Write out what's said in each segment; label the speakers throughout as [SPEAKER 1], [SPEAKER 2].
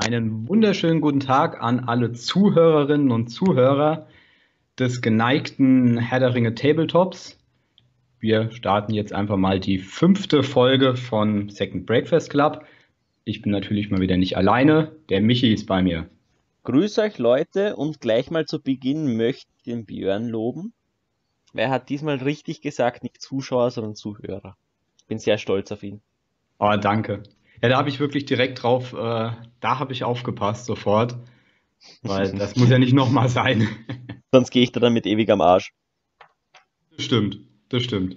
[SPEAKER 1] Einen wunderschönen guten Tag an alle Zuhörerinnen und Zuhörer des geneigten Herr der Ringe Tabletops. Wir starten jetzt einfach mal die fünfte Folge von Second Breakfast Club. Ich bin natürlich mal wieder nicht alleine. Der Michi ist bei mir.
[SPEAKER 2] Grüß euch Leute und gleich mal zu Beginn möchte ich den Björn loben. Er hat diesmal richtig gesagt, nicht Zuschauer, sondern Zuhörer. Ich bin sehr stolz auf ihn.
[SPEAKER 1] Oh, danke. Ja, da habe ich wirklich direkt drauf, äh, da habe ich aufgepasst sofort. Weil das muss ja nicht nochmal sein.
[SPEAKER 2] Sonst gehe ich da dann mit ewig am Arsch.
[SPEAKER 1] Das stimmt, das stimmt.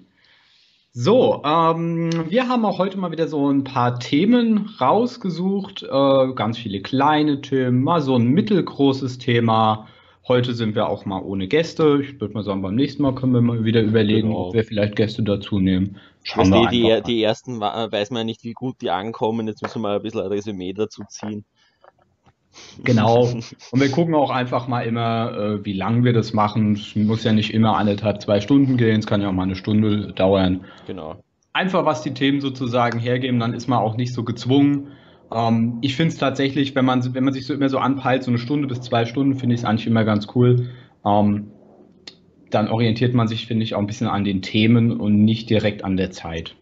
[SPEAKER 1] So, ähm, wir haben auch heute mal wieder so ein paar Themen rausgesucht. Äh, ganz viele kleine Themen, mal so ein mittelgroßes Thema. Heute sind wir auch mal ohne Gäste. Ich würde mal sagen, beim nächsten Mal können wir mal wieder überlegen,
[SPEAKER 2] Genau.
[SPEAKER 1] ob wir vielleicht Gäste dazu nehmen. Schauen wir
[SPEAKER 2] die,
[SPEAKER 1] mal.
[SPEAKER 2] die ersten weiß man ja nicht, wie gut die ankommen. Jetzt müssen wir mal ein bisschen ein Resümee dazu ziehen.
[SPEAKER 1] Genau. Und wir gucken auch einfach mal immer, äh, wie lang wir das machen. Es muss ja nicht immer anderthalb, zwei Stunden gehen. Es kann ja auch mal eine Stunde dauern.
[SPEAKER 2] Genau.
[SPEAKER 1] Einfach, was die Themen sozusagen hergeben, dann ist man auch nicht so gezwungen. Ähm, ich finde es tatsächlich, wenn man, wenn man sich so immer so anpeilt, so eine Stunde bis zwei Stunden, finde ich es eigentlich immer ganz cool. Ähm, dann orientiert man sich, finde ich, auch ein bisschen an den Themen und nicht direkt an der Zeit.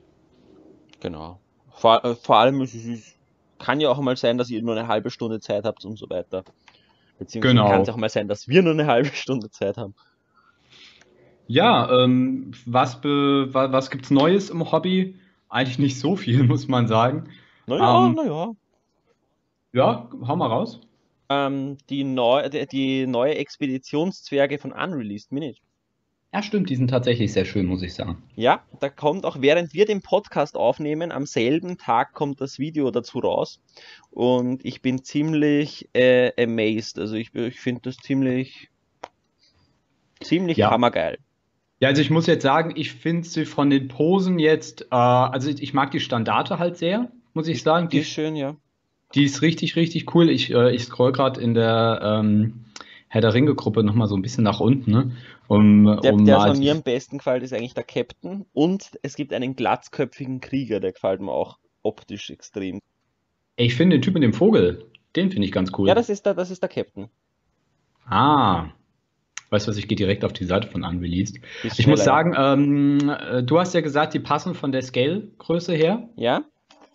[SPEAKER 2] Genau. Vor, äh, vor allem es ist, kann ja auch mal sein, dass ihr nur eine halbe Stunde Zeit habt und so weiter. Beziehungsweise
[SPEAKER 1] Genau.
[SPEAKER 2] kann es auch mal sein, dass wir nur eine halbe Stunde Zeit haben.
[SPEAKER 1] Ja, ähm, was, be, wa- was gibt's Neues im Hobby? Eigentlich nicht so viel, muss man sagen.
[SPEAKER 2] Naja,
[SPEAKER 1] Ähm,
[SPEAKER 2] naja.
[SPEAKER 1] Ja, hau mal raus.
[SPEAKER 2] Ähm, die, neu, die, die neue Expeditionszwerge von Unreleased Minute.
[SPEAKER 1] Ja, stimmt, die sind tatsächlich sehr schön, muss ich sagen.
[SPEAKER 2] Ja, da kommt auch, während wir den Podcast aufnehmen, am selben Tag kommt das Video dazu raus. Und ich bin ziemlich äh, amazed. Also ich, ich finde das ziemlich, ziemlich
[SPEAKER 1] Ja.
[SPEAKER 2] hammergeil.
[SPEAKER 1] Ja, also ich muss jetzt sagen, ich finde sie von den Posen jetzt, äh, also ich, ich mag die Standarte halt sehr, muss ich sagen.
[SPEAKER 2] Die
[SPEAKER 1] Die,
[SPEAKER 2] ist schön, ja.
[SPEAKER 1] Die ist richtig, richtig cool. Ich, äh, ich scroll gerade in der ähm, Herr der Ringe-Gruppe nochmal so ein bisschen nach unten, ne? Um,
[SPEAKER 2] Der,
[SPEAKER 1] um
[SPEAKER 2] der von mir am besten gefällt, ist eigentlich der Captain. Und es gibt einen glatzköpfigen Krieger, der gefällt mir auch optisch extrem.
[SPEAKER 1] ich finde den Typ mit dem Vogel, den finde ich ganz cool.
[SPEAKER 2] Ja, das ist der, das ist der Captain.
[SPEAKER 1] Ah. Weißt du was, ich gehe direkt auf die Seite von Unreleased. Ich muss sagen, ähm, äh, du hast ja gesagt, die passen von der Scale-Größe her.
[SPEAKER 2] Ja,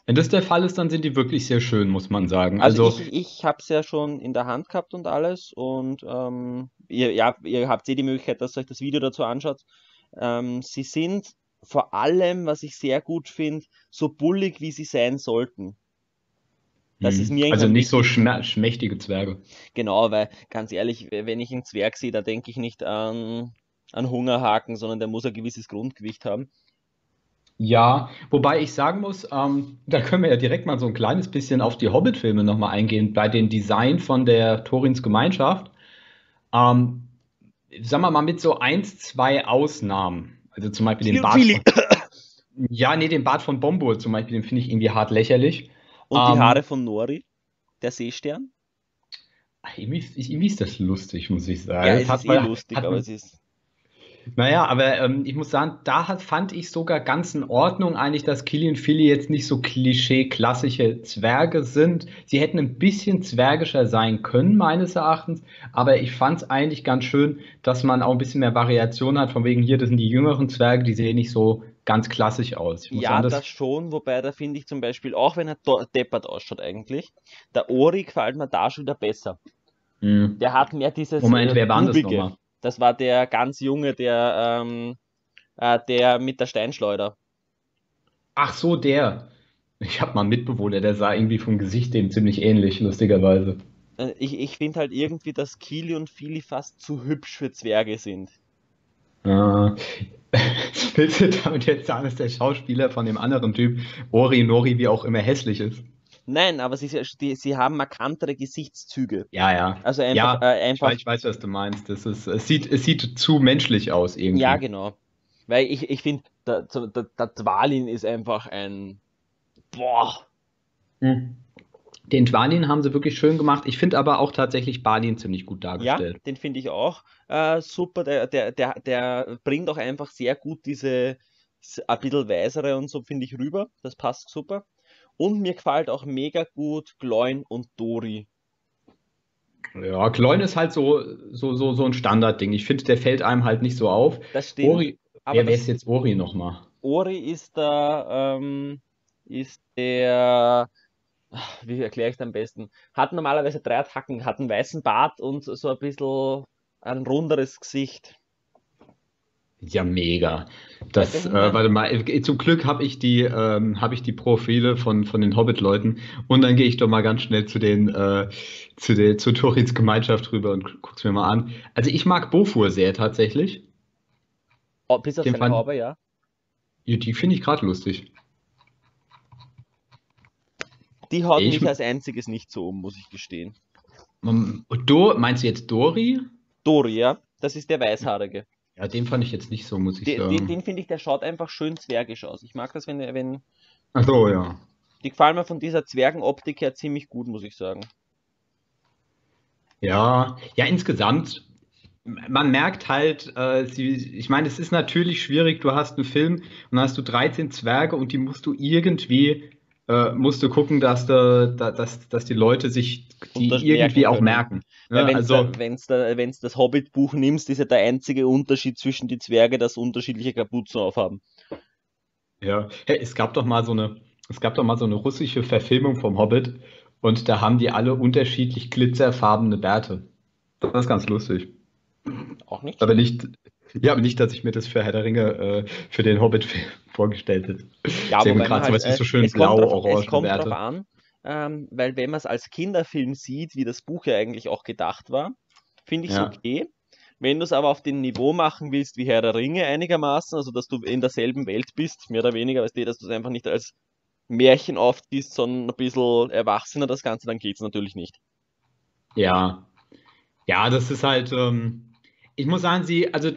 [SPEAKER 1] Wenn das der Fall ist, dann sind die wirklich sehr schön, muss man sagen.
[SPEAKER 2] also,
[SPEAKER 1] Also,
[SPEAKER 2] ich, ich habe es ja schon in der Hand gehabt und alles. Und ähm, ihr, ja, ihr habt eh die Möglichkeit, dass ihr euch das Video dazu anschaut. Ähm, sie sind vor allem, was ich sehr gut finde, so bullig, wie sie sein sollten. Das ist mir
[SPEAKER 1] also nicht so schmächtige Zwerge.
[SPEAKER 2] Genau, weil ganz ehrlich, wenn ich einen Zwerg sehe, da denke ich nicht an, an Hungerhaken, sondern der muss ein gewisses Grundgewicht haben.
[SPEAKER 1] Ja, wobei ich sagen muss, ähm, da können wir ja direkt mal so ein kleines bisschen auf die Hobbit-Filme nochmal eingehen, bei den Design von der Torins Gemeinschaft. Ähm, sagen wir mal mit so eins, zwei Ausnahmen. Also zum Beispiel den Bart von, ja, nee, den Bart von Bombur zum Beispiel, den finde ich irgendwie hart lächerlich.
[SPEAKER 2] Und die
[SPEAKER 1] Ähm,
[SPEAKER 2] Haare von Nori, der Seestern.
[SPEAKER 1] Ach, Irgendwie, ist- irgendwie ist das lustig, muss ich sagen.
[SPEAKER 2] Ja, es
[SPEAKER 1] hat
[SPEAKER 2] ist eh
[SPEAKER 1] man-
[SPEAKER 2] lustig, aber es ist.
[SPEAKER 1] Naja, aber ähm, ich muss sagen, da hat, fand ich sogar ganz in Ordnung eigentlich, dass Killy und Philly jetzt nicht so klischee-klassische Zwerge sind. Sie hätten ein bisschen zwergischer sein können, meines Erachtens, aber ich fand es eigentlich ganz schön, dass man auch ein bisschen mehr Variation hat, von wegen hier, das sind die jüngeren Zwerge, die sehen nicht so ganz klassisch aus.
[SPEAKER 2] Ja,
[SPEAKER 1] sagen,
[SPEAKER 2] das,
[SPEAKER 1] das,
[SPEAKER 2] schon, wobei da finde ich zum Beispiel, auch wenn er deppert ausschaut eigentlich, der Ori gefällt mir da schon wieder besser.
[SPEAKER 1] Hm.
[SPEAKER 2] Der hat mehr dieses
[SPEAKER 1] Moment,
[SPEAKER 2] äh,
[SPEAKER 1] wer war denn das nochmal?
[SPEAKER 2] Das war der ganz junge, der, ähm, äh, der mit der Steinschleuder.
[SPEAKER 1] Ach so, der. Ich habe mal einen Mitbewohner, der sah irgendwie vom Gesicht dem ziemlich ähnlich, lustigerweise.
[SPEAKER 2] Äh, Ich, ich finde halt irgendwie, dass Kili und Fili fast zu hübsch für Zwerge sind.
[SPEAKER 1] Ah. Willst du damit jetzt sagen, dass der Schauspieler von dem anderen Typ, Ori Nori, wie auch immer hässlich ist?
[SPEAKER 2] Nein, aber sie, die, sie haben markantere Gesichtszüge.
[SPEAKER 1] Ja, ja.
[SPEAKER 2] Also
[SPEAKER 1] Ja,
[SPEAKER 2] einfach, äh,
[SPEAKER 1] Ich
[SPEAKER 2] einfach
[SPEAKER 1] weiß, ich weiß, was du meinst. Das ist, es sieht, es sieht zu menschlich aus irgendwie.
[SPEAKER 2] ja, genau. Weil ich, ich finde, der, der, der Dwalin ist einfach ein. Boah.
[SPEAKER 1] Hm. Den Dwalin haben sie wirklich schön gemacht. Ich finde aber auch tatsächlich Balin ziemlich gut
[SPEAKER 2] Ja,
[SPEAKER 1] dargestellt.
[SPEAKER 2] den finde ich auch äh, super. Der, der, der, der bringt auch einfach sehr gut diese ein bisschen weisere und so, finde ich, rüber. Das passt super. Und mir gefällt auch mega gut Gloin und Dori.
[SPEAKER 1] Ja, Gloin ist halt so, so, so, so ein Standardding. Ich finde, der fällt einem halt nicht so auf.
[SPEAKER 2] Das stimmt.
[SPEAKER 1] Ori,
[SPEAKER 2] aber
[SPEAKER 1] wer, ist jetzt Ori nochmal?
[SPEAKER 2] Ori ist da, ähm, ist der, wie erkläre ich es am besten? Hat normalerweise drei Hacken, hat einen weißen Bart und so ein bisschen ein runderes Gesicht.
[SPEAKER 1] Ja, mega. Das, äh,
[SPEAKER 2] den-
[SPEAKER 1] warte mal, äh, zum Glück habe ich die, ähm, habe ich die Profile von, von den Hobbit-Leuten und dann gehe ich doch mal ganz schnell zu den, äh, zu der, zu Torins Gemeinschaft rüber und guck's mir mal an. Also ich mag Bofur sehr tatsächlich.
[SPEAKER 2] Oh, bis auf
[SPEAKER 1] Den
[SPEAKER 2] seine Haube, ja.
[SPEAKER 1] Ja, Die finde ich gerade lustig.
[SPEAKER 2] Die haut
[SPEAKER 1] Ich-
[SPEAKER 2] mich als einziges nicht so um, muss ich gestehen.
[SPEAKER 1] Do, meinst du jetzt Dori?
[SPEAKER 2] Dori, ja, das ist der Weißhaarige.
[SPEAKER 1] Ja, den fand ich jetzt nicht so, muss ich
[SPEAKER 2] Den, den,
[SPEAKER 1] sagen.
[SPEAKER 2] den finde ich, der schaut einfach schön zwergisch aus. Ich mag das, wenn, er- wenn,
[SPEAKER 1] Ach so, ja.
[SPEAKER 2] die gefallen mir von dieser Zwergenoptik her ziemlich gut, muss ich sagen.
[SPEAKER 1] Ja, ja, insgesamt, man merkt halt, äh, sie, ich meine, es ist natürlich schwierig, du hast einen Film und dann hast du 13 Zwerge und die musst du irgendwie, äh, musst du gucken, dass, du, da, dass, dass die Leute sich die irgendwie
[SPEAKER 2] merken
[SPEAKER 1] auch merken.
[SPEAKER 2] Wenn
[SPEAKER 1] Also,
[SPEAKER 2] da, wenn's da, wenn's das Hobbit-Buch nimmst, ist ja der einzige Unterschied zwischen die Zwerge, dass unterschiedliche Kapuzen aufhaben.
[SPEAKER 1] ja, hey, es gab doch mal so eine, es gab doch mal so eine russische Verfilmung vom Hobbit und da haben die alle unterschiedlich glitzerfarbene Bärte. Das ist ganz lustig.
[SPEAKER 2] Auch nicht?
[SPEAKER 1] Aber nicht, ja, aber nicht, dass ich mir das für Herr der Ringe, äh, für den Hobbit-Film vorgestellt hätte.
[SPEAKER 2] Ja,
[SPEAKER 1] gut,
[SPEAKER 2] wobei
[SPEAKER 1] gerade
[SPEAKER 2] halt,
[SPEAKER 1] so
[SPEAKER 2] äh,
[SPEAKER 1] schön
[SPEAKER 2] es
[SPEAKER 1] blau,
[SPEAKER 2] kommt drauf,
[SPEAKER 1] orange
[SPEAKER 2] es kommt
[SPEAKER 1] Werte.
[SPEAKER 2] drauf an, ähm, weil wenn man es als Kinderfilm sieht, wie das Buch ja eigentlich auch gedacht war, finde ich es
[SPEAKER 1] Ja.
[SPEAKER 2] okay. Wenn du es aber auf dem Niveau machen willst wie Herr der Ringe einigermaßen, also dass du in derselben Welt bist, mehr oder weniger, weißt du, dass du es einfach nicht als Märchen aufziehst, sondern ein bisschen erwachsener das Ganze, dann geht es natürlich nicht.
[SPEAKER 1] Ja. Ja, das ist halt, ähm, ich muss sagen, sie, also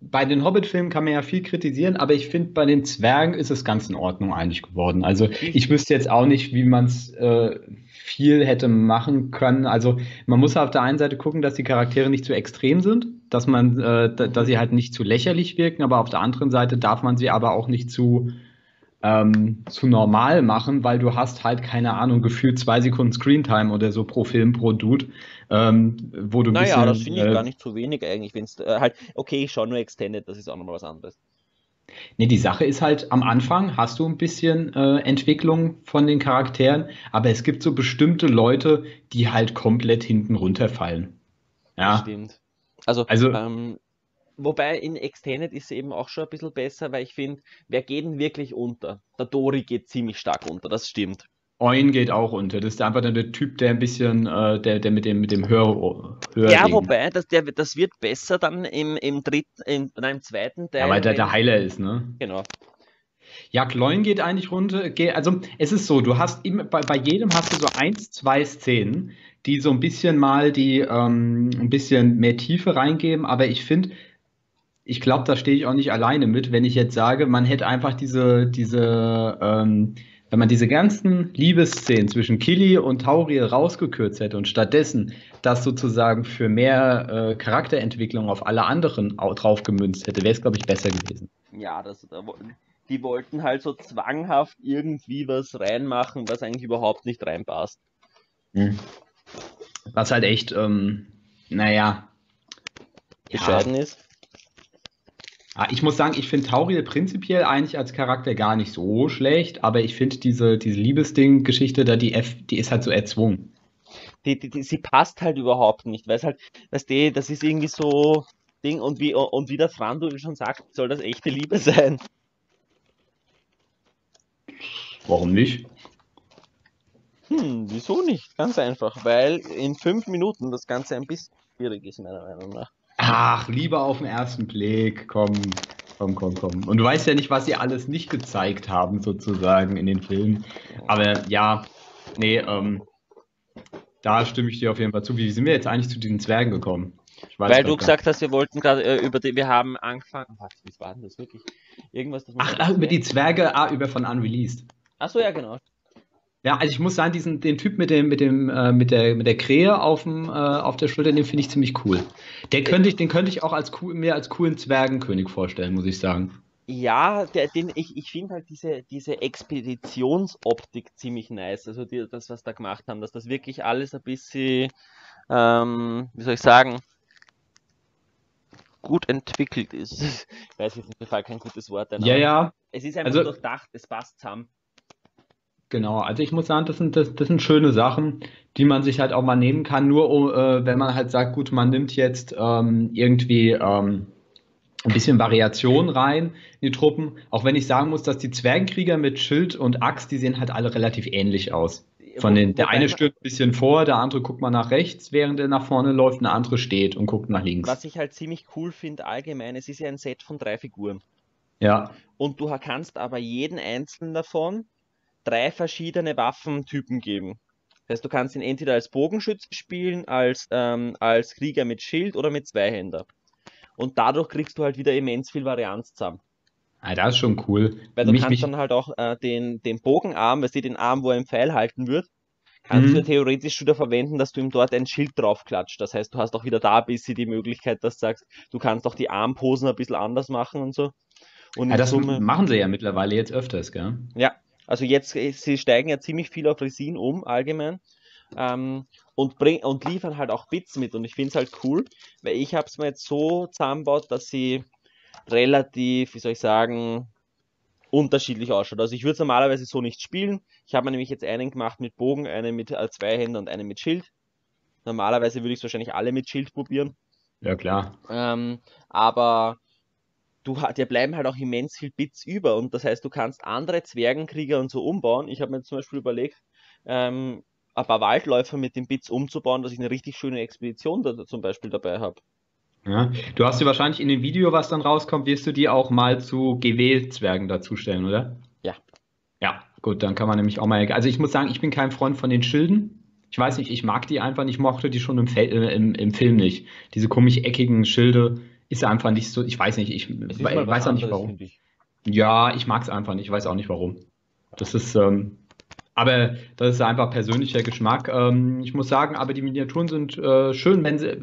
[SPEAKER 1] bei den Hobbit-Filmen kann man ja viel kritisieren, aber ich finde, bei den Zwergen ist es ganz in Ordnung eigentlich geworden. Also ich wüsste jetzt auch nicht, wie man es äh, viel hätte machen können. Also man muss auf der einen Seite gucken, dass die Charaktere nicht zu extrem sind, dass man, äh, da, dass sie halt nicht zu lächerlich wirken, aber auf der anderen Seite darf man sie aber auch nicht zu ähm, zu normal machen, weil du hast halt, keine Ahnung, gefühlt zwei Sekunden Screentime oder so pro Film, pro Dude, ähm, wo du
[SPEAKER 2] Naja,
[SPEAKER 1] bisschen,
[SPEAKER 2] das finde ich
[SPEAKER 1] äh,
[SPEAKER 2] gar nicht so wenig eigentlich, wenn es äh, halt, okay, ich schaue nur Extended, das ist auch nochmal was anderes.
[SPEAKER 1] Nee, die Sache ist halt, am Anfang hast du ein bisschen äh, Entwicklung von den Charakteren, aber es gibt so bestimmte Leute, die halt komplett hinten runterfallen. Ja,
[SPEAKER 2] Stimmt. Also,
[SPEAKER 1] Also-
[SPEAKER 2] ähm, wobei in Extended ist es eben auch schon ein bisschen besser, weil ich finde, wer geht denn wirklich unter? Der Dori geht ziemlich stark unter, das stimmt.
[SPEAKER 1] Eun geht auch unter. Das ist einfach der Typ, der ein bisschen, äh, der, der mit dem, mit dem Hör, Hör
[SPEAKER 2] Ja, wobei, das, der, das wird besser dann im, im dritten, im, nein, im zweiten Teil.
[SPEAKER 1] ja, weil der der Heiler ist, ne?
[SPEAKER 2] Genau.
[SPEAKER 1] Ja, Kloin geht eigentlich runter. Also es ist so, du hast immer, bei, bei jedem hast du so eins, zwei Szenen, die so ein bisschen mal die ähm, ein bisschen mehr Tiefe reingeben, aber ich finde, ich glaube, da stehe ich auch nicht alleine mit, wenn ich jetzt sage, man hätte einfach diese, diese, ähm, wenn man diese ganzen Liebesszenen zwischen Killy und Tauriel rausgekürzt hätte und stattdessen das sozusagen für mehr äh, Charakterentwicklung auf alle anderen au- drauf gemünzt hätte, wäre es, glaube ich, besser gewesen.
[SPEAKER 2] Ja, das, die wollten halt so zwanghaft irgendwie was reinmachen, was eigentlich überhaupt nicht reinpasst.
[SPEAKER 1] Was halt echt, ähm, naja. Ja,
[SPEAKER 2] Bescheiden ist.
[SPEAKER 1] Ah, ich muss sagen, ich finde Tauriel prinzipiell eigentlich als Charakter gar nicht so schlecht, aber ich finde diese, diese Liebesding-Geschichte da, die F, die ist halt so erzwungen.
[SPEAKER 2] die, die, die, sie passt halt überhaupt nicht, weil es halt, weißt du, das ist irgendwie so Ding und wie, und wie der Frandu schon sagt, soll das echte Liebe sein.
[SPEAKER 1] Warum nicht?
[SPEAKER 2] Hm, wieso nicht? Ganz einfach, weil in fünf Minuten das Ganze ein bisschen schwierig ist, meiner Meinung nach.
[SPEAKER 1] Ach, Liebe auf den ersten Blick, komm, komm, komm, komm. Und du weißt ja nicht, was sie alles nicht gezeigt haben, sozusagen, in den Filmen. Aber ja, nee, ähm, da stimme ich dir auf jeden Fall zu. Wie sind wir jetzt eigentlich zu diesen Zwergen gekommen?
[SPEAKER 2] Weil du gesagt hast, wir wollten gerade äh, über die, wir haben angefangen, warte, wie war denn das wirklich? Irgendwas, das
[SPEAKER 1] Ach, ach, über die Zwerge, ah, über von Unreleased.
[SPEAKER 2] Achso, ja, genau.
[SPEAKER 1] Ja, also ich muss sagen, diesen, den Typ mit dem, mit dem, äh, mit der, mit der Krähe auf dem, äh, auf der Schulter, den finde ich ziemlich cool. Der könnte ich, den könnte ich auch als cool, mir als coolen Zwergenkönig vorstellen, muss ich sagen.
[SPEAKER 2] Ja, der, den, ich, ich finde halt diese, diese Expeditionsoptik ziemlich nice. Also die, das, was da gemacht haben, dass das wirklich alles ein bisschen, ähm, wie soll ich sagen, gut entwickelt ist. Ich weiß jetzt nicht, mir fällt kein gutes Wort.
[SPEAKER 1] Ja, ja.
[SPEAKER 2] Es ist einfach also, durchdacht, es passt zusammen.
[SPEAKER 1] Genau, also ich muss sagen, das sind, das, das sind schöne Sachen, die man sich halt auch mal nehmen kann, nur äh, wenn man halt sagt, gut, man nimmt jetzt ähm, irgendwie ähm, ein bisschen Variation rein in die Truppen. Auch wenn ich sagen muss, dass die Zwergenkrieger mit Schild und Axt, die sehen halt alle relativ ähnlich aus. Von den, der eine stürmt ein bisschen vor, der andere guckt mal nach rechts, während er nach vorne läuft, der andere steht und guckt nach links.
[SPEAKER 2] Was ich halt ziemlich cool finde allgemein, es ist ja ein Set von drei Figuren.
[SPEAKER 1] Ja.
[SPEAKER 2] Und du kannst aber jeden einzelnen davon drei verschiedene Waffentypen geben. Das heißt, du kannst ihn entweder als Bogenschütze spielen, als, ähm, als Krieger mit Schild oder mit Zweihänder. Und dadurch kriegst du halt wieder immens viel Varianz zusammen.
[SPEAKER 1] Ah, das ist schon cool.
[SPEAKER 2] Weil du mich, kannst mich... dann halt auch äh, den, den Bogenarm, weißt du, den Arm, wo er im Pfeil halten wird, kannst mhm. du theoretisch wieder verwenden, dass du ihm dort ein Schild draufklatscht. Das heißt, du hast auch wieder da ein bisschen die Möglichkeit, dass du sagst, du kannst auch die Armposen ein bisschen anders machen und so.
[SPEAKER 1] Und ja, das Summe... machen sie ja mittlerweile jetzt öfters, gell?
[SPEAKER 2] Ja, also jetzt, sie steigen ja ziemlich viel auf Resin um, allgemein. Ähm, und, bring, und liefern halt auch Bits mit. Und ich finde es halt cool, weil ich habe es mir jetzt so zusammengebaut, dass sie relativ, wie soll ich sagen, unterschiedlich ausschaut. Also ich würde es normalerweise so nicht spielen. Ich habe mir nämlich jetzt einen gemacht mit Bogen, einen mit äh, zwei Händen und einen mit Schild. Normalerweise würde ich es wahrscheinlich alle mit Schild probieren.
[SPEAKER 1] Ja, klar.
[SPEAKER 2] Ähm, aber du, dir bleiben halt auch immens viel Bits über und das heißt, du kannst andere Zwergenkrieger und so umbauen. Ich habe mir zum Beispiel überlegt, ähm, ein paar Waldläufer mit den Bits umzubauen, dass ich eine richtig schöne Expedition da zum Beispiel dabei habe.
[SPEAKER 1] Ja, du hast dir wahrscheinlich in dem Video, was dann rauskommt, wirst du die auch mal zu GW-Zwergen dazustellen, oder?
[SPEAKER 2] Ja.
[SPEAKER 1] Ja, gut, dann kann man nämlich auch mal. Also ich muss sagen, ich bin kein Freund von den Schilden. Ich weiß nicht, ich mag die einfach nicht, mochte die schon im, Fe äh, im, im Film nicht. Diese komisch eckigen Schilde ist einfach nicht so, ich weiß nicht, ich weiß auch nicht warum. Ich. Ja, ich mag es einfach nicht, ich weiß auch nicht warum. Das ist, ähm, aber das ist einfach persönlicher Geschmack. Ähm, ich muss sagen, aber die Miniaturen sind äh, schön, wenn sie,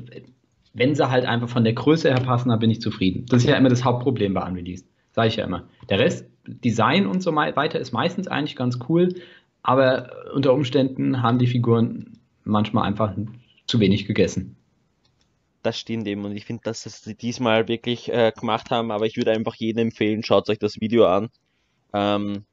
[SPEAKER 1] wenn sie halt einfach von der Größe her passen, dann bin ich zufrieden. Das ist ja immer das Hauptproblem bei Unreleased. Sage ich ja immer. Der Rest, Design und so weiter, ist meistens eigentlich ganz cool, aber unter Umständen haben die Figuren manchmal einfach zu wenig gegessen
[SPEAKER 2] das stimmt eben und ich finde, dass sie diesmal wirklich äh, gemacht haben, aber ich würde einfach jedem empfehlen, schaut euch das Video an. Ähm,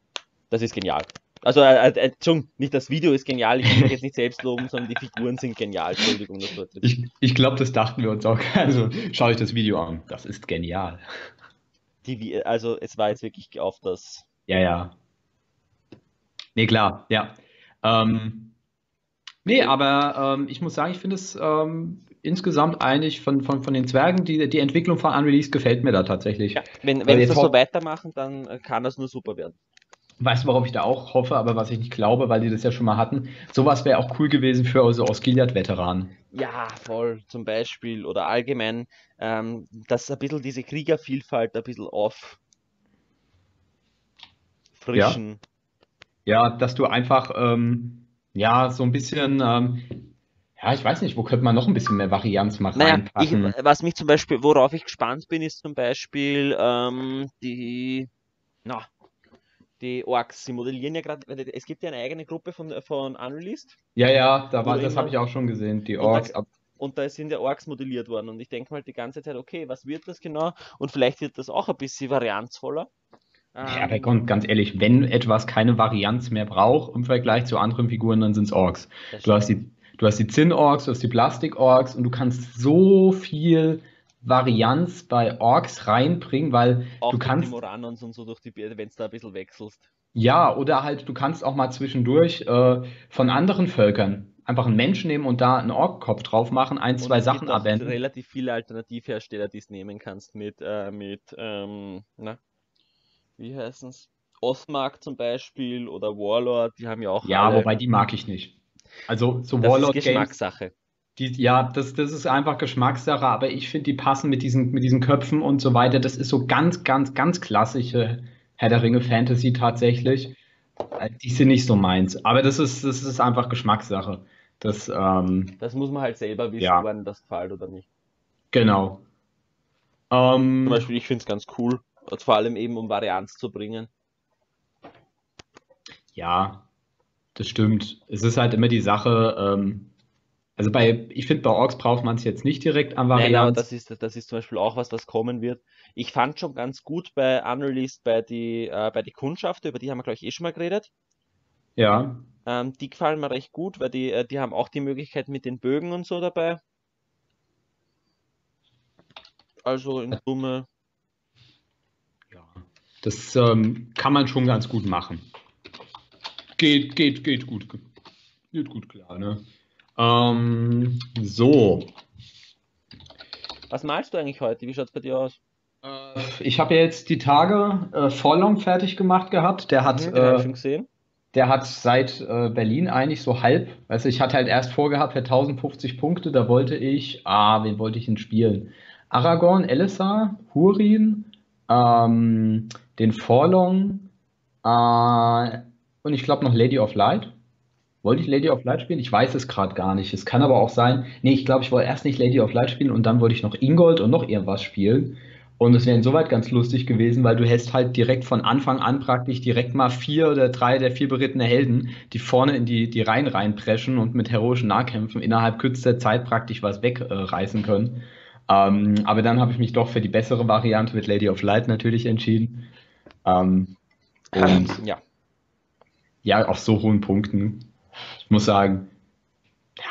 [SPEAKER 2] das ist genial. Also, äh, äh, Entschuldigung, nicht das Video ist genial, ich will mich jetzt nicht selbst loben, sondern die Figuren sind genial. Entschuldigung.
[SPEAKER 1] Ich, ich glaube, das dachten wir uns auch. Also, schaut euch das Video an. Das ist genial.
[SPEAKER 2] Die, also, es war jetzt wirklich auf das.
[SPEAKER 1] Ja, ja. Nee, klar, ja. Ähm, nee, aber ähm, ich muss sagen, ich finde es ähm, insgesamt eigentlich von, von, von den Zwergen, die, die Entwicklung von Unreleased gefällt mir da tatsächlich. Ja,
[SPEAKER 2] wenn wenn sie das so weitermachen, dann äh, kann das nur super werden.
[SPEAKER 1] Weißt du, worauf ich da auch hoffe, aber was ich nicht glaube, weil die das ja schon mal hatten. Sowas wäre auch cool gewesen für unsere Osgiliath-Veteranen.
[SPEAKER 2] Ja, voll, zum Beispiel. Oder allgemein, ähm, dass ein bisschen diese Kriegervielfalt ein bisschen auf
[SPEAKER 1] frischen. Ja, ja dass du einfach, ähm, ja, so ein bisschen, ähm, ja, ich weiß nicht, wo könnte man noch ein bisschen mehr Varianz machen?
[SPEAKER 2] Naja, ich, was mich zum Beispiel, worauf ich gespannt bin, ist zum Beispiel ähm, die, na, die Orks. Sie modellieren ja gerade, es gibt ja eine eigene Gruppe von, von Unreleased.
[SPEAKER 1] Ja, ja, da war, das habe ich auch schon gesehen, die Orks.
[SPEAKER 2] Und da, und da sind ja Orks modelliert worden und ich denke mal die ganze Zeit, okay, was wird das genau? Und vielleicht wird das auch ein bisschen varianzvoller.
[SPEAKER 1] Ja, aber ähm, ganz ehrlich, wenn etwas keine Varianz mehr braucht im Vergleich zu anderen Figuren, dann sind es Orks. Du hast die Du hast die Zinn-Orks, du hast die Plastik-Orks und du kannst so viel Varianz bei Orks reinbringen, weil auch du kannst. Die
[SPEAKER 2] Moranons und so durch die wenn du da ein bisschen wechselst.
[SPEAKER 1] Ja, oder halt, du kannst auch mal zwischendurch äh, von anderen Völkern einfach einen Menschen nehmen und da einen Ork-Kopf drauf machen, ein, und zwei es Sachen gibt abwenden.
[SPEAKER 2] relativ viele Alternativhersteller, die es nehmen kannst mit, äh, mit ähm, na, wie heißen es? Osmark zum Beispiel oder Warlord, die haben ja auch.
[SPEAKER 1] Ja, alle... wobei die mag ich nicht. Also so
[SPEAKER 2] das Warlord ist Geschmackssache.
[SPEAKER 1] Die, ja, das, das ist einfach Geschmackssache, aber ich finde, die passen mit diesen, mit diesen Köpfen und so weiter. Das ist so ganz, ganz, ganz klassische Herr der Ringe Fantasy tatsächlich. Äh, die sind nicht so meins. Aber das ist, das ist einfach Geschmackssache. Das, ähm,
[SPEAKER 2] das muss man halt selber wissen, ja. wann das gefällt oder nicht.
[SPEAKER 1] Genau.
[SPEAKER 2] Ähm, Zum Beispiel, ich finde es ganz cool, vor allem eben um Varianz zu bringen.
[SPEAKER 1] Ja, das stimmt. Es ist halt immer die Sache, ähm, also bei, ich finde, bei Orks braucht man es jetzt nicht direkt an
[SPEAKER 2] Varianz. Aber das ist, das ist zum Beispiel auch was, was kommen wird. Ich fand schon ganz gut bei Unreleased bei die, äh, bei die Kundschaft, über die haben wir, glaube ich, eh schon mal geredet.
[SPEAKER 1] Ja.
[SPEAKER 2] Ähm, die gefallen mir recht gut, weil die, äh, die haben auch die Möglichkeit mit den Bögen und so dabei. Also in Summe.
[SPEAKER 1] Ja, das ähm, kann man schon ganz gut machen. Geht, geht, geht gut. Geht gut klar, ne? Ähm, so.
[SPEAKER 2] Was malst du eigentlich heute? Wie schaut es bei dir aus?
[SPEAKER 1] Äh, ich habe jetzt die Tage äh, Vorlong fertig gemacht gehabt. Der hat. Mhm, äh,
[SPEAKER 2] schon gesehen.
[SPEAKER 1] Der hat seit äh, Berlin eigentlich so halb. Also ich hatte halt erst vorgehabt für 1050 Punkte. Da wollte ich. Ah, wen wollte ich denn spielen? Aragorn, Elissa, Hurin, ähm, den Forlong äh, und ich glaube noch Lady of Light. Wollte ich Lady of Light spielen? Ich weiß es gerade gar nicht. Es kann aber auch sein. Nee, ich glaube, ich wollte erst nicht Lady of Light spielen und dann wollte ich noch Ingold und noch irgendwas spielen. Und es wäre insoweit ganz lustig gewesen, weil du hättest halt direkt von Anfang an praktisch direkt mal vier oder drei der vier berittene Helden, die vorne in die, die Reihen reinpreschen und mit heroischen Nahkämpfen innerhalb kürzester Zeit praktisch was wegreißen äh, können. Ähm, aber dann habe ich mich doch für die bessere Variante mit Lady of Light natürlich entschieden. Ähm, und ja. Ja, auf so hohen Punkten ich muss sagen,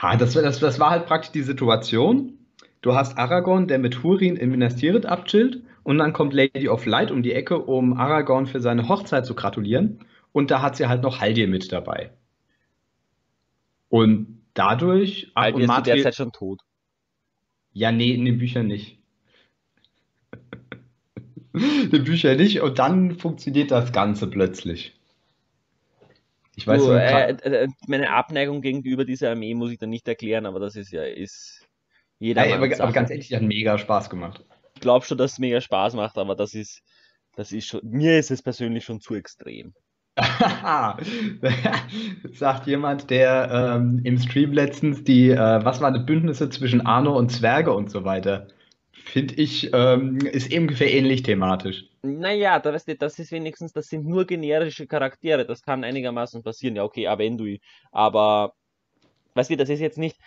[SPEAKER 1] ja, das, das, das war halt praktisch die Situation. Du hast Aragorn, der mit Hurin in Minas Tirith abchillt, und dann kommt Lady of Light um die Ecke, um Aragorn für seine Hochzeit zu gratulieren. Und da hat sie halt noch Haldir mit dabei. Und dadurch.
[SPEAKER 2] Haldir ist derzeit schon tot.
[SPEAKER 1] Ja, nee, in den Büchern nicht. in den Büchern nicht. Und dann funktioniert das Ganze plötzlich.
[SPEAKER 2] Ich weiß du, äh, äh, meine Abneigung gegenüber dieser Armee muss ich dann nicht erklären, aber das ist ja ist
[SPEAKER 1] jeder. Ja, aber, aber, ganz ehrlich, hat mega Spaß gemacht.
[SPEAKER 2] Ich glaube schon, dass es mega Spaß macht, aber das ist, das ist schon, mir ist es persönlich schon zu extrem.
[SPEAKER 1] Sagt jemand, der ähm, im Stream letztens die, äh, was waren die Bündnisse zwischen Arno und Zwerge und so weiter finde ich, ähm, ist ungefähr ähnlich thematisch.
[SPEAKER 2] Naja, da weißt du, das ist wenigstens, das sind nur generische Charaktere, das kann einigermaßen passieren. Ja, okay, Avendui, aber weißt du, das ist jetzt nicht,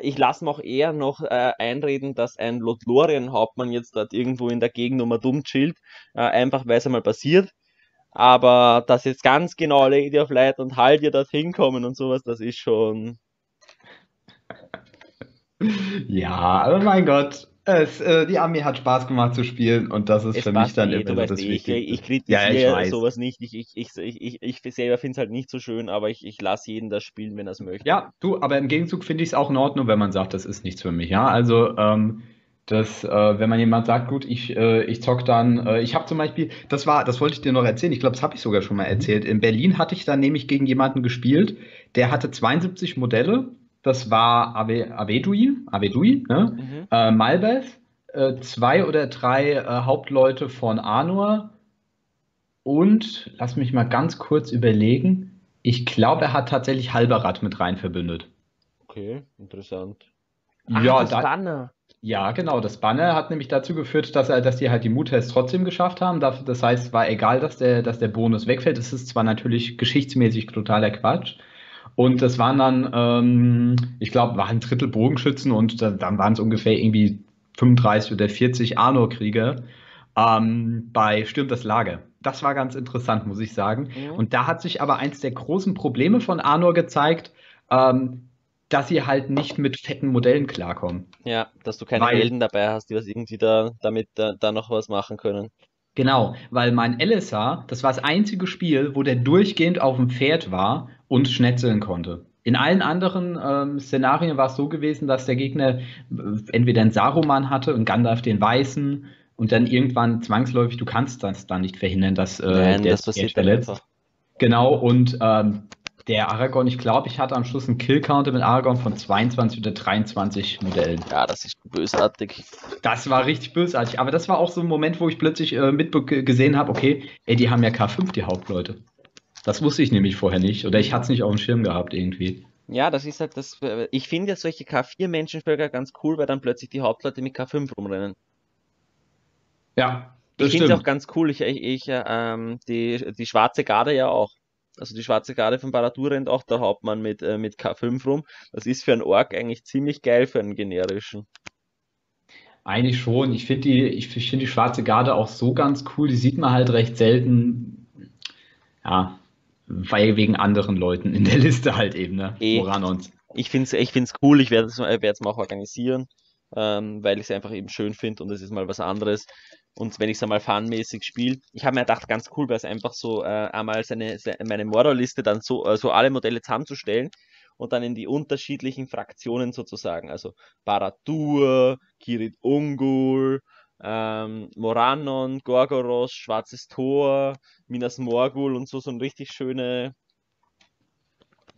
[SPEAKER 2] ich lasse mir auch eher noch äh, einreden, dass ein Lothlorien-Hauptmann jetzt dort irgendwo in der Gegend nochmal dumm chillt, äh, einfach weil es einmal passiert. Aber dass jetzt ganz genau Lady of Light und Haldir dorthin kommen und sowas, das ist schon.
[SPEAKER 1] Ja, aber mein Gott, es, äh, die Armee hat Spaß gemacht zu spielen und das ist es für mich dann
[SPEAKER 2] eh, immer das eh, Wichtigste. Ich, ich kritisiere ja, sowas nicht. Ich, ich, ich, ich, ich selber finde es halt nicht so schön, aber ich, ich lasse jeden das spielen, wenn er es möchte.
[SPEAKER 1] Ja, du, aber im Gegenzug finde ich es auch in Ordnung, wenn man sagt, das ist nichts für mich. Ja, also, ähm, das, äh, wenn man jemand sagt, gut, ich, äh, ich zock dann, äh, ich habe zum Beispiel, das war, das wollte ich dir noch erzählen, ich glaube, das habe ich sogar schon mal erzählt. In Berlin hatte ich dann nämlich gegen jemanden gespielt, der hatte 72 Modelle das war Ave, Avedui, Avedui ne? mhm. äh, Malbeth, äh, zwei oder drei äh, Hauptleute von Anor und, lass mich mal ganz kurz überlegen, ich glaube, er hat tatsächlich Halberat mit rein verbündet.
[SPEAKER 2] Okay, interessant.
[SPEAKER 1] Ach, ja, das da, Banner. Ja, genau. Das Banner hat nämlich dazu geführt, dass, er, dass die halt die Muttests trotzdem geschafft haben. Das heißt, es war egal, dass der, dass der Bonus wegfällt. Das ist zwar natürlich geschichtsmäßig totaler Quatsch, und das waren dann, ähm, ich glaube, waren ein Drittel Bogenschützen und da, dann waren es ungefähr irgendwie 35 oder 40 Arnor-Krieger ähm, bei Stürmt das Lager. Das war ganz interessant, muss ich sagen. Mhm. Und da hat sich aber eins der großen Probleme von Arnor gezeigt, ähm, dass sie halt nicht mit fetten Modellen klarkommen.
[SPEAKER 2] Ja, dass du keine Weil, Helden dabei hast, die was irgendwie da damit da, da noch was machen können.
[SPEAKER 1] Genau, weil mein LSA, das war das einzige Spiel, wo der durchgehend auf dem Pferd war und schnetzeln konnte. In allen anderen ähm, Szenarien war es so gewesen, dass der Gegner äh, entweder einen Saruman hatte und Gandalf den Weißen und dann irgendwann zwangsläufig, du kannst das dann nicht verhindern, dass äh, Nein, der das passiert verletzt. Einfach. Genau, und ähm, der Aragorn, ich glaube, ich hatte am Schluss einen Kill-Counter mit Aragorn von 22 oder 23 Modellen.
[SPEAKER 2] Ja, das ist bösartig.
[SPEAKER 1] Das war richtig bösartig. Aber das war auch so ein Moment, wo ich plötzlich äh, mitgesehen habe, okay, ey, die haben ja K5, die Hauptleute. Das wusste ich nämlich vorher nicht. Oder ich hatte es nicht auf dem Schirm gehabt irgendwie.
[SPEAKER 2] Ja, das ist halt das. Äh, ich finde ja solche K4-Menschenvölker ganz cool, weil dann plötzlich die Hauptleute mit K5 rumrennen.
[SPEAKER 1] Ja,
[SPEAKER 2] ich finde es auch ganz cool. Ich, ich, ich ähm, die, die schwarze Garde ja auch. Also die schwarze Garde von Baradur rennt auch der Hauptmann mit, äh, mit K5 rum. Das ist für einen Ork eigentlich ziemlich geil für einen generischen.
[SPEAKER 1] Eigentlich schon. Ich finde die, ich finde die schwarze Garde auch so ganz cool. Die sieht man halt recht selten. Ja, weil wegen anderen Leuten in der Liste halt eben, ne?
[SPEAKER 2] E. Woran uns. Ich finde es ich find's cool. Ich werde es äh, mal auch organisieren, ähm, weil ich es einfach eben schön finde und es ist mal was anderes. Und wenn ich es einmal fanmäßig spiele, ich habe mir gedacht, ganz cool wäre es einfach so, äh, einmal seine, seine, meine Mordor-Liste dann so, äh, so alle Modelle zusammenzustellen und dann in die unterschiedlichen Fraktionen sozusagen. Also Baradur, Kirit Ungul, ähm, Moranon, Gorgoros, Schwarzes Tor, Minas Morgul und so, so eine richtig schöne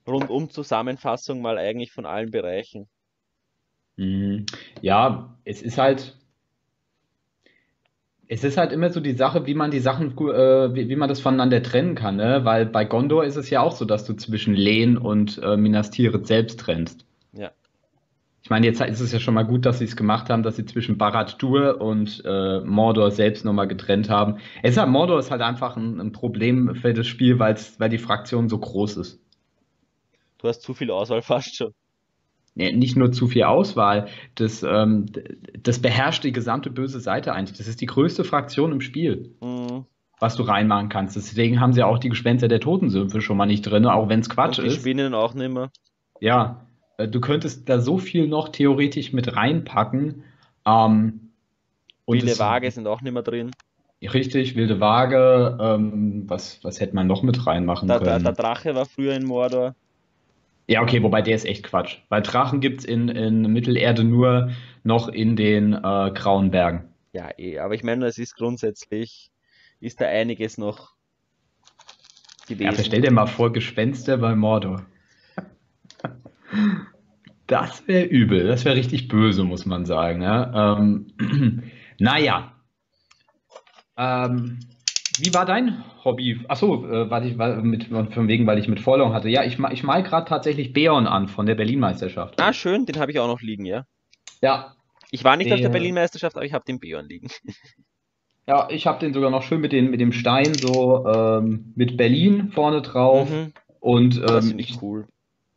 [SPEAKER 2] Rundum-Zusammenfassung mal eigentlich von allen Bereichen.
[SPEAKER 1] Mhm. Ja, es ist halt, es ist halt immer so die Sache, wie man die Sachen, äh, wie, wie, man das voneinander trennen kann, ne? Weil bei Gondor ist es ja auch so, dass du zwischen Lehn und äh, Minas Tirith selbst trennst.
[SPEAKER 2] Ja.
[SPEAKER 1] Ich meine, jetzt ist es ja schon mal gut, dass sie es gemacht haben, dass sie zwischen Barad-dur und äh, Mordor selbst nochmal getrennt haben. Es ist halt, Mordor ist halt einfach ein, ein Problem für das Spiel, weil die Fraktion so groß ist.
[SPEAKER 2] Du hast zu viel Auswahl fast schon
[SPEAKER 1] nicht nur zu viel Auswahl, das, ähm, das beherrscht die gesamte böse Seite eigentlich. Das ist die größte Fraktion im Spiel, mhm. was du reinmachen kannst. Deswegen haben sie auch die Gespenster der Totensümpfe schon mal nicht drin, auch wenn es Quatsch Und die ist. Die
[SPEAKER 2] Spinnen auch nicht mehr.
[SPEAKER 1] Ja, du könntest da so viel noch theoretisch mit reinpacken. Ähm,
[SPEAKER 2] Wilde Waage sind auch nicht mehr drin.
[SPEAKER 1] Richtig, wilde Waage. Ähm, was, was hätte man noch mit reinmachen
[SPEAKER 2] da,
[SPEAKER 1] können?
[SPEAKER 2] Der, der Drache war früher in Mordor.
[SPEAKER 1] Ja, okay, wobei der ist echt Quatsch. Weil Drachen gibt es in, in Mittelerde nur noch in den äh, Grauen Bergen.
[SPEAKER 2] Ja, eh, aber ich meine, es ist grundsätzlich, ist da einiges noch
[SPEAKER 1] gewesen. Ja, stell dir mal vor, Gespenster bei Mordor. Das wäre übel, das wäre richtig böse, muss man sagen. Ja? Ähm, naja. Ähm, wie war dein Hobby? Achso, äh, ich, mit, von wegen, weil ich mit Vorlauf hatte. Ja, ich, ich mal gerade tatsächlich Beon an von der Berlin-Meisterschaft.
[SPEAKER 2] Ah, schön, den habe ich auch noch liegen, ja.
[SPEAKER 1] Ja.
[SPEAKER 2] Ich war nicht der, auf der Berlin-Meisterschaft, aber ich habe den Beon liegen.
[SPEAKER 1] Ja, ich habe den sogar noch schön mit, den, mit dem Stein so ähm, mit Berlin vorne drauf. Mhm. Und ähm, das
[SPEAKER 2] ich cool.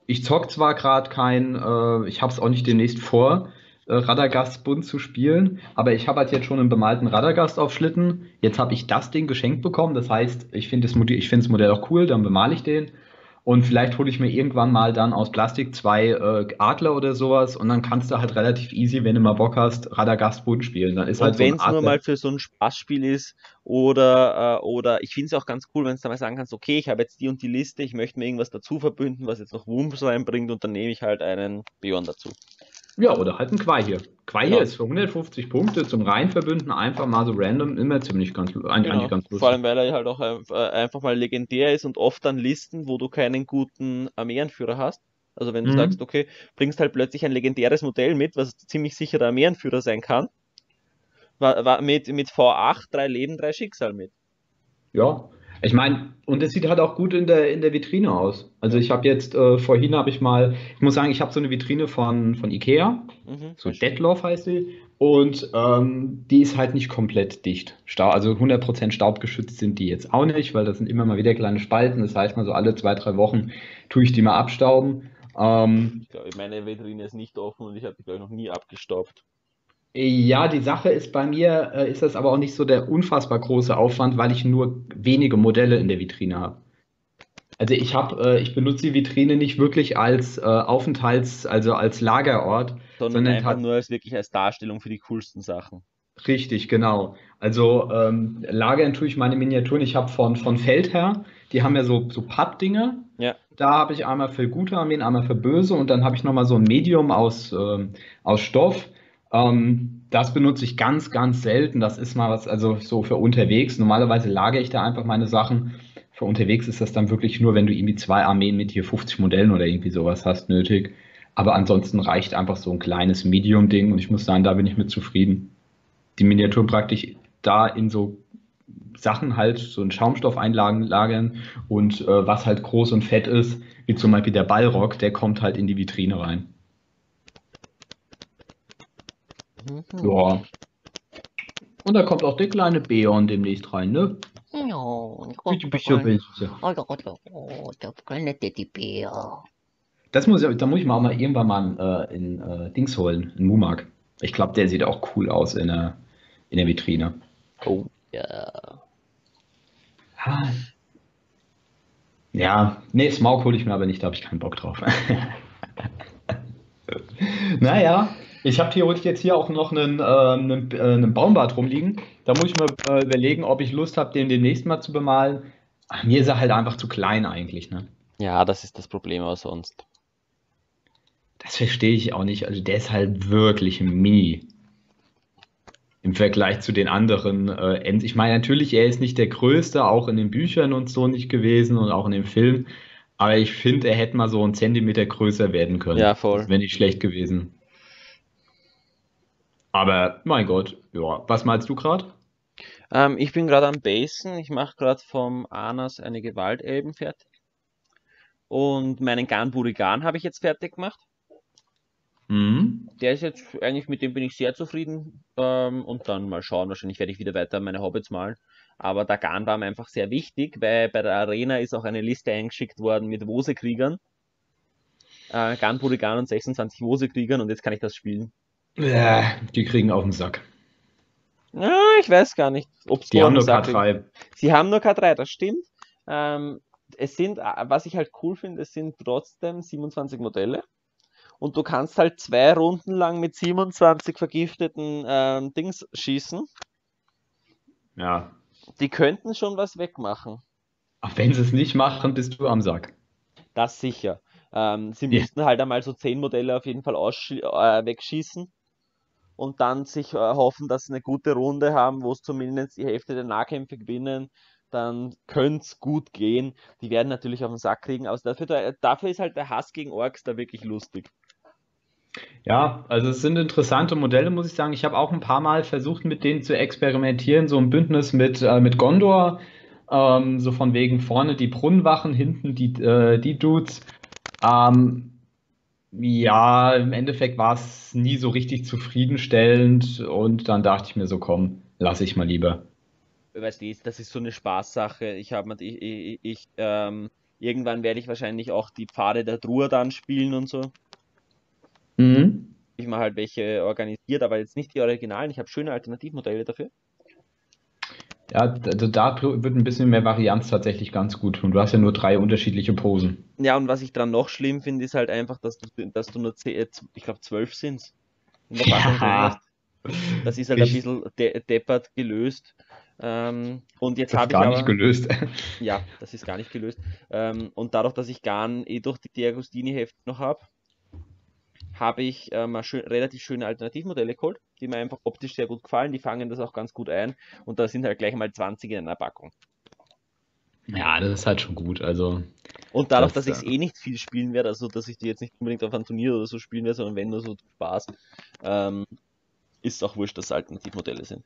[SPEAKER 1] Ich zock zwar gerade kein, äh, ich habe es auch nicht demnächst vor, äh, Radagast-Bund zu spielen. Aber ich habe halt jetzt schon einen bemalten Radagast auf Schlitten. Jetzt habe ich das Ding geschenkt bekommen. Das heißt, ich finde das, das Modell auch cool, dann bemale ich den. Und vielleicht hole ich mir irgendwann mal dann aus Plastik zwei äh, Adler oder sowas und dann kannst du halt relativ easy, wenn du mal Bock hast, Radagast Bund spielen. Dann ist und halt
[SPEAKER 2] so wenn es nur mal für so ein Spaßspiel ist oder, äh, oder ich finde es auch ganz cool, wenn du da mal sagen kannst, okay, ich habe jetzt die und die Liste, ich möchte mir irgendwas dazu verbünden, was jetzt noch Wumms reinbringt und dann nehme ich halt einen Björn dazu.
[SPEAKER 1] Ja, oder halt ein Quai hier. Quai hier genau. ist für 150 Punkte zum Reinverbünden einfach mal so random immer ziemlich ganz,
[SPEAKER 2] eigentlich genau. ganz lustig. Vor allem, weil er halt auch äh, einfach mal legendär ist und oft an Listen, wo du keinen guten Armeeanführer hast. Also wenn du mhm. sagst, okay, bringst halt plötzlich ein legendäres Modell mit, was ziemlich sicher der Armeeanführer sein kann. War, war mit, mit V8 drei Leben, drei Schicksal mit.
[SPEAKER 1] Ja, ich meine, und es sieht halt auch gut in der, in der Vitrine aus. Also ich habe jetzt, äh, vorhin habe ich mal, ich muss sagen, ich habe so eine Vitrine von, von Ikea, mhm, so Deadloff heißt die, und ähm, die ist halt nicht komplett dicht. Stau, also 100% staubgeschützt sind die jetzt auch nicht, weil das sind immer mal wieder kleine Spalten. Das heißt mal so alle zwei, drei Wochen tue ich die mal abstauben.
[SPEAKER 2] Ähm, ich glaube, meine Vitrine ist nicht offen und ich habe die, glaube ich, noch nie abgestaubt.
[SPEAKER 1] Ja, die Sache ist bei mir, äh, ist das aber auch nicht so der unfassbar große Aufwand, weil ich nur wenige Modelle in der Vitrine habe. Also ich habe, äh, ich benutze die Vitrine nicht wirklich als äh, Aufenthalts-, also als Lagerort,
[SPEAKER 2] sondern, sondern einfach nur als wirklich als Darstellung für die coolsten Sachen.
[SPEAKER 1] Richtig, genau. Also ähm, lagern tue ich meine Miniaturen. Ich habe von, von Feldherr, die haben ja so, so Pappdinger.
[SPEAKER 2] Ja.
[SPEAKER 1] Da habe ich einmal für gute Armeen, einmal für böse und dann habe ich nochmal so ein Medium aus, ähm, aus Stoff. Ähm, das benutze ich ganz, ganz selten. Das ist mal was, also so für unterwegs. Normalerweise lagere ich da einfach meine Sachen. Für unterwegs ist das dann wirklich nur, wenn du irgendwie zwei Armeen mit hier 50 Modellen oder irgendwie sowas hast, nötig. Aber ansonsten reicht einfach so ein kleines Medium-Ding und ich muss sagen, da bin ich mit zufrieden. Die Miniaturen praktisch da in so Sachen halt, so in Schaumstoffeinlagen lagern und äh, was halt groß und fett ist, wie zum Beispiel der Ballrock, der kommt halt in die Vitrine rein.
[SPEAKER 2] Mhm. Ja.
[SPEAKER 1] Und da kommt auch der kleine Beon demnächst rein, ne?
[SPEAKER 3] Ja,
[SPEAKER 1] Bitte, bitte, bitte.
[SPEAKER 3] Oh, oh, der kleine Teddybär.
[SPEAKER 1] Das muss ich, da muss ich mal auch mal irgendwann mal äh, in äh, Dings holen, in Mumak. Ich glaube, der sieht auch cool aus in der, in der Vitrine.
[SPEAKER 3] Oh, ja.
[SPEAKER 1] Ah. Ja, nee, Smaug hole ich mir aber nicht, da habe ich keinen Bock drauf. naja, ich habe theoretisch jetzt hier auch noch einen, äh, einen, äh, einen Baumbart rumliegen. Da muss ich mir äh, überlegen, ob ich Lust habe, den demnächst mal zu bemalen. Ach, mir ist er halt einfach zu klein eigentlich, ne?
[SPEAKER 2] Ja, das ist das Problem auch sonst.
[SPEAKER 1] Das verstehe ich auch nicht. Also der ist halt wirklich mini im Vergleich zu den anderen äh. Ich meine, natürlich, er ist nicht der Größte, auch in den Büchern und so nicht gewesen und auch in dem Film. Aber ich finde, er hätte mal so einen Zentimeter größer werden können.
[SPEAKER 2] Ja, voll.
[SPEAKER 1] Wäre nicht schlecht gewesen. Aber mein Gott, ja. Was meinst du gerade?
[SPEAKER 2] Ähm, ich bin gerade am Basen. Ich mache gerade vom Anas eine Gewaltelben fertig. Und meinen Gan Burigan habe ich jetzt fertig gemacht.
[SPEAKER 1] Mhm.
[SPEAKER 2] Der ist jetzt eigentlich, mit dem bin ich sehr zufrieden. Ähm, und dann mal schauen, wahrscheinlich werde ich wieder weiter meine Hobbits malen. Aber der Gan war mir einfach sehr wichtig, weil bei der Arena ist auch eine Liste eingeschickt worden mit Wosekriegern. Äh, Gan Burigan und 26 Wosekriegern und jetzt kann ich das spielen.
[SPEAKER 1] Ja, die kriegen auf den Sack.
[SPEAKER 2] Ja, ich weiß gar nicht, ob
[SPEAKER 1] Die haben nur K3.
[SPEAKER 2] Sie haben nur K3, das stimmt. Ähm, es sind, äh, was ich halt cool finde, es sind trotzdem 27 Modelle. Und du kannst halt zwei Runden lang mit 27 vergifteten ähm, Dings schießen.
[SPEAKER 1] Ja.
[SPEAKER 2] Die könnten schon was wegmachen.
[SPEAKER 1] Ach, wenn sie es nicht machen, bist du am Sack.
[SPEAKER 2] Das sicher. Ähm, sie
[SPEAKER 1] Ja.
[SPEAKER 2] müssten halt einmal so 10 Modelle auf jeden Fall äh, wegschießen. Und dann sich äh, hoffen, dass sie eine gute Runde haben, wo es zumindest die Hälfte der Nahkämpfe gewinnen. Dann könnte es gut gehen. Die werden natürlich auf den Sack kriegen. Aber dafür, dafür ist halt der Hass gegen Orks da wirklich lustig.
[SPEAKER 1] Ja, also es sind interessante Modelle, muss ich sagen. Ich habe auch ein paar Mal versucht, mit denen zu experimentieren. So ein Bündnis mit, äh, mit Gondor, ähm, so von wegen vorne die Brunnenwachen, hinten die, äh, die Dudes. Ähm, ja, im Endeffekt war es nie so richtig zufriedenstellend und dann dachte ich mir so, komm, lass ich mal lieber.
[SPEAKER 2] Weißt du, das ist so eine Spaßsache. Ich habe ich, ich, ich ähm, irgendwann werde ich wahrscheinlich auch die Pfade der Truhe dann spielen und so.
[SPEAKER 1] Mhm.
[SPEAKER 2] Ich mal halt welche organisiert, aber jetzt nicht die Originalen. Ich habe schöne Alternativmodelle dafür.
[SPEAKER 1] Ja, also da wird ein bisschen mehr Varianz tatsächlich ganz gut tun. Du hast ja nur drei unterschiedliche Posen.
[SPEAKER 2] Ja, und was ich dran noch schlimm finde, ist halt einfach, dass du, dass du nur, äh, ich glaube, zwölf sind.
[SPEAKER 1] Ja.
[SPEAKER 2] Das ist halt ein
[SPEAKER 1] Ich-
[SPEAKER 2] bisschen de deppert gelöst. Ähm, und jetzt
[SPEAKER 1] Das ist
[SPEAKER 2] habe ich
[SPEAKER 1] gar
[SPEAKER 2] aber,
[SPEAKER 1] nicht gelöst.
[SPEAKER 2] ja, das ist gar nicht gelöst. Ähm, und dadurch, dass ich Garn eh durch die Diagostini-Hefte noch habe, habe ich ähm, mal schön, relativ schöne Alternativmodelle geholt, die mir einfach optisch sehr gut gefallen. Die fangen das auch ganz gut ein. Und da sind halt gleich mal 20 in einer Packung.
[SPEAKER 1] Ja, das ist halt schon gut. Also,
[SPEAKER 2] Und dadurch,
[SPEAKER 1] Das,
[SPEAKER 2] dass ich es
[SPEAKER 1] äh,
[SPEAKER 2] eh nicht viel spielen werde, also dass ich die jetzt nicht unbedingt auf einem Turnier oder so spielen werde, sondern wenn nur so Spaß, ähm, ist es auch wurscht, dass es Alternativmodelle sind.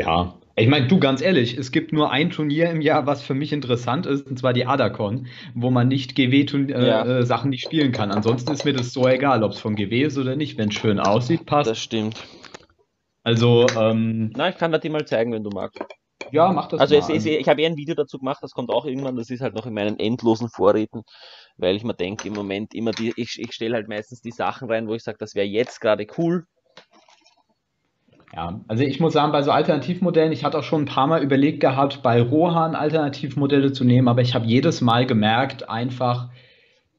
[SPEAKER 1] Ja. Ich meine, du, ganz ehrlich, es gibt nur ein Turnier im Jahr, was für mich interessant ist, und zwar die Adacon, wo man nicht GW-Sachen äh,
[SPEAKER 2] Ja.
[SPEAKER 1] äh, nicht spielen kann. Ansonsten ist mir das so egal, ob es von GW ist oder nicht. Wenn es schön aussieht, passt.
[SPEAKER 2] Das stimmt.
[SPEAKER 1] Also, ähm,
[SPEAKER 2] Na, ich kann dir die mal zeigen, wenn du magst.
[SPEAKER 1] ja, mach das
[SPEAKER 2] Also
[SPEAKER 1] mal.
[SPEAKER 2] es, es, ich habe eh ein Video dazu gemacht, das kommt auch irgendwann, das ist halt noch in meinen endlosen Vorräten, weil ich mir denke, im Moment immer die, ich, ich stelle halt meistens die Sachen rein, wo ich sage, das wäre jetzt gerade cool.
[SPEAKER 1] Ja, also ich muss sagen, bei so Alternativmodellen, ich hatte auch schon ein paar Mal überlegt gehabt, bei Rohan Alternativmodelle zu nehmen, aber ich habe jedes Mal gemerkt, einfach,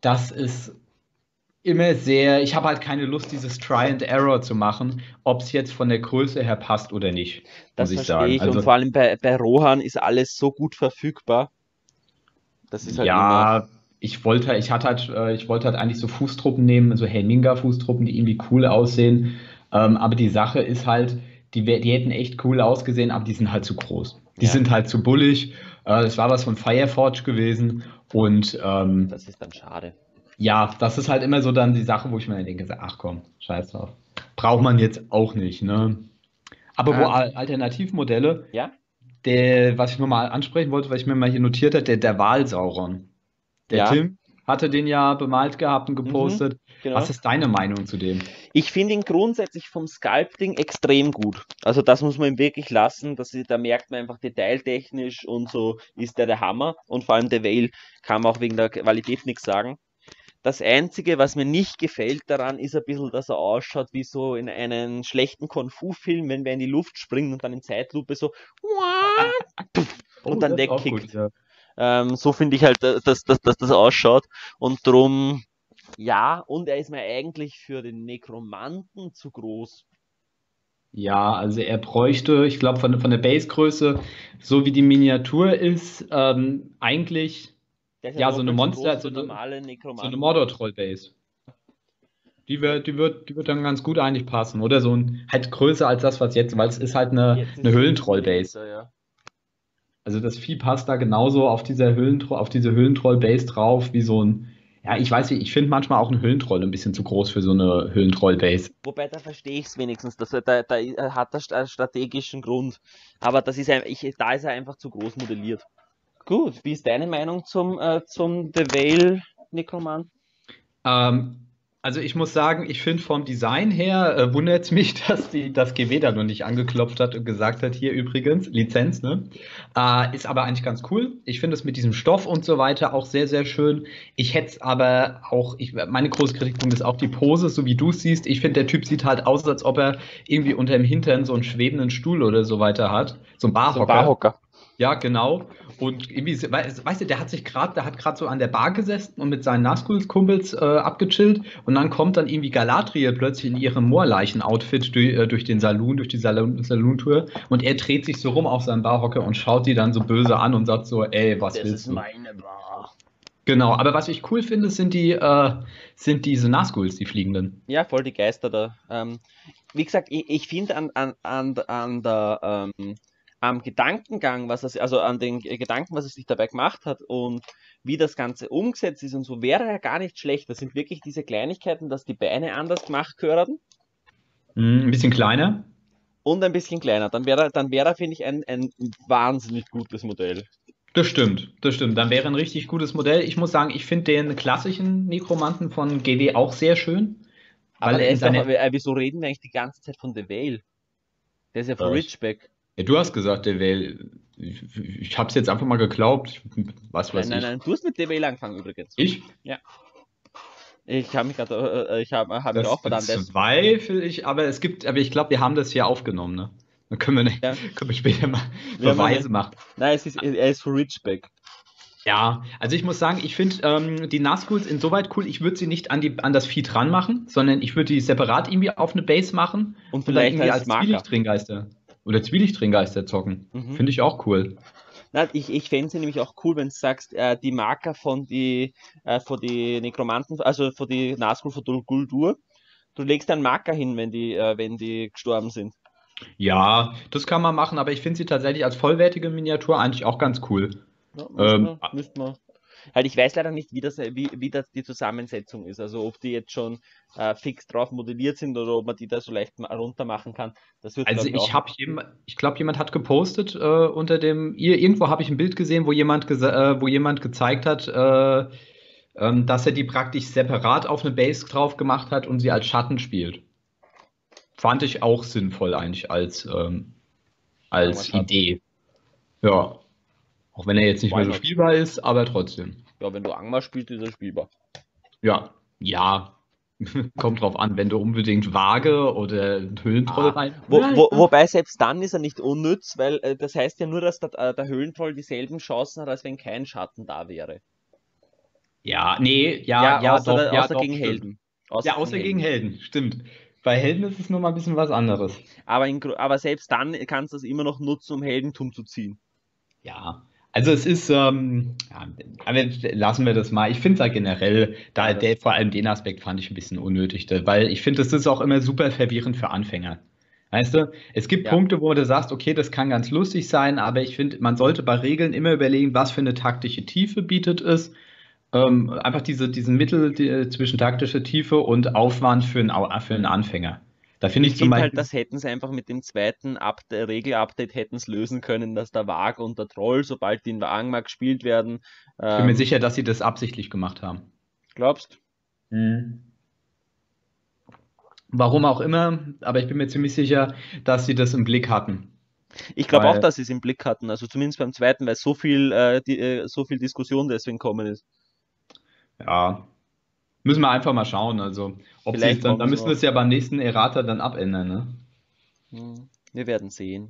[SPEAKER 1] dass es immer sehr, ich habe halt keine Lust, dieses Try and Error zu machen, ob es jetzt von der Größe her passt oder nicht,
[SPEAKER 2] Das
[SPEAKER 1] muss ich
[SPEAKER 2] verstehe
[SPEAKER 1] sagen.
[SPEAKER 2] ich.
[SPEAKER 1] Also,
[SPEAKER 2] und vor allem bei, bei Rohan ist alles so gut verfügbar. Das ist halt immer.
[SPEAKER 1] ja, ich wollte, ich hatte halt, äh, ich wollte halt eigentlich so Fußtruppen nehmen, so Helminga-Fußtruppen, die irgendwie cool aussehen. Ähm, aber die Sache ist halt, die, die hätten echt cool ausgesehen, aber die sind halt zu groß. Die
[SPEAKER 2] Ja.
[SPEAKER 1] sind halt zu bullig. Äh, das war was von Fireforge gewesen. Und ähm,
[SPEAKER 2] Das ist dann schade.
[SPEAKER 1] ja, das ist halt immer so dann die Sache, wo ich mir dann denke, ach komm, scheiß drauf. Braucht man jetzt auch nicht, ne? Aber wo
[SPEAKER 2] Ah.
[SPEAKER 1] Al- Alternativmodelle,
[SPEAKER 2] Ja?
[SPEAKER 1] der, was ich nochmal ansprechen wollte, was ich mir mal hier notiert habe, der, der Walsauron. Der
[SPEAKER 2] Ja.
[SPEAKER 1] Tim hatte den ja bemalt gehabt und gepostet.
[SPEAKER 2] genau.
[SPEAKER 1] Was ist deine Meinung zu dem?
[SPEAKER 2] Ich finde ihn grundsätzlich vom Sculpting extrem gut. Also das muss man ihm wirklich lassen. Das, da merkt man einfach detailtechnisch und so ist der der Hammer. Und vor allem der Vale kann man auch wegen der Qualität nichts sagen. Das Einzige, was mir nicht gefällt daran, ist ein bisschen, dass er ausschaut wie so in einem schlechten Kung-Fu-Film, wenn wer in die Luft springt und dann in Zeitlupe so und dann
[SPEAKER 1] Oh,
[SPEAKER 2] wegkickt.
[SPEAKER 1] gut, ja.
[SPEAKER 2] Ähm, so finde ich halt, dass, dass, dass das ausschaut. Und drum, ja, und er ist mir eigentlich für den Nekromanten zu groß.
[SPEAKER 1] Ja, also er bräuchte, ich glaube, von, von der Basegröße, so wie die Miniatur ist, ähm, eigentlich Ja,
[SPEAKER 2] doppelt
[SPEAKER 1] so eine Monster- so eine-
[SPEAKER 2] normale
[SPEAKER 1] so eine. Mordor-Troll-Base. Die wird, die, wird, die wird dann ganz gut eigentlich passen. Oder so ein, halt größer als das, was jetzt, weil es ist halt eine, eine Höhlentroll-Base.
[SPEAKER 2] Ja.
[SPEAKER 1] Also das Vieh passt da genauso auf dieser Höhlentro auf diese Höhlentroll-Base drauf, wie so ein, ja, ich weiß nicht, ich finde manchmal auch ein Höhlentroll ein bisschen zu groß für so eine Höhlentroll-Base.
[SPEAKER 2] Wobei, da verstehe ich es wenigstens. Das, da, da hat das einen strategischen Grund. Aber das ist ich, da ist er einfach zu groß modelliert. Gut, wie ist deine Meinung zum, äh, zum The Veil Necroman?
[SPEAKER 1] Ähm, also ich muss sagen, ich finde vom Design her äh, wundert es mich, dass die, das GW da noch nicht angeklopft hat und gesagt hat, hier übrigens, Lizenz, ne? Äh, ist aber eigentlich ganz cool. Ich finde es mit diesem Stoff und so weiter auch sehr, sehr schön. Ich hätte es aber auch, ich, meine große Kritikpunkt ist auch die Pose, so wie du es siehst. Ich finde, der Typ sieht halt aus, als ob er irgendwie unter dem Hintern so einen schwebenden Stuhl oder so weiter hat. So ein Barhocker.
[SPEAKER 2] Barhocker.
[SPEAKER 1] Ja, genau. Und irgendwie, weißt du, der hat sich gerade, der hat gerade so an der Bar gesessen und mit seinen Nazgul-Kumpels äh, abgechillt und dann kommt dann irgendwie Galadriel plötzlich in ihrem Moorleichen-Outfit durch, äh, durch den Saloon, durch die Saloon-Tour und er dreht sich so rum auf seinen Barhocker und schaut die dann so böse an und sagt so, ey, was
[SPEAKER 2] Das
[SPEAKER 1] willst
[SPEAKER 2] ist
[SPEAKER 1] du?
[SPEAKER 2] meine Bar.
[SPEAKER 1] Genau, aber was ich cool finde, sind die, äh, sind diese Nazguls, die fliegenden.
[SPEAKER 2] Ja, voll die Geister da. Ähm, wie gesagt, ich, ich finde an, an, an, an der, ähm, am Gedankengang, was es, also an den Gedanken, was es sich dabei gemacht hat und wie das Ganze umgesetzt ist und so, wäre er gar nicht schlecht. Das sind wirklich diese Kleinigkeiten, dass die Beine anders gemacht gehören
[SPEAKER 1] Hm, ein bisschen kleiner.
[SPEAKER 2] und ein bisschen kleiner. Dann wäre, dann wäre, finde ich, ein, ein wahnsinnig gutes Modell.
[SPEAKER 1] Das stimmt, das stimmt. Dann wäre ein richtig gutes Modell. Ich muss sagen, ich finde den klassischen Nekromanten von GW auch sehr schön.
[SPEAKER 2] Aber
[SPEAKER 1] Weil er
[SPEAKER 2] ist doch,
[SPEAKER 1] seine,
[SPEAKER 2] äh, wieso reden wir eigentlich die ganze Zeit von The Veil? Der ist ja von
[SPEAKER 1] Was? Ja, du hast gesagt, der wäre. Ich, ich habe es jetzt einfach mal geglaubt. Was weiß
[SPEAKER 2] Nein, nein,
[SPEAKER 1] ich.
[SPEAKER 2] nein, du hast mit Veil angefangen übrigens.
[SPEAKER 1] Ich?
[SPEAKER 2] Ich habe mich gerade, äh, ich habe hab mich auch verdammt.
[SPEAKER 1] bezweifle ich, aber es gibt, aber ich glaube, wir haben das hier aufgenommen, ne? Dann können wir, nicht,
[SPEAKER 2] Ja.
[SPEAKER 1] können wir später mal Beweise
[SPEAKER 2] eine-
[SPEAKER 1] machen.
[SPEAKER 2] Nein, es ist, er ist von Ridgeback.
[SPEAKER 1] Ja, also ich muss sagen, ich finde ähm, die Nazguls insoweit cool, ich würde sie nicht an, die, an das Vieh dran machen, sondern ich würde die separat irgendwie auf eine Base machen
[SPEAKER 2] Und
[SPEAKER 1] und
[SPEAKER 2] vielleicht
[SPEAKER 1] irgendwie
[SPEAKER 2] als
[SPEAKER 1] als
[SPEAKER 2] Marker.
[SPEAKER 1] Oder Zwielichtringgeister zocken.
[SPEAKER 2] Mhm.
[SPEAKER 1] Finde ich auch cool.
[SPEAKER 2] Nein, ich, ich fände es nämlich auch cool, wenn du sagst, äh, die Marker von die, äh, von die Nekromanten, also von die Nazgul von Dol Guldur, du legst einen Marker hin, wenn die, äh, wenn die gestorben sind.
[SPEAKER 1] Ja, das kann man machen, aber ich finde sie tatsächlich als vollwertige Miniatur eigentlich auch ganz cool.
[SPEAKER 2] Ja,
[SPEAKER 1] Ähm,
[SPEAKER 2] müsste man, müsste man. Halt, ich weiß leider nicht, wie das, wie, wie das die Zusammensetzung ist. Also ob die jetzt schon äh, fix drauf modelliert sind oder ob man die da so leicht runter machen kann. Das wird,
[SPEAKER 1] Also ich habe jemand, ich glaube, jemand hat gepostet äh, unter dem, ir- irgendwo habe ich ein Bild gesehen, wo jemand, äh, wo jemand gezeigt hat, äh, ähm, dass er die praktisch separat auf eine Base drauf gemacht hat und sie als Schatten spielt. Fand ich auch sinnvoll eigentlich als, ähm, als. Idee. Ja. Auch wenn er jetzt nicht
[SPEAKER 2] Why
[SPEAKER 1] mehr so
[SPEAKER 2] not?
[SPEAKER 1] spielbar ist, aber trotzdem.
[SPEAKER 2] Ja, wenn du Angmar spielst, ist er spielbar.
[SPEAKER 1] Ja. Ja. Kommt drauf an, wenn du unbedingt Waage oder einen Höhlentroll
[SPEAKER 2] Ah,
[SPEAKER 1] rein.
[SPEAKER 2] Wo,
[SPEAKER 1] Ja,
[SPEAKER 2] wo,
[SPEAKER 1] ja.
[SPEAKER 2] wobei selbst dann ist er nicht unnütz, weil äh, das heißt ja nur, dass der, äh, der Höhlentroll dieselben Chancen hat, als wenn kein Schatten da wäre.
[SPEAKER 1] Ja, nee, ja, ja,
[SPEAKER 2] außer,
[SPEAKER 1] doch,
[SPEAKER 2] der-
[SPEAKER 1] ja,
[SPEAKER 2] außer
[SPEAKER 1] doch,
[SPEAKER 2] gegen
[SPEAKER 1] stimmt.
[SPEAKER 2] Helden.
[SPEAKER 1] Ja, außer gegen Helden, stimmt. Bei Helden ist es nur mal ein bisschen was anderes.
[SPEAKER 2] Aber, in, aber selbst dann kannst du es immer noch nutzen, um Heldentum zu ziehen.
[SPEAKER 1] Ja, also es ist, ähm, ja, aber lassen wir das mal. Ich finde es halt generell, da,
[SPEAKER 2] Ja,
[SPEAKER 1] der, vor allem den Aspekt fand ich ein bisschen unnötig, weil ich finde, das ist auch immer super verwirrend für Anfänger. Weißt du, es gibt
[SPEAKER 2] Ja.
[SPEAKER 1] Punkte, wo du sagst, okay, das kann ganz lustig sein, aber ich finde, man sollte bei Regeln immer überlegen, was für eine taktische Tiefe bietet es. Ähm, einfach diese, diesen Mittel die, zwischen taktischer Tiefe und Aufwand für einen, für einen Anfänger. Da finde ich
[SPEAKER 2] Ich
[SPEAKER 1] zum
[SPEAKER 2] finde
[SPEAKER 1] Beispiel.
[SPEAKER 2] halt, das hätten sie einfach mit dem zweiten Up Regel-Update hätten es lösen können, dass der Wag und der Troll, sobald die in Angmar gespielt werden,
[SPEAKER 1] Ich bin mir
[SPEAKER 2] ähm,
[SPEAKER 1] sicher, dass sie das absichtlich gemacht haben.
[SPEAKER 2] Glaubst?
[SPEAKER 1] Mhm. Warum auch immer, aber ich bin mir ziemlich sicher, dass sie das im Blick hatten.
[SPEAKER 2] Ich glaube auch, dass sie es im Blick hatten, also zumindest beim zweiten, weil so viel, äh, die, äh, so viel Diskussion deswegen kommen ist.
[SPEAKER 1] Ja, müssen wir einfach mal schauen. Also, ob
[SPEAKER 2] Vielleicht
[SPEAKER 1] dann,
[SPEAKER 2] sie
[SPEAKER 1] müssen wir es ja beim nächsten Errata dann abändern, ne?
[SPEAKER 2] Hm, Wir werden sehen.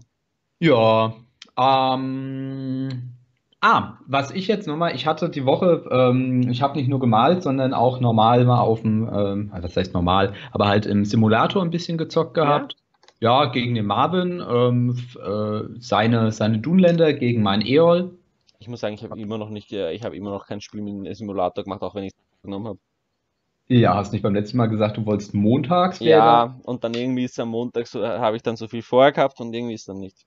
[SPEAKER 1] Ja, ähm, ah, was ich jetzt nochmal, ich hatte die Woche, ähm, ich habe nicht nur gemalt, sondern auch normal mal auf dem, ähm, was heißt normal, aber halt im Simulator ein bisschen gezockt gehabt. Ja, gegen den Marvin, ähm, äh, seine, seine Dunländer gegen meinen Eol.
[SPEAKER 2] Ich muss sagen, ich habe immer noch nicht, äh, ich habe immer noch kein Spiel mit dem Simulator gemacht, auch wenn ich es genommen habe.
[SPEAKER 1] Ja, hast nicht beim letzten Mal gesagt, du wolltest montags
[SPEAKER 2] Ja, und dann irgendwie ist am Montag so, habe ich dann so viel vorher gehabt und irgendwie ist dann nicht.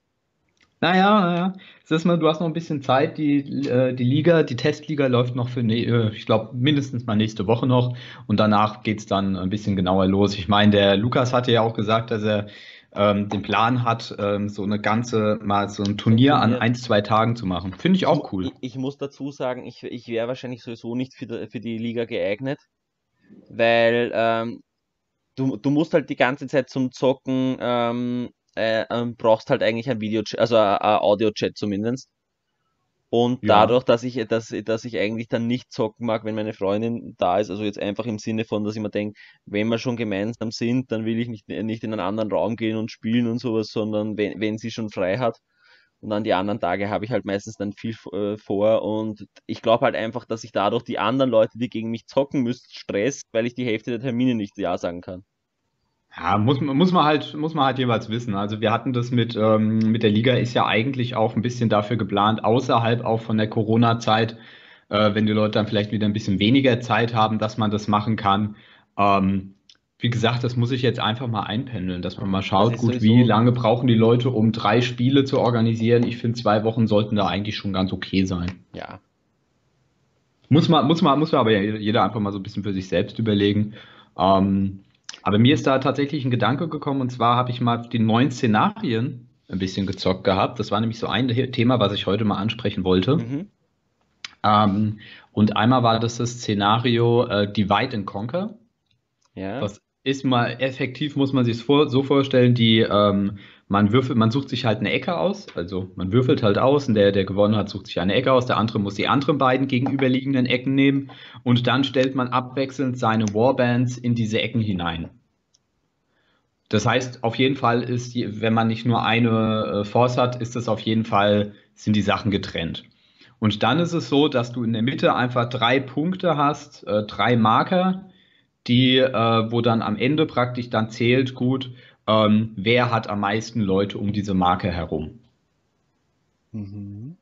[SPEAKER 1] Naja, naja. Es ist mal, du hast noch ein bisschen Zeit. Die, äh, die Liga, die Testliga läuft noch für, ne, äh, ich glaube, mindestens mal nächste Woche noch. Und danach geht's dann ein bisschen genauer los. Ich meine, der Lukas hatte ja auch gesagt, dass er ähm, den Plan hat, ähm, so eine ganze, mal so ein Turnier an ein, zwei Tagen zu machen. Finde ich auch cool.
[SPEAKER 2] Ich, ich muss dazu sagen, ich, ich wäre wahrscheinlich sowieso nicht für die, für die Liga geeignet, weil ähm, du, du musst halt die ganze Zeit zum Zocken, ähm, äh, ähm, brauchst halt eigentlich ein Video, also ein ein Audio-Chat zumindest. Und
[SPEAKER 1] Ja.
[SPEAKER 2] dadurch, dass ich, dass, dass ich eigentlich dann nicht zocken mag, wenn meine Freundin da ist, also jetzt einfach im Sinne von, dass ich mir denke, wenn wir schon gemeinsam sind, dann will ich nicht, nicht in einen anderen Raum gehen und spielen und sowas, sondern wenn, wenn sie schon frei hat. Und an die anderen Tage habe ich halt meistens dann viel äh, vor und ich glaube halt einfach, dass ich dadurch die anderen Leute, die gegen mich zocken müssen, stress, weil ich die Hälfte der Termine nicht Ja sagen kann.
[SPEAKER 1] Ja, muss, man- muss man halt, muss man halt jeweils wissen. Also wir hatten das mit, ähm, mit der Liga ist ja eigentlich auch ein bisschen dafür geplant, außerhalb auch von der Corona-Zeit, äh, wenn die Leute dann vielleicht wieder ein bisschen weniger Zeit haben, dass man das machen kann. Ähm, wie gesagt, das muss ich jetzt einfach mal einpendeln, dass man mal schaut, gut, wie lange brauchen die Leute, um drei Spiele zu organisieren. Ich finde, zwei Wochen sollten da eigentlich schon ganz okay sein.
[SPEAKER 2] Ja.
[SPEAKER 1] Muss man, muss man, muss man aber ja jeder einfach mal so ein bisschen für sich selbst überlegen. Ähm, aber mir ist da tatsächlich ein Gedanke gekommen, und zwar habe ich mal die neuen Szenarien ein bisschen gezockt gehabt. Das war nämlich so ein Thema, was ich heute mal ansprechen wollte.
[SPEAKER 2] Mhm.
[SPEAKER 1] Ähm, und einmal war das das Szenario äh, Divide and Conquer.
[SPEAKER 2] Ja.
[SPEAKER 1] Das ist mal effektiv, muss man sich vor, so vorstellen, die ähm, man würfelt, man sucht sich halt eine Ecke aus, also man würfelt halt aus und der, der gewonnen hat, sucht sich eine Ecke aus, der andere muss die anderen beiden gegenüberliegenden Ecken nehmen und dann stellt man abwechselnd seine Warbands in diese Ecken hinein. Das heißt, auf jeden Fall ist, wenn man nicht nur eine äh, Force hat, ist das auf jeden Fall, sind die Sachen getrennt. Und dann ist es so, dass du in der Mitte einfach drei Punkte hast, äh, drei Marker, die, äh, wo dann am Ende praktisch dann zählt, gut, ähm, wer hat am meisten Leute um diese Marke herum.
[SPEAKER 2] Mhm.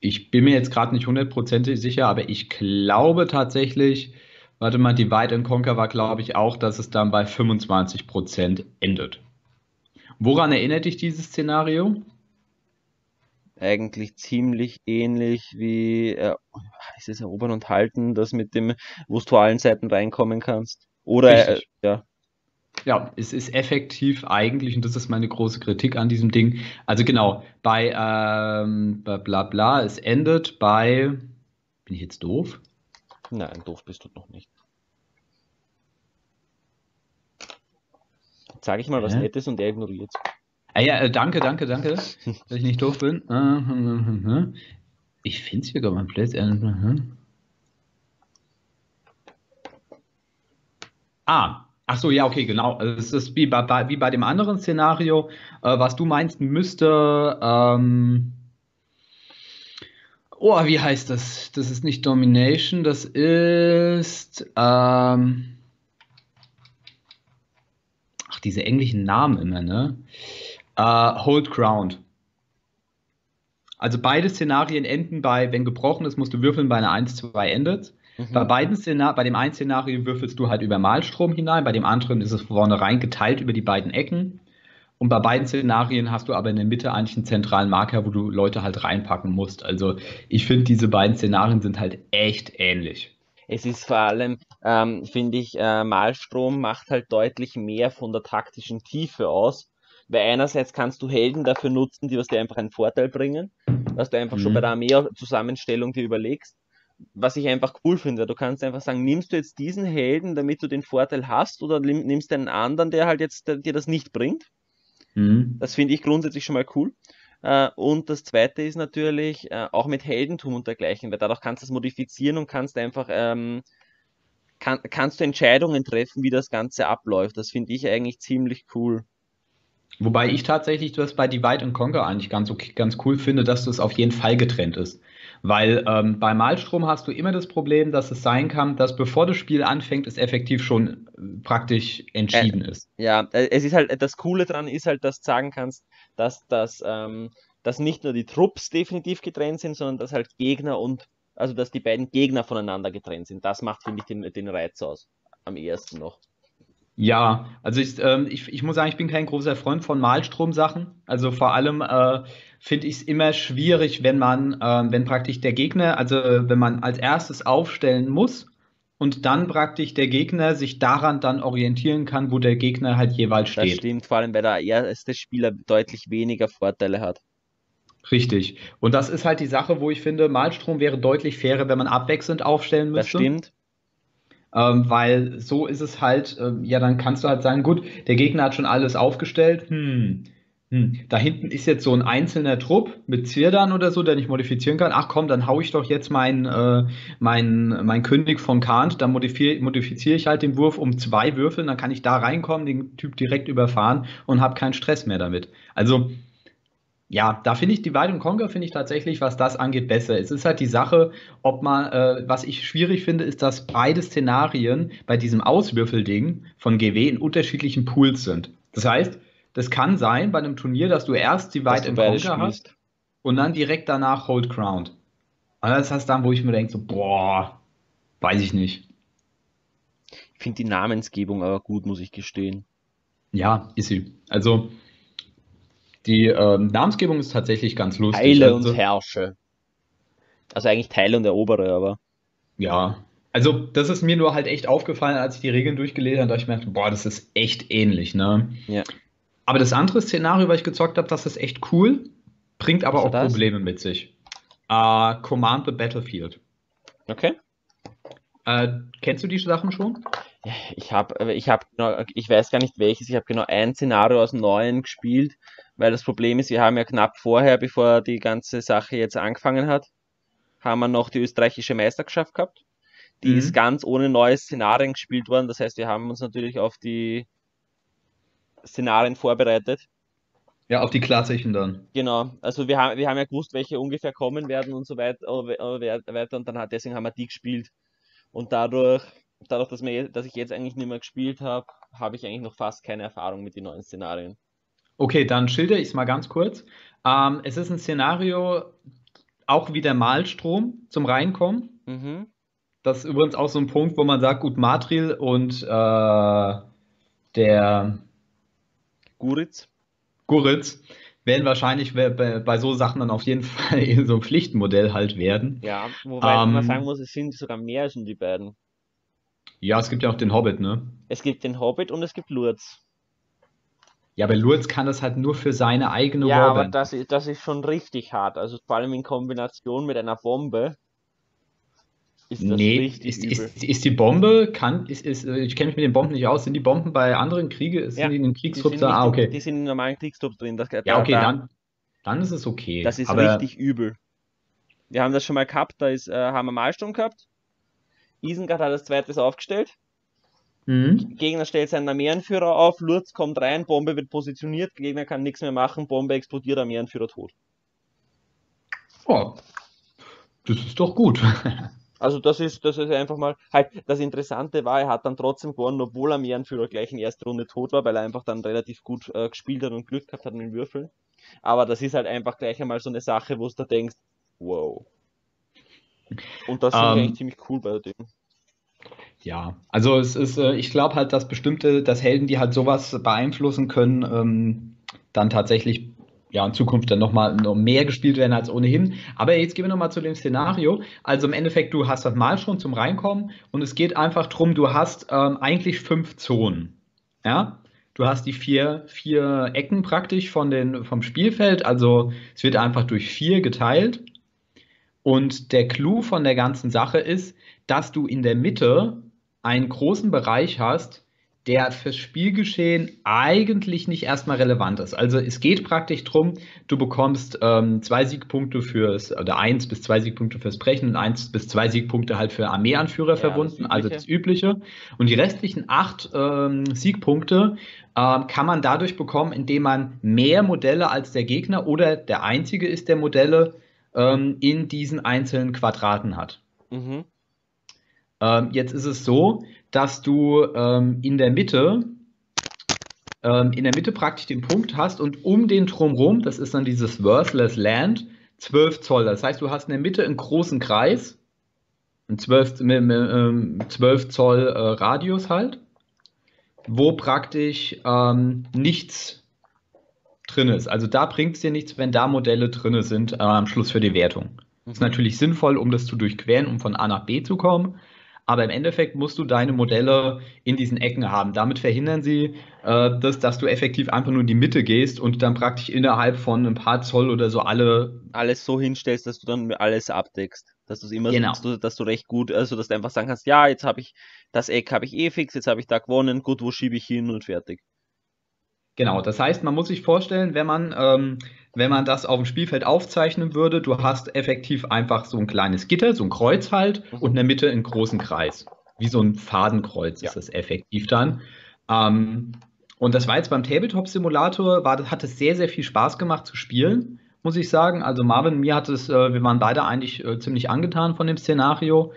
[SPEAKER 1] Ich bin mir jetzt gerade nicht hundertprozentig sicher, aber ich glaube tatsächlich, warte mal, Divide and Conquer war, glaube ich, auch, dass es dann bei 25% endet. Woran erinnert dich dieses Szenario?
[SPEAKER 2] Eigentlich ziemlich ähnlich wie, äh, ist es Erobern und Halten, das mit dem, wo du allen Seiten reinkommen kannst. Oder, äh, ja.
[SPEAKER 1] Ja, es ist effektiv eigentlich, und das ist meine große Kritik an diesem Ding. Also genau, bei ähm, bla bla bla, es endet bei. Bin ich jetzt doof?
[SPEAKER 2] Nein, doof bist du noch nicht. Sage ich mal was
[SPEAKER 1] Hä?
[SPEAKER 2] Nettes und er ignoriert.
[SPEAKER 1] Ah ja, äh, danke, danke, danke, dass ich nicht doof bin. Ich finde es hier gar blöd. Äh, hm. Ah, ach so, ja, okay, genau. Es ist wie bei, bei, wie bei dem anderen Szenario. Äh, was du meinst, müsste. Ähm, oh, wie heißt das? Das ist nicht Domination, das ist. Ähm, ach, diese englischen Namen immer, ne? Äh, Hold Ground. Also beide Szenarien enden bei, wenn gebrochen ist, musst du würfeln, bei einer 1, 2 endet.
[SPEAKER 2] Mhm.
[SPEAKER 1] Bei beiden Szenar bei dem einen Szenario würfelst du halt über Malstrom hinein, bei dem anderen ist es vornherein geteilt über die beiden Ecken. Und bei beiden Szenarien hast du aber in der Mitte eigentlich einen zentralen Marker, wo du Leute halt reinpacken musst. Also ich finde, diese beiden Szenarien sind halt echt ähnlich.
[SPEAKER 2] Es ist vor allem, ähm, finde ich, äh, Malstrom macht halt deutlich mehr von der taktischen Tiefe aus. Weil einerseits kannst du Helden dafür nutzen, die was dir einfach einen Vorteil bringen, was du einfach schon
[SPEAKER 1] Mhm.
[SPEAKER 2] bei der Armee-Zusammenstellung dir überlegst. was ich einfach cool finde. Du kannst einfach sagen, nimmst du jetzt diesen Helden, damit du den Vorteil hast, oder nimmst du einen anderen, der halt jetzt der, dir das nicht bringt? Mhm. Das finde ich grundsätzlich schon mal cool. Äh, und das zweite ist natürlich äh, auch mit Heldentum und dergleichen, weil dadurch kannst du es modifizieren und kannst einfach ähm, kann, kannst du Entscheidungen treffen, wie das Ganze abläuft. Das finde ich eigentlich ziemlich cool.
[SPEAKER 1] Wobei ich tatsächlich das bei Divide and Conquer eigentlich ganz, okay, ganz cool finde, dass das auf jeden Fall getrennt ist. Weil ähm, bei Malstrom hast du immer das Problem, dass es sein kann, dass bevor das Spiel anfängt, es effektiv schon äh, praktisch entschieden
[SPEAKER 2] äh,
[SPEAKER 1] ist.
[SPEAKER 2] Ja, äh, es ist halt, das Coole dran ist halt, dass du sagen kannst, dass, dass, ähm, dass nicht nur die Trupps definitiv getrennt sind, sondern dass halt Gegner und, also dass die beiden Gegner voneinander getrennt sind. Das macht, finde ich, den, den Reiz aus. Am ehesten noch.
[SPEAKER 1] Ja, also ich, ähm, ich, ich muss sagen, ich bin kein großer Freund von Malstrom-Sachen. Also vor allem äh, finde ich es immer schwierig, wenn man, äh, wenn praktisch der Gegner, also wenn man als erstes aufstellen muss und dann praktisch der Gegner sich daran dann orientieren kann, wo der Gegner halt jeweils steht.
[SPEAKER 2] Das stimmt, vor allem weil der erste Spieler deutlich weniger Vorteile hat.
[SPEAKER 1] Richtig. Und das ist halt die Sache, wo ich finde, Malstrom wäre deutlich fairer, wenn man abwechselnd aufstellen müsste.
[SPEAKER 2] Das stimmt.
[SPEAKER 1] Ähm, weil so ist es halt, ähm, ja, dann kannst du halt sagen, gut, der Gegner hat schon alles aufgestellt, hm, hm, da hinten ist jetzt so ein einzelner Trupp mit Zwirdern oder so, der ich modifizieren kann. Ach komm, dann hau ich doch jetzt meinen äh, mein, mein König von Kant, dann modifiziere modifizier ich halt den Wurf um zwei Würfel, dann kann ich da reinkommen, den Typ direkt überfahren und habe keinen Stress mehr damit. Also ja, da finde ich Divide and Conquer finde ich tatsächlich, was das angeht, besser. Es ist halt die Sache, ob man, äh, was ich schwierig finde, ist, dass beide Szenarien bei diesem Auswürfelding von GW in unterschiedlichen Pools sind. Das heißt, das kann sein bei einem Turnier, dass du erst Divide and Conquer hast und dann direkt danach Hold Crown. Und das heißt dann, wo ich mir denke, so, boah, weiß ich nicht.
[SPEAKER 2] Ich finde die Namensgebung aber gut, muss ich gestehen.
[SPEAKER 1] Ja, ist sie. Also, die ähm, Namensgebung ist tatsächlich ganz lustig.
[SPEAKER 2] Teile also, und Herrsche. Also eigentlich Teile und erobere, aber.
[SPEAKER 1] Ja. Also, das ist mir nur halt echt aufgefallen, als ich die Regeln durchgelesen habe, da ich mir dachte, boah, das ist echt ähnlich, ne?
[SPEAKER 2] Ja.
[SPEAKER 1] Aber das andere Szenario, was ich gezockt habe, das ist echt cool, bringt aber auch das? Probleme mit sich. Uh, Command the Battlefield.
[SPEAKER 2] Okay.
[SPEAKER 1] Uh, kennst du die Sachen schon?
[SPEAKER 2] Ich habe, ich habe, ich weiß gar nicht welches. Ich habe genau ein Szenario aus dem Neuen gespielt weil das Problem ist, wir haben ja knapp vorher, bevor die ganze Sache jetzt angefangen hat, haben wir noch die österreichische Meisterschaft gehabt. Die mhm. ist ganz ohne neue Szenarien gespielt worden. Das heißt, wir haben uns natürlich auf die Szenarien vorbereitet.
[SPEAKER 1] Ja, auf die klassischen dann.
[SPEAKER 2] Genau, also wir haben, wir haben ja gewusst, welche ungefähr kommen werden und so weiter, weiter und dann hat, deswegen haben wir die gespielt. Und dadurch, dadurch dass, wir, dass ich jetzt eigentlich nicht mehr gespielt habe, habe ich eigentlich noch fast keine Erfahrung mit den neuen Szenarien.
[SPEAKER 1] Okay, dann schilder ich es mal ganz kurz. Ähm, es ist ein Szenario, auch wie der Malstrom zum Reinkommen. Mhm. Das ist übrigens auch so ein Punkt, wo man sagt, gut, Matril und äh, der
[SPEAKER 2] Guritz.
[SPEAKER 1] Guritz werden wahrscheinlich bei, so Sachen dann auf jeden Fall so ein Pflichtmodell halt werden.
[SPEAKER 2] Ja, wobei ähm, man sagen muss, es sind sogar mehr als die beiden.
[SPEAKER 1] Ja, es gibt ja auch den Hobbit, ne?
[SPEAKER 2] Es gibt den Hobbit und es gibt Lurz.
[SPEAKER 1] Ja, aber Lurz kann das halt nur für seine eigene
[SPEAKER 2] Ja, Warband. aber das ist, das ist schon richtig hart. Also vor allem in Kombination mit einer Bombe
[SPEAKER 1] ist das nee, richtig ist, übel. Ist, ist die Bombe, kann, ist, ist, ich kenne mich mit den Bomben nicht aus, sind die Bomben bei anderen Kriegen, sind ja, die in den Kriegstrupps da?
[SPEAKER 2] Ah, okay. Die sind in normalen Kriegstrupps drin. Das,
[SPEAKER 1] ja, okay, da, dann, dann ist es okay.
[SPEAKER 2] Das ist aber, richtig übel. Wir haben das schon mal gehabt, da ist, äh, haben wir Malsturm gehabt. Isengard hat das zweites aufgestellt. Mhm. Gegner stellt seinen Armeeanführer auf, Lurz kommt rein, Bombe wird positioniert, Gegner kann nichts mehr machen, Bombe explodiert, Armeeanführer tot.
[SPEAKER 1] Oh, das ist doch gut.
[SPEAKER 2] Also das ist, das ist einfach mal, halt, das Interessante war, er hat dann trotzdem gewonnen, obwohl Armeeanführer gleich in erster Runde tot war, weil er einfach dann relativ gut äh, gespielt hat und Glück gehabt hat mit den Würfeln. Aber das ist halt einfach gleich einmal so eine Sache, wo du da denkst, wow. Und das finde ich ähm, eigentlich ziemlich cool bei dem.
[SPEAKER 1] Ja, also es ist, äh, ich glaube halt, dass bestimmte, dass Helden, die halt sowas beeinflussen können, ähm, dann tatsächlich ja in Zukunft dann nochmal noch mehr gespielt werden als ohnehin. Aber jetzt gehen wir nochmal zu dem Szenario. Also im Endeffekt, du hast das Mal schon zum Reinkommen und es geht einfach darum, du hast ähm, eigentlich fünf Zonen. Ja, Du hast die vier, vier Ecken praktisch von den, vom Spielfeld, also es wird einfach durch vier geteilt. Und der Clou von der ganzen Sache ist, dass du in der Mitte einen großen Bereich hast, der fürs Spielgeschehen eigentlich nicht erstmal relevant ist. Also es geht praktisch darum, du bekommst ähm, zwei Siegpunkte fürs, oder eins bis zwei Siegpunkte fürs Brechen und eins bis zwei Siegpunkte halt für Armeeanführer
[SPEAKER 2] Ja,
[SPEAKER 1] verbunden,
[SPEAKER 2] das
[SPEAKER 1] also das Übliche. Und die restlichen acht ähm, Siegpunkte ähm, kann man dadurch bekommen, indem man mehr Modelle als der Gegner oder der einzige ist der Modelle ähm, in diesen einzelnen Quadraten hat.
[SPEAKER 2] Mhm.
[SPEAKER 1] Ähm, jetzt ist es so, dass du ähm, in der Mitte ähm, in der Mitte praktisch den Punkt hast und um den drumherum, das ist dann dieses Worthless Land, 12 Zoll. Das heißt, du hast in der Mitte einen großen Kreis, einen 12, mit, mit, ähm, 12 Zoll äh, Radius halt, wo praktisch ähm, nichts drin ist. Also da bringt es dir nichts, wenn da Modelle drin sind äh, am Schluss für die Wertung. Ist
[SPEAKER 2] Mhm.
[SPEAKER 1] natürlich sinnvoll, um das zu durchqueren, um von A nach B zu kommen. Aber im Endeffekt musst du deine Modelle in diesen Ecken haben. Damit verhindern sie, äh, dass, dass du effektiv einfach nur in die Mitte gehst und dann praktisch innerhalb von ein paar Zoll oder so alle.
[SPEAKER 2] Alles so hinstellst, dass du dann alles abdeckst. Dass du es immer,
[SPEAKER 1] Genau.
[SPEAKER 2] dass, du, dass du recht gut, also dass du einfach sagen kannst, ja, jetzt habe ich das Eck habe ich eh fix, jetzt habe ich da gewonnen, gut, wo schiebe ich hin und fertig.
[SPEAKER 1] Genau, das heißt, man muss sich vorstellen, wenn man, ähm, wenn man das auf dem Spielfeld aufzeichnen würde, du hast effektiv einfach so ein kleines Gitter, so ein Kreuz halt,
[SPEAKER 2] Mhm.
[SPEAKER 1] und in der Mitte einen großen Kreis. Wie so ein Fadenkreuz
[SPEAKER 2] Ja.
[SPEAKER 1] ist das effektiv dann. Ähm, und das war jetzt beim Tabletop-Simulator, hat es sehr, sehr viel Spaß gemacht zu spielen, muss ich sagen. Also Marvin, mir hat es, äh, wir waren beide eigentlich äh, ziemlich angetan von dem Szenario.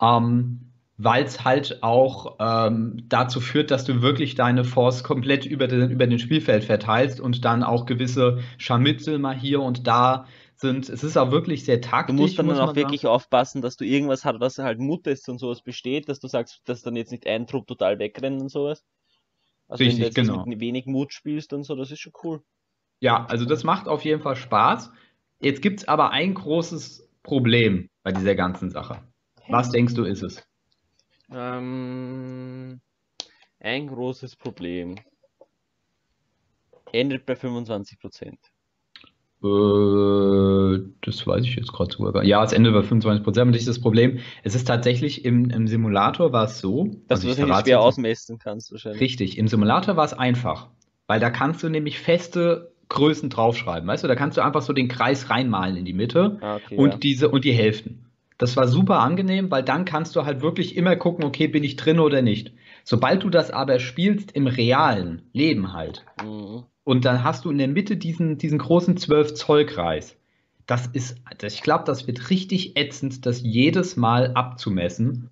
[SPEAKER 1] Ähm, weil es halt auch ähm, dazu führt, dass du wirklich deine Force komplett über den, über den Spielfeld verteilst und dann auch gewisse Scharmützel mal hier und da sind. Es ist auch wirklich sehr
[SPEAKER 2] Du
[SPEAKER 1] taktisch,
[SPEAKER 2] musst dann
[SPEAKER 1] muss
[SPEAKER 2] auch
[SPEAKER 1] man
[SPEAKER 2] wirklich aufpassen, dass du irgendwas hast, was halt Muttests und sowas besteht, dass du sagst, dass dann jetzt nicht ein Trupp total wegrennt und sowas. Also wenn
[SPEAKER 1] Richtig,
[SPEAKER 2] du jetzt
[SPEAKER 1] genau.
[SPEAKER 2] mit wenig Mut spielst und so, das ist schon cool.
[SPEAKER 1] Ja, also das macht auf jeden Fall Spaß. Jetzt gibt es aber ein großes Problem bei dieser ganzen Sache. Was denkst du, ist es?
[SPEAKER 2] Ähm, ein großes Problem. Endet bei 25%.
[SPEAKER 1] Äh, das weiß ich jetzt gerade sogar. gar- Ja, es endet bei 25 Prozent. Und das ist das Problem. Es ist tatsächlich im, im Simulator war es so.
[SPEAKER 2] Dass
[SPEAKER 1] also
[SPEAKER 2] du das schwer ausmessen kannst, wahrscheinlich.
[SPEAKER 1] Richtig, im Simulator war es einfach, weil da kannst du nämlich feste Größen draufschreiben, weißt du, da kannst du einfach so den Kreis reinmalen in die Mitte
[SPEAKER 2] Ah, okay,
[SPEAKER 1] und
[SPEAKER 2] ja.
[SPEAKER 1] diese und die Hälften. Das war super angenehm, weil dann kannst du halt wirklich immer gucken, okay, bin ich drin oder nicht. Sobald du das aber spielst im realen Leben halt
[SPEAKER 2] Mhm.
[SPEAKER 1] und dann hast du in der Mitte diesen, diesen großen 12 Zoll Kreis. Das ist, das- ich glaube, das wird richtig ätzend, das jedes Mal abzumessen.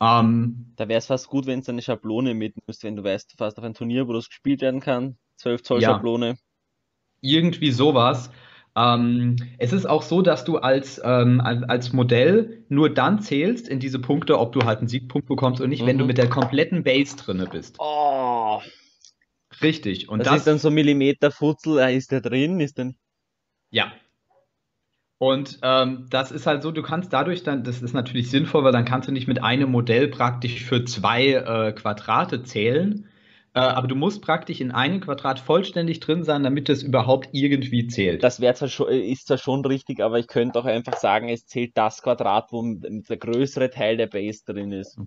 [SPEAKER 1] Ähm,
[SPEAKER 2] Da wäre es fast gut, wenn es eine Schablone mit müsst, wenn du weißt, fast auf ein Turnier, wo das gespielt werden kann. 12 Zoll
[SPEAKER 1] Ja.
[SPEAKER 2] Schablone.
[SPEAKER 1] irgendwie sowas. Ähm, es ist auch so, dass du als, ähm, als, Modell nur dann zählst in diese Punkte, ob du halt einen Siegpunkt bekommst oder nicht, wenn
[SPEAKER 2] Mhm.
[SPEAKER 1] du mit der kompletten Base drinne bist.
[SPEAKER 2] Oh,
[SPEAKER 1] Richtig. Und
[SPEAKER 2] das,
[SPEAKER 1] das,
[SPEAKER 2] ist dann so Millimeter Futzel, ah, ist der drin? Ist dann.
[SPEAKER 1] ja. Und ähm, das ist halt so, du kannst dadurch dann, das ist natürlich sinnvoll, weil dann kannst du nicht mit einem Modell praktisch für zwei äh, Quadrate zählen. Äh, aber du musst praktisch in einem Quadrat vollständig drin sein, damit das überhaupt irgendwie zählt.
[SPEAKER 2] Das wäre zwar schon, ist zwar schon richtig, aber ich könnte auch einfach sagen, es zählt das Quadrat, wo der größere Teil der Base drin ist.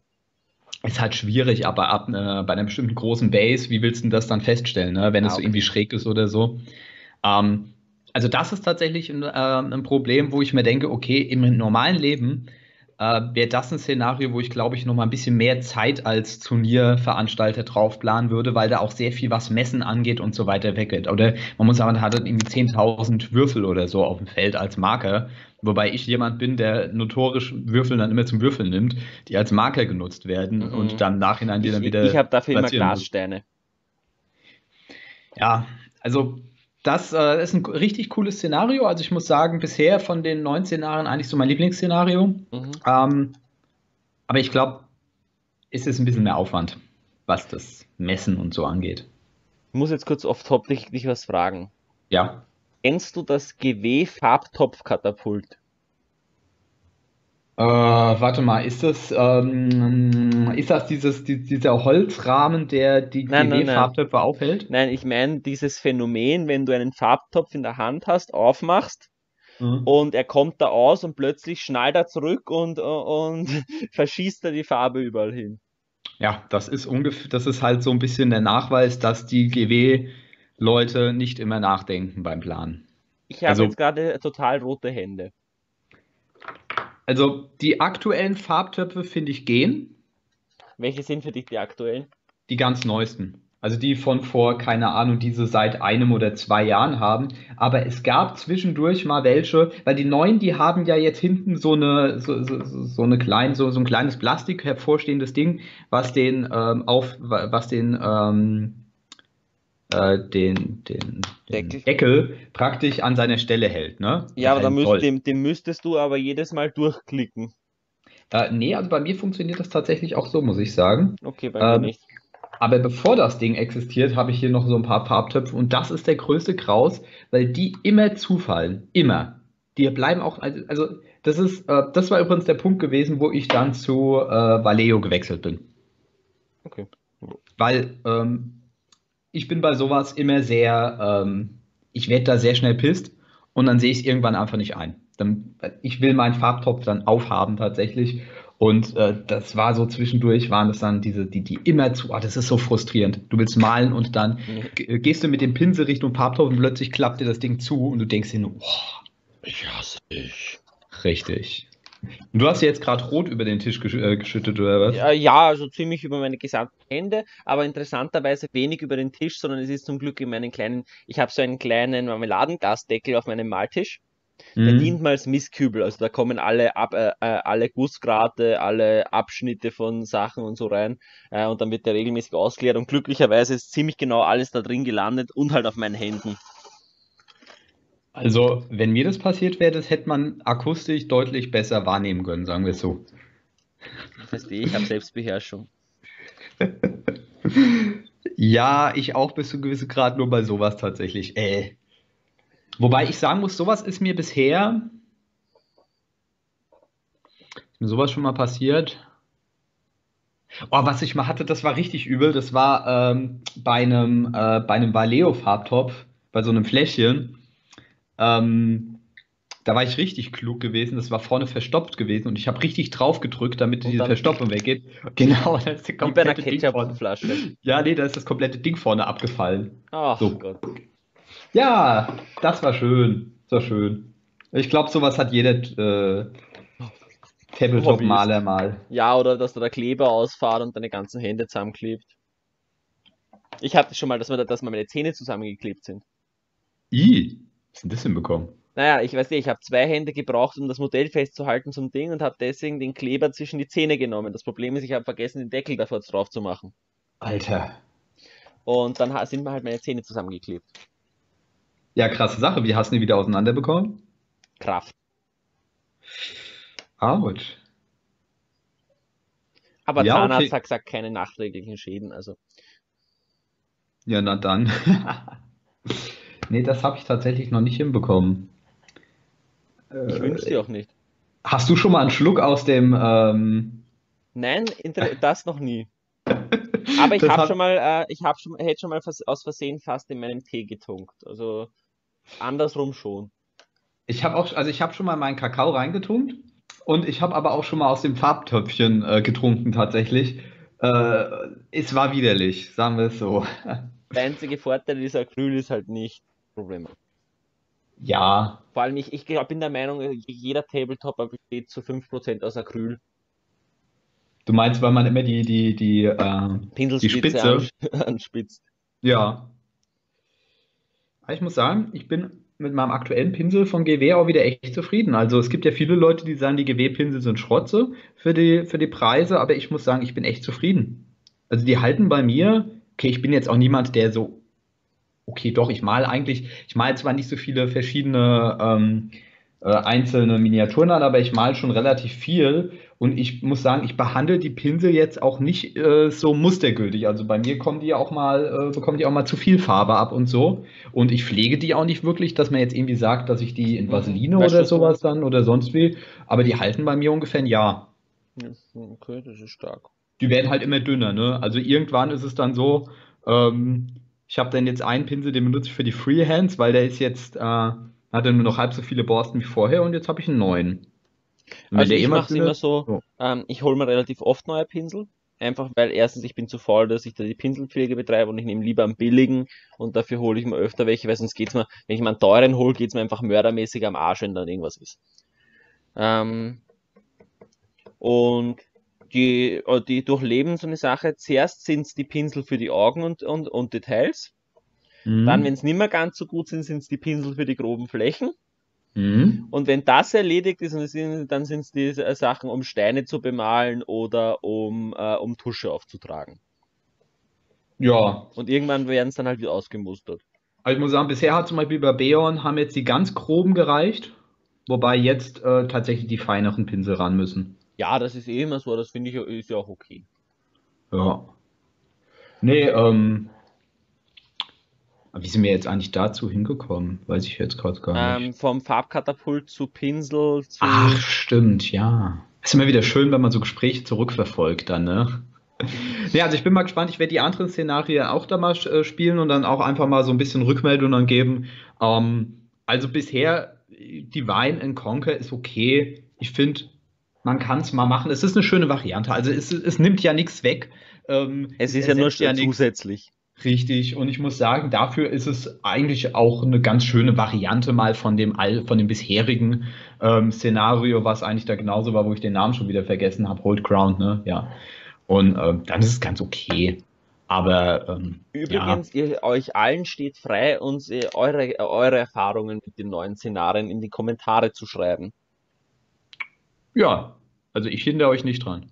[SPEAKER 1] Ist halt schwierig, aber ab, äh, bei einer bestimmten großen Base, wie willst du denn das dann feststellen, ne? wenn
[SPEAKER 2] Ah,
[SPEAKER 1] es so
[SPEAKER 2] okay.
[SPEAKER 1] irgendwie schräg ist oder so? Ähm, also das ist tatsächlich ein, äh, ein Problem, wo ich mir denke, okay, im normalen Leben äh, wäre das ein Szenario, wo ich glaube ich noch mal ein bisschen mehr Zeit als Turnierveranstalter drauf planen würde, weil da auch sehr viel was Messen angeht und so weiter weggeht. Oder man muss sagen, man hat dann irgendwie 10.000 Würfel oder so auf dem Feld als Marker, wobei ich jemand bin, der notorisch Würfel dann immer zum Würfeln nimmt, die als Marker genutzt werden
[SPEAKER 2] Mhm.
[SPEAKER 1] und dann im nachhinein die
[SPEAKER 2] Ich,
[SPEAKER 1] dann
[SPEAKER 2] ich,
[SPEAKER 1] wieder
[SPEAKER 2] ich habe dafür immer
[SPEAKER 1] muss.
[SPEAKER 2] Glassteine.
[SPEAKER 1] Ja, also das äh, ist ein richtig cooles Szenario. Also ich muss sagen, bisher von den neun Szenarien eigentlich so mein Lieblingsszenario.
[SPEAKER 2] Mhm.
[SPEAKER 1] Ähm, aber ich glaube, es ist ein bisschen mehr Aufwand, was das Messen und so angeht.
[SPEAKER 2] Ich muss jetzt kurz off-top dich, dich was fragen.
[SPEAKER 1] Ja.
[SPEAKER 2] Kennst du das GW-Farbtopfkatapult?
[SPEAKER 1] Äh, warte mal, ist das, ähm, ist das dieses, die, dieser Holzrahmen, der die. GW-Farbtöpfe aufhält?
[SPEAKER 2] Nein, ich meine dieses Phänomen, wenn du einen Farbtopf in der Hand hast, aufmachst mhm. und er kommt da aus und plötzlich schnallt er zurück und, und verschießt er die Farbe überall hin.
[SPEAKER 1] Ja, das ist ungefähr, das ist halt so ein bisschen der Nachweis, dass die GW-Leute nicht immer nachdenken beim Planen.
[SPEAKER 2] Ich habe also, jetzt gerade total rote Hände.
[SPEAKER 1] Also die aktuellen Farbtöpfe finde ich gehen.
[SPEAKER 2] Welche sind für dich die aktuellen?
[SPEAKER 1] Die ganz neuesten. Also die von vor, keine Ahnung, diese seit einem oder zwei Jahren haben. Aber es gab zwischendurch mal welche, weil die neuen, die haben ja jetzt hinten so eine, so, so, so eine kleine, so, so ein kleines Plastik hervorstehendes Ding, was den ähm, auf, was den ähm, äh, den, den, den Deckel. Deckel. praktisch an seiner Stelle hält. Ne?
[SPEAKER 2] Ja, aber müsst, dem, dem müsstest du aber jedes Mal durchklicken.
[SPEAKER 1] Äh, nee, also bei mir funktioniert das tatsächlich auch so, muss ich sagen.
[SPEAKER 2] Okay, bei mir ähm, nicht.
[SPEAKER 1] Aber bevor das Ding existiert, habe ich hier noch so ein paar Farbtöpfe und das ist der größte Kraus, weil die immer zufallen. Immer. Die bleiben auch, also, also das ist, äh, das war übrigens der Punkt gewesen, wo ich dann zu äh, Vallejo gewechselt bin.
[SPEAKER 2] Okay.
[SPEAKER 1] Weil ähm, ich bin bei sowas immer sehr, ähm, ich werde da sehr schnell pisst und dann sehe ich es irgendwann einfach nicht ein. Dann, ich will meinen Farbtopf dann aufhaben tatsächlich. Und äh, das war so zwischendurch, waren das dann diese, die, die immer zu, oh, das ist so frustrierend. Du willst malen und dann mhm. gehst du mit dem Pinsel Richtung Farbtopf und plötzlich klappt dir das Ding zu und du denkst dir nur, oh, ich hasse dich. Richtig. Du hast jetzt gerade rot über den Tisch gesch äh, geschüttet, oder was?
[SPEAKER 2] Ja, ja, also ziemlich über meine gesamten Hände, aber interessanterweise wenig über den Tisch, sondern es ist zum Glück in meinen kleinen, ich habe so einen kleinen Marmeladenglasdeckel auf meinem Maltisch. Der mhm. dient mal als Mistkübel, also da kommen alle, Ab, äh, äh, alle Gussgrate, alle Abschnitte von Sachen und so rein äh, und dann wird der regelmäßig ausgeleert und glücklicherweise ist ziemlich genau alles da drin gelandet und halt auf meinen Händen.
[SPEAKER 1] Also, wenn mir das passiert wäre, das hätte man akustisch deutlich besser wahrnehmen können, sagen wir es so.
[SPEAKER 2] Verstehe, ich habe Selbstbeherrschung.
[SPEAKER 1] ja, ich auch bis zu gewissem Grad nur bei sowas tatsächlich. Äh. Wobei ich sagen muss, sowas ist mir bisher. Ist mir sowas schon mal passiert? Oh, was ich mal hatte, das war richtig übel. Das war ähm, bei einem, äh, bei einem Valeo-Farbtopf, bei so einem Fläschchen. Ähm, da war ich richtig klug gewesen. Das war vorne verstopft gewesen und ich habe richtig drauf gedrückt, damit und diese Verstopfung weggeht. Genau,
[SPEAKER 2] da ist die komplette Ding vorne.
[SPEAKER 1] Ja, nee, da ist das komplette Ding vorne abgefallen.
[SPEAKER 2] Ach so. Gott.
[SPEAKER 1] Ja, das war schön. Das war schön. Ich glaube, sowas hat jeder äh, Tabletop-Maler mal.
[SPEAKER 2] Ja, oder dass da der Kleber ausfahrt und deine ganzen Hände zusammenklebt. Ich hatte schon mal, dass, wir, dass meine Zähne zusammengeklebt sind.
[SPEAKER 1] I. Was ist denn das hinbekommen?
[SPEAKER 2] Naja, ich weiß nicht, ich habe zwei Hände gebraucht, um das Modell festzuhalten zum Ding und habe deswegen den Kleber zwischen die Zähne genommen. Das Problem ist, ich habe vergessen, den Deckel davor drauf zu machen.
[SPEAKER 1] Alter.
[SPEAKER 2] Und dann sind mir halt meine Zähne zusammengeklebt.
[SPEAKER 1] Ja, krasse Sache. Wie hast du die wieder auseinanderbekommen?
[SPEAKER 2] Kraft.
[SPEAKER 1] Autsch.
[SPEAKER 2] Aber ja, Zahnarzt okay. hat gesagt, keine nachträglichen Schäden, also.
[SPEAKER 1] Ja, na dann. Nee, das habe ich tatsächlich noch nicht hinbekommen.
[SPEAKER 2] Ich äh, wünsche dir auch nicht.
[SPEAKER 1] Hast du schon mal einen Schluck aus dem. Ähm...
[SPEAKER 2] Nein, das noch nie. Aber ich habe schon mal, äh, ich habe schon, hätte schon mal aus Versehen fast in meinem Tee getunkt. Also andersrum schon.
[SPEAKER 1] Ich habe auch, also ich habe schon mal meinen Kakao reingetunkt und ich habe aber auch schon mal aus dem Farbtöpfchen äh, getrunken tatsächlich. Äh, es war widerlich, sagen wir es so.
[SPEAKER 2] Der einzige Vorteil dieser Acryl ist halt nicht Probleme.
[SPEAKER 1] Ja.
[SPEAKER 2] Vor allem, ich, ich bin der Meinung, jeder Tabletop besteht zu 5% aus Acryl.
[SPEAKER 1] Du meinst, weil man immer die, die, die, äh, die Spitze
[SPEAKER 2] anspitzt.
[SPEAKER 1] Ja. Ich muss sagen, ich bin mit meinem aktuellen Pinsel von GW auch wieder echt zufrieden. Also es gibt ja viele Leute, die sagen, die GW-Pinsel sind Schrotze für die, für die Preise, aber ich muss sagen, ich bin echt zufrieden. Also die halten bei mir, okay, ich bin jetzt auch niemand, der so okay, doch, ich male eigentlich, ich male zwar nicht so viele verschiedene ähm, äh, einzelne Miniaturen an, aber ich male schon relativ viel und ich muss sagen, ich behandle die Pinsel jetzt auch nicht äh, so mustergültig. Also bei mir kommen die auch mal, äh, bekommen die auch mal zu viel Farbe ab und so. Und ich pflege die auch nicht wirklich, dass man jetzt irgendwie sagt, dass ich die in mhm. Vaseline weißt oder sowas dann oder sonst wie. Aber die halten bei mir ungefähr ein Jahr.
[SPEAKER 2] Okay, das ist stark.
[SPEAKER 1] Die werden halt immer dünner, ne? Also irgendwann ist es dann so, ähm, ich habe dann jetzt einen Pinsel, den benutze ich für die Freehands, weil der ist jetzt, äh, hatte nur noch halb so viele Borsten wie vorher und jetzt habe ich einen neuen.
[SPEAKER 2] Also ich
[SPEAKER 1] mal
[SPEAKER 2] mache es immer so,
[SPEAKER 1] so.
[SPEAKER 2] ähm, ich hole mir relativ oft neue Pinsel. Einfach weil erstens ich bin zu faul, dass ich da die Pinselpflege betreibe und ich nehme lieber einen billigen und dafür hole ich mir öfter welche, weil sonst geht's mir, wenn ich mir einen teuren hole, geht's mir einfach mördermäßig am Arsch, wenn dann irgendwas ist. Ähm, und die, äh, die durchleben so eine Sache. Zuerst sind's die Pinsel für die Augen und, und, und Details.
[SPEAKER 1] Mhm.
[SPEAKER 2] Dann, wenn es nicht mehr ganz so gut sind, sind's die Pinsel für die groben Flächen.
[SPEAKER 1] Mhm.
[SPEAKER 2] Und wenn das erledigt ist, es sind- dann sind es die äh, Sachen, um Steine zu bemalen oder um, äh, um Tusche aufzutragen.
[SPEAKER 1] Ja,
[SPEAKER 2] Und irgendwann werden es dann halt wieder ausgemustert.
[SPEAKER 1] also ich muss sagen, bisher hat zum Beispiel bei Beon haben jetzt die ganz groben gereicht, wobei jetzt äh, tatsächlich die feineren Pinsel ran müssen.
[SPEAKER 2] Ja, das ist eh immer so, das finde ich ist ja auch okay.
[SPEAKER 1] Ja. Nee, ähm. Wie sind wir jetzt eigentlich dazu hingekommen? Weiß ich jetzt gerade gar nicht.
[SPEAKER 2] Ähm, vom Farbkatapult zu Pinsel zu.
[SPEAKER 1] Ach, stimmt, ja. Ist immer wieder schön, wenn man so Gespräche zurückverfolgt dann, ne? Nee, also ich bin mal gespannt, ich werde die anderen Szenarien auch da mal äh, spielen und dann auch einfach mal so ein bisschen Rückmeldung dann geben. Ähm, also bisher, Divine and Conquer ist okay. Ich finde, man kann es mal machen. Es ist eine schöne Variante. Also es, es nimmt ja nichts weg. Ähm,
[SPEAKER 2] es ist ja nur
[SPEAKER 1] ja
[SPEAKER 2] zusätzlich.
[SPEAKER 1] Richtig, und ich muss sagen, dafür ist es eigentlich auch eine ganz schöne Variante mal von dem all, von dem bisherigen ähm, Szenario, was eigentlich da genauso war, wo ich den Namen schon wieder vergessen habe, Hold Ground, ne? Ja. Und ähm, dann ist es ganz okay. Aber ähm,
[SPEAKER 2] Übrigens, ihr, euch allen steht frei, uns äh, eure, eure Erfahrungen mit den neuen Szenarien in die Kommentare zu schreiben.
[SPEAKER 1] Ja, also ich hindere euch nicht dran.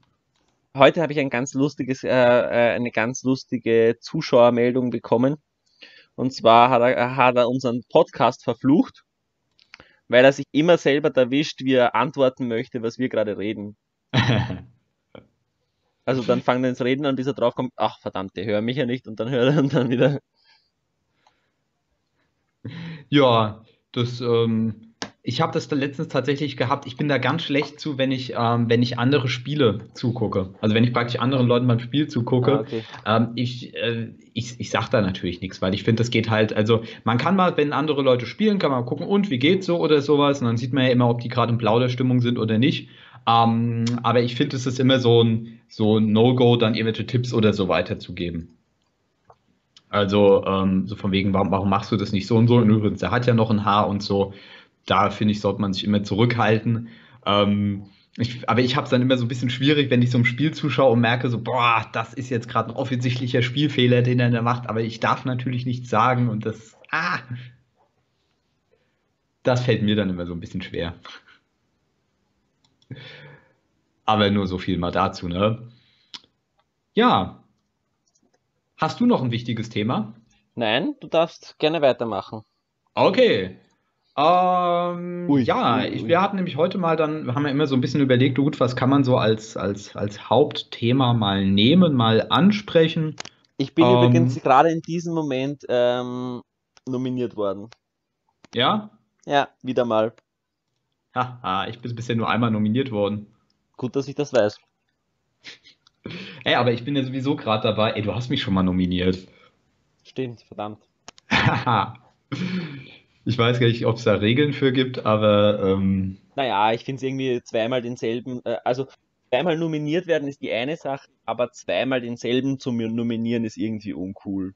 [SPEAKER 2] Heute habe ich ein ganz lustiges, äh, äh, eine ganz lustige Zuschauermeldung bekommen. Und zwar hat er, hat er unseren Podcast verflucht, weil er sich immer selber erwischt, wie er antworten möchte, was wir gerade reden. Also dann fangen wir ins Reden an, bis er draufkommt, ach verdammt, der hört mich ja nicht und dann hört er und dann wieder.
[SPEAKER 1] Ja, das, ähm, ich habe das da letztens tatsächlich gehabt. Ich bin da ganz schlecht zu, wenn ich, ähm, wenn ich andere Spiele zugucke. Also wenn ich praktisch anderen Leuten beim Spiel zugucke.
[SPEAKER 2] Ah, okay.
[SPEAKER 1] Ähm, ich, äh, ich, ich sag da natürlich nichts, weil ich finde, das geht halt, also man kann mal, wenn andere Leute spielen, kann man gucken, und wie geht's so oder sowas. Und dann sieht man ja immer, ob die gerade in Plauderstimmung sind oder nicht. Ähm, aber ich finde, es ist immer so ein, so ein No-Go, dann irgendwelche Tipps oder so weiterzugeben. Also, ähm, so von wegen, warum, warum machst du das nicht so und so? Und übrigens, der hat ja noch ein Haar und so. Da finde ich, sollte man sich immer zurückhalten. Ähm, ich, aber ich habe es dann immer so ein bisschen schwierig, wenn ich so im Spiel zuschaue und merke so, boah, das ist jetzt gerade ein offensichtlicher Spielfehler, den er da macht, aber ich darf natürlich nichts sagen und das, ah, das fällt mir dann immer so ein bisschen schwer. Aber nur so viel mal dazu, ne? Ja. Hast du noch ein wichtiges Thema?
[SPEAKER 2] Nein, du darfst gerne weitermachen.
[SPEAKER 1] Okay. Ähm,
[SPEAKER 2] Ui,
[SPEAKER 1] ja,
[SPEAKER 2] ui, ui.
[SPEAKER 1] wir hatten nämlich heute mal dann, wir haben ja immer so ein bisschen überlegt, gut, was kann man so als, als, als Hauptthema mal nehmen, mal ansprechen.
[SPEAKER 2] Ich bin
[SPEAKER 1] Ähm.
[SPEAKER 2] übrigens gerade in diesem Moment ähm, nominiert worden.
[SPEAKER 1] Ja?
[SPEAKER 2] Ja, wieder mal.
[SPEAKER 1] Haha, ich bin bisher nur einmal nominiert worden.
[SPEAKER 2] Gut, dass ich das weiß.
[SPEAKER 1] Ey, aber ich bin ja sowieso gerade dabei. Ey, du hast mich schon mal nominiert.
[SPEAKER 2] Stimmt, verdammt.
[SPEAKER 1] Ich weiß gar nicht, ob es da Regeln für gibt, aber ähm,
[SPEAKER 2] Naja, ich finde es irgendwie zweimal denselben, äh, also zweimal nominiert werden ist die eine Sache, aber zweimal denselben zu nominieren ist irgendwie uncool.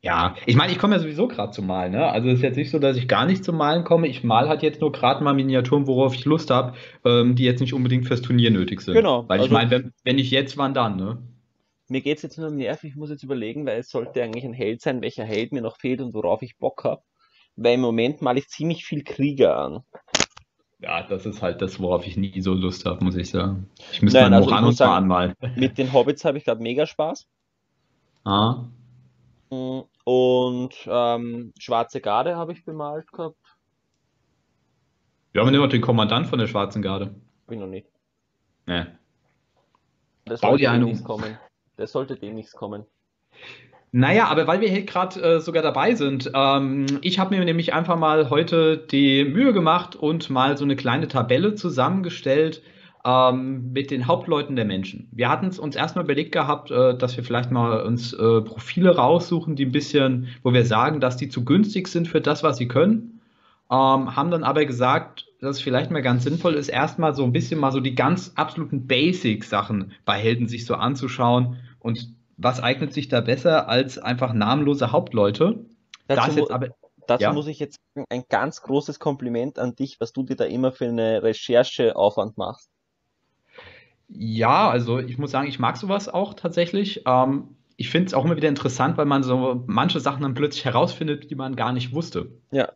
[SPEAKER 1] ja, ich meine, ich komme ja sowieso gerade zum Malen, ne? Also es ist jetzt nicht so, dass ich gar nicht zum Malen komme. Ich mal halt jetzt nur gerade mal Miniaturen, worauf ich Lust habe, ähm, die jetzt nicht unbedingt fürs Turnier nötig sind.
[SPEAKER 2] Genau,
[SPEAKER 1] Weil ich
[SPEAKER 2] also-
[SPEAKER 1] meine, wenn, wenn nicht jetzt, wann dann, ne?
[SPEAKER 2] Mir geht's jetzt nur um Nerv, ich muss jetzt überlegen, weil es sollte eigentlich ein Held sein, welcher Held mir noch fehlt und worauf ich Bock habe. Weil im Moment male ich ziemlich viel Krieger an.
[SPEAKER 1] Ja, das ist halt das, worauf ich nie so Lust habe, muss ich sagen. Ich müsste
[SPEAKER 2] Nein,
[SPEAKER 1] mal
[SPEAKER 2] also
[SPEAKER 1] Moranus
[SPEAKER 2] muss sagen-
[SPEAKER 1] mal anmalen.
[SPEAKER 2] Mit den Hobbits habe ich gerade mega Spaß.
[SPEAKER 1] Ah,
[SPEAKER 2] Mm, Und ähm, Schwarze Garde habe ich bemalt gehabt.
[SPEAKER 1] wir haben immer den Kommandant von der Schwarzen Garde.
[SPEAKER 2] Bin noch nicht.
[SPEAKER 1] Ne.
[SPEAKER 2] Das
[SPEAKER 1] Bau
[SPEAKER 2] sollte
[SPEAKER 1] dir einen um.
[SPEAKER 2] kommen. Das sollte demnächst kommen.
[SPEAKER 1] Naja, aber weil wir hier gerade äh, sogar dabei sind, ähm, ich habe mir nämlich einfach mal heute die Mühe gemacht und mal so eine kleine Tabelle zusammengestellt ähm, mit den Hauptleuten der Menschen. Wir hatten uns erstmal überlegt gehabt, äh, dass wir vielleicht mal uns äh, Profile raussuchen, die ein bisschen, wo wir sagen, dass die zu günstig sind für das, was sie können. ähm, haben dann aber gesagt, dass es vielleicht mal ganz sinnvoll ist, erstmal so ein bisschen mal so die ganz absoluten Basic-Sachen bei Helden sich so anzuschauen. Und was eignet sich da besser als einfach namenlose Hauptleute?
[SPEAKER 2] Dazu,
[SPEAKER 1] Das jetzt aber,
[SPEAKER 2] dazu
[SPEAKER 1] ja.
[SPEAKER 2] muss ich jetzt sagen, ein ganz großes Kompliment an dich, was du dir da immer für eine Rechercheaufwand machst.
[SPEAKER 1] Ja, also ich muss sagen, ich mag sowas auch tatsächlich. Ähm, ich finde es auch immer wieder interessant, weil man so manche Sachen dann plötzlich herausfindet, die man gar nicht wusste.
[SPEAKER 2] Ja.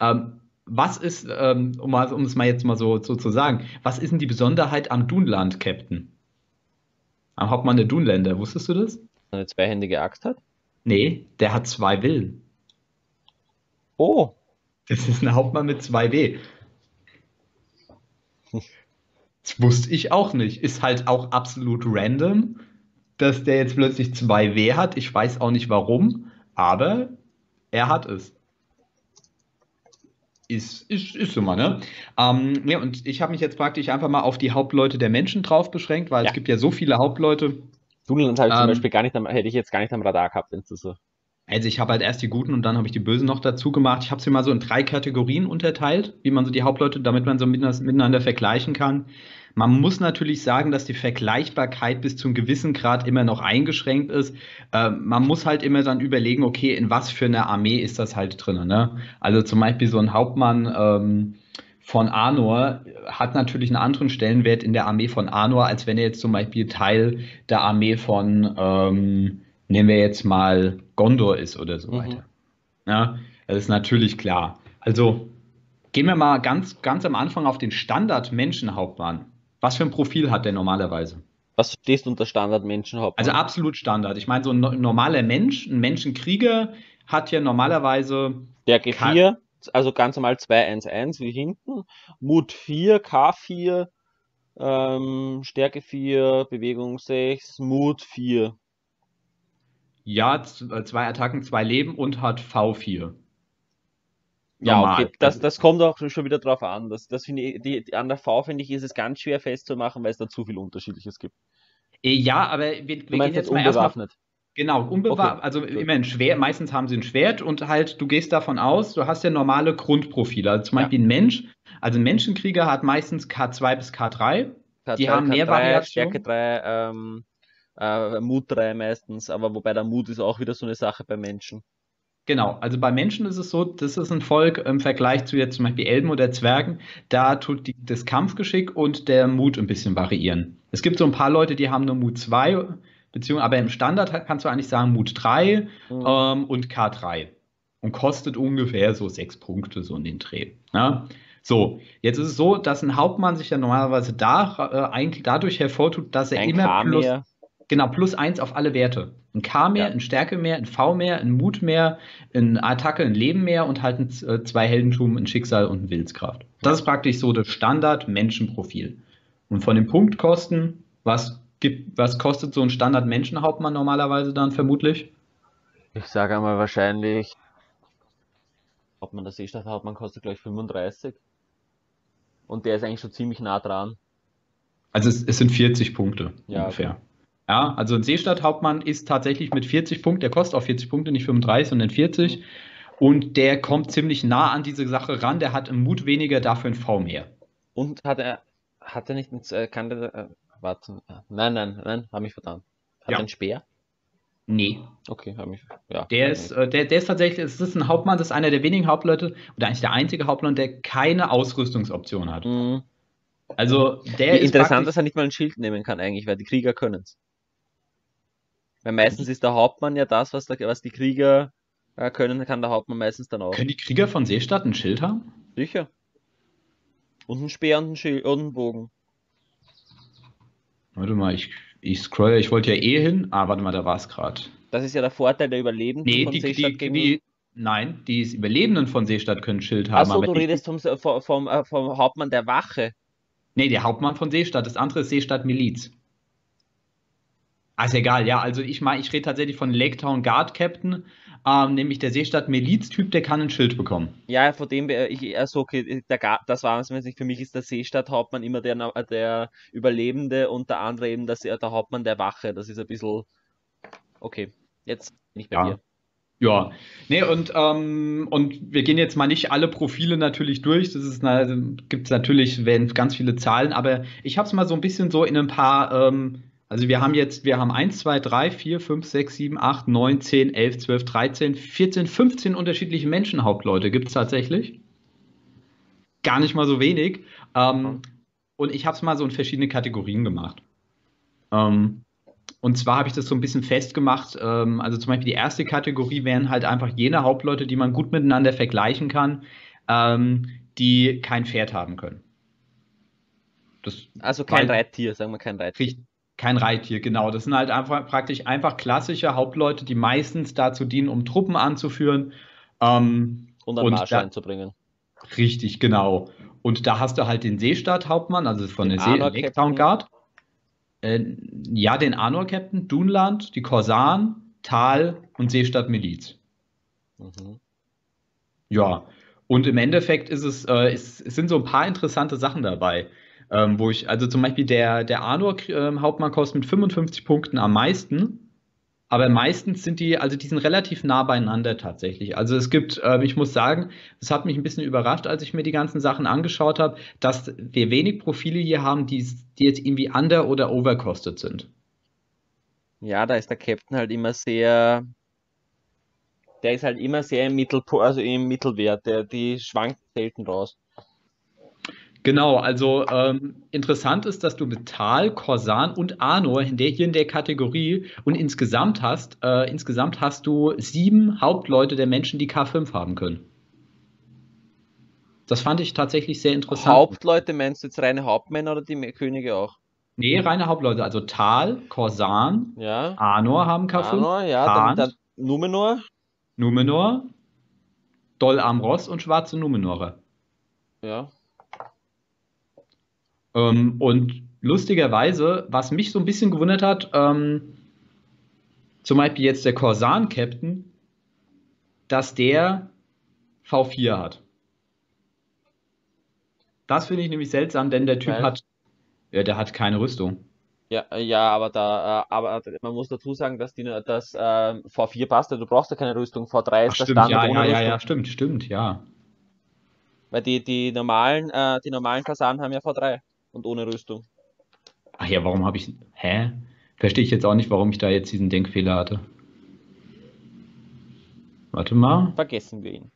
[SPEAKER 1] Ähm, was ist, ähm, um, um es mal jetzt mal so, so zu sagen, was ist denn die Besonderheit am Dunland-Captain? Am Hauptmann der Dunländer, wusstest du das?
[SPEAKER 2] Eine zweihändige Axt hat.
[SPEAKER 1] Nee, der hat zwei Willen.
[SPEAKER 2] Oh,
[SPEAKER 1] Das ist ein Hauptmann mit zwei W. Das wusste ich auch nicht. Ist halt auch absolut random, dass der jetzt plötzlich zwei W hat. Ich weiß auch nicht warum, aber er hat es. Ist, ist, ist so mal, ne? Ähm, ja, und ich habe mich jetzt praktisch einfach mal auf die Hauptleute der Menschen drauf beschränkt, weil
[SPEAKER 2] Ja.
[SPEAKER 1] es gibt ja so viele Hauptleute.
[SPEAKER 2] Dunland habe ich zum
[SPEAKER 1] Ähm,
[SPEAKER 2] Beispiel gar nicht am, hätte ich jetzt gar nicht am Radar gehabt, wenn du so.
[SPEAKER 1] Also ich habe halt erst die Guten und dann habe ich die Bösen noch dazu gemacht. Ich habe sie mal so in drei Kategorien unterteilt, wie man so die Hauptleute, damit man so miteinander vergleichen kann. Man muss natürlich sagen, dass die Vergleichbarkeit bis zu einem gewissen Grad immer noch eingeschränkt ist. Äh, man muss halt immer dann überlegen, okay, in was für eine Armee ist das halt drin. Ne? Also zum Beispiel so ein Hauptmann ähm, von Arnor hat natürlich einen anderen Stellenwert in der Armee von Arnor, als wenn er jetzt zum Beispiel Teil der Armee von, ähm, nehmen wir jetzt mal Gondor ist oder so
[SPEAKER 2] Mhm.
[SPEAKER 1] weiter. Ja, das ist natürlich klar. Also gehen wir mal ganz, ganz am Anfang auf den Standard-Menschenhauptmann. Was für ein Profil hat der normalerweise?
[SPEAKER 2] Was stehst du unter Standard-Menschenhauptmann?
[SPEAKER 1] Also absolut Standard. Ich meine, so ein no- normaler Mensch, ein Menschenkrieger, hat ja normalerweise
[SPEAKER 2] Der G4, also ganz normal 211 wie hinten. Mut 4, K4, ähm, Stärke 4, Bewegung 6, Mut 4.
[SPEAKER 1] ja äh, zwei Attacken, zwei Leben und hat V4.
[SPEAKER 2] Ja, okay, das, das kommt auch schon wieder drauf an. Das, das finde ich, die, die, an der V finde ich, ist es ganz schwer festzumachen, weil es da zu viel Unterschiedliches gibt.
[SPEAKER 1] Äh, Ja, aber wir, wir gehen jetzt
[SPEAKER 2] jetzt
[SPEAKER 1] mal erstmal. Genau, unbewaffnet,
[SPEAKER 2] Okay,
[SPEAKER 1] also immer ein Schwert, meistens haben sie ein Schwert und halt, du gehst davon aus, du hast ja normale Grundprofile. Also zum
[SPEAKER 2] Ja.
[SPEAKER 1] Beispiel ein Mensch, also ein Menschenkrieger hat meistens K2 bis K3. Die
[SPEAKER 2] K2,
[SPEAKER 1] haben mehr
[SPEAKER 2] K3,
[SPEAKER 1] Variation.
[SPEAKER 2] Stärke 3, ähm, äh, Mut 3 meistens, aber wobei der Mut ist auch wieder so eine Sache bei Menschen.
[SPEAKER 1] Genau, also bei Menschen ist es so, das ist ein Volk im Vergleich zu jetzt zum Beispiel Elben oder Zwergen, da tut die, das Kampfgeschick und der Mut ein bisschen variieren. Es gibt so ein paar Leute, die haben nur Mut 2, beziehungsweise, aber im Standard kannst du eigentlich sagen Mut 3
[SPEAKER 2] Mhm.
[SPEAKER 1] ähm, und K3 und kostet ungefähr so sechs Punkte so in den Dreh. Ja? So, jetzt ist es so, dass ein Hauptmann sich ja normalerweise da, äh, eigentlich dadurch hervortut, dass er
[SPEAKER 2] Ein
[SPEAKER 1] immer
[SPEAKER 2] K
[SPEAKER 1] plus. Genau, plus eins auf alle Werte. Ein K mehr,
[SPEAKER 2] Ja.
[SPEAKER 1] ein Stärke mehr, ein V mehr, ein Mut mehr, ein Attacke, ein Leben mehr und halt ein, äh, zwei Heldentum, ein Schicksal und ein Willenskraft. Das ist praktisch so das Standard-Menschenprofil. Und von den Punktkosten, was gibt, was kostet so ein Standard-Menschenhauptmann normalerweise dann vermutlich?
[SPEAKER 2] Ich sage einmal wahrscheinlich, Hauptmann der Seestadt Hauptmann kostet glaube ich 35. Und der ist eigentlich schon ziemlich nah dran.
[SPEAKER 1] Also es, es sind 40 Punkte
[SPEAKER 2] Ja,
[SPEAKER 1] ungefähr. Ja, also ein Seestadthauptmann ist tatsächlich mit 40 Punkten, der kostet auch 40 Punkte, nicht 35, sondern 40. Und der kommt ziemlich nah an diese Sache ran. Der hat im Mut weniger, dafür ein V mehr.
[SPEAKER 2] Und hat er, hat er nicht, mit, äh, kann der, äh, warte, äh, nein, nein, nein, habe mich vertan. Hat
[SPEAKER 1] Ja.
[SPEAKER 2] er einen Speer?
[SPEAKER 1] Nee.
[SPEAKER 2] Okay, habe mich, ja.
[SPEAKER 1] Der ist, äh, der, der ist tatsächlich, es ist ein Hauptmann, das ist einer der wenigen Hauptleute, oder eigentlich der einzige Hauptmann, der keine Ausrüstungsoption hat.
[SPEAKER 2] Mhm.
[SPEAKER 1] Also der ist
[SPEAKER 2] Interessant, dass er nicht mal ein Schild nehmen kann eigentlich, weil die Krieger können es. Weil meistens ist der Hauptmann ja das, was, der, was die Krieger äh, können, kann der Hauptmann meistens dann auch.
[SPEAKER 1] Können die Krieger von Seestadt ein Schild haben?
[SPEAKER 2] Sicher. Und ein Speer und ein Schild und ein Bogen.
[SPEAKER 1] Warte mal, ich, ich scroll, ich wollte ja eh hin. Ah, warte mal, da war es gerade.
[SPEAKER 2] Das ist ja der Vorteil der Überlebenden
[SPEAKER 1] Nee,
[SPEAKER 2] von
[SPEAKER 1] die,
[SPEAKER 2] Seestadt
[SPEAKER 1] die,
[SPEAKER 2] gegen.
[SPEAKER 1] die, nein, die Überlebenden von Seestadt können ein Schild haben.
[SPEAKER 2] Achso, du redest vom, vom, vom, äh, vom Hauptmann der Wache.
[SPEAKER 1] Nee, der Hauptmann von Seestadt. Das andere ist Seestadt Miliz. Ah, ist egal, ja. Also ich meine, ich rede tatsächlich von Lake Town Guard Captain, ähm, nämlich der Seestadt Miliz-Typ, der kann ein Schild bekommen.
[SPEAKER 2] Ja, von dem, ich, also okay, der, das war es nicht. Für mich ist der Seestadthauptmann immer der, Na- der Überlebende und der andere eben das, der Hauptmann der Wache. Das ist ein bisschen. Okay, jetzt bin ich bei
[SPEAKER 1] Ja.
[SPEAKER 2] dir.
[SPEAKER 1] Ja, nee, und, ähm, und wir gehen jetzt mal nicht alle Profile natürlich durch. Das ist gibt es natürlich werden ganz viele Zahlen, aber ich habe es mal so ein bisschen so in ein paar, ähm, also wir haben jetzt, wir haben 1, 2, 3, 4, 5, 6, 7, 8, 9, 10, 11, 12, 13, 14, 15 unterschiedliche Menschenhauptleute gibt es tatsächlich. Gar nicht mal so wenig. Ähm, und ich habe es mal so in verschiedene Kategorien gemacht. Ähm, und zwar habe ich das so ein bisschen festgemacht. Ähm, also zum Beispiel die erste Kategorie wären halt einfach jene Hauptleute, die man gut miteinander vergleichen kann, ähm, die kein Pferd haben können.
[SPEAKER 2] Das also kein Reittier, sagen wir kein Reittier.
[SPEAKER 1] Kein Reittier, genau. Das sind halt einfach praktisch einfach klassische Hauptleute, die meistens dazu dienen, um Truppen anzuführen.
[SPEAKER 2] Ähm, und einen Marsch einzubringen.
[SPEAKER 1] Richtig, genau. Und da hast du halt den Seestadt-Hauptmann, also von den der See Lake Town Guard. Äh, ja, den Anor-Captain, Dunland, die Korsan, Tal und Seestadt Miliz. Mhm. Ja, und im Endeffekt ist es, äh, es, es, sind so ein paar interessante Sachen dabei. Ähm, wo ich, also zum Beispiel der, der Anor-Hauptmann ähm, kostet mit 55 Punkten am meisten. Aber meistens sind die, also die sind relativ nah beieinander tatsächlich. Also es gibt, äh, ich muss sagen, es hat mich ein bisschen überrascht, als ich mir die ganzen Sachen angeschaut habe, dass wir wenig Profile hier haben, die, die jetzt irgendwie under- oder overkostet sind.
[SPEAKER 2] Ja, da ist der Captain halt immer sehr, der ist halt immer sehr im, Mittel, also im Mittelwert, der, die schwankt selten raus.
[SPEAKER 1] Genau, also ähm, interessant ist, dass du mit Tal, Korsan und Arnor in der, hier in der Kategorie und insgesamt hast, äh, insgesamt hast du sieben Hauptleute der Menschen, die K5 haben können. Das fand ich tatsächlich sehr interessant.
[SPEAKER 2] Hauptleute meinst du jetzt reine Hauptmänner oder die Könige auch?
[SPEAKER 1] Nee, reine Hauptleute. Also Tal, Korsan,
[SPEAKER 2] ja.
[SPEAKER 1] Arnor haben K5.
[SPEAKER 2] Arnor, ja, dann, dann Numenor.
[SPEAKER 1] Numenor, Dol Amros und schwarze Numenorer.
[SPEAKER 2] Ja.
[SPEAKER 1] Ähm, und lustigerweise, was mich so ein bisschen gewundert hat, ähm, zum Beispiel jetzt der Korsan-Captain, dass der V4 hat. Das finde ich nämlich seltsam, denn der Typ Weil? hat, ja, der hat keine Rüstung.
[SPEAKER 2] Ja, ja, aber da, äh, aber man muss dazu sagen, dass die, dass äh, V4 passt, du brauchst ja keine Rüstung. V3 ist Ach,
[SPEAKER 1] der stimmt, Standard ja, ohne ja, Rüstung. Ja, ja, stimmt, stimmt, ja.
[SPEAKER 2] Weil die, die normalen, äh, die normalen Kasanen haben ja V3 und ohne Rüstung.
[SPEAKER 1] Ach ja, warum habe ich. Hä? Verstehe ich jetzt auch nicht, warum ich da jetzt diesen Denkfehler hatte. Warte mal.
[SPEAKER 2] Vergessen wir ihn.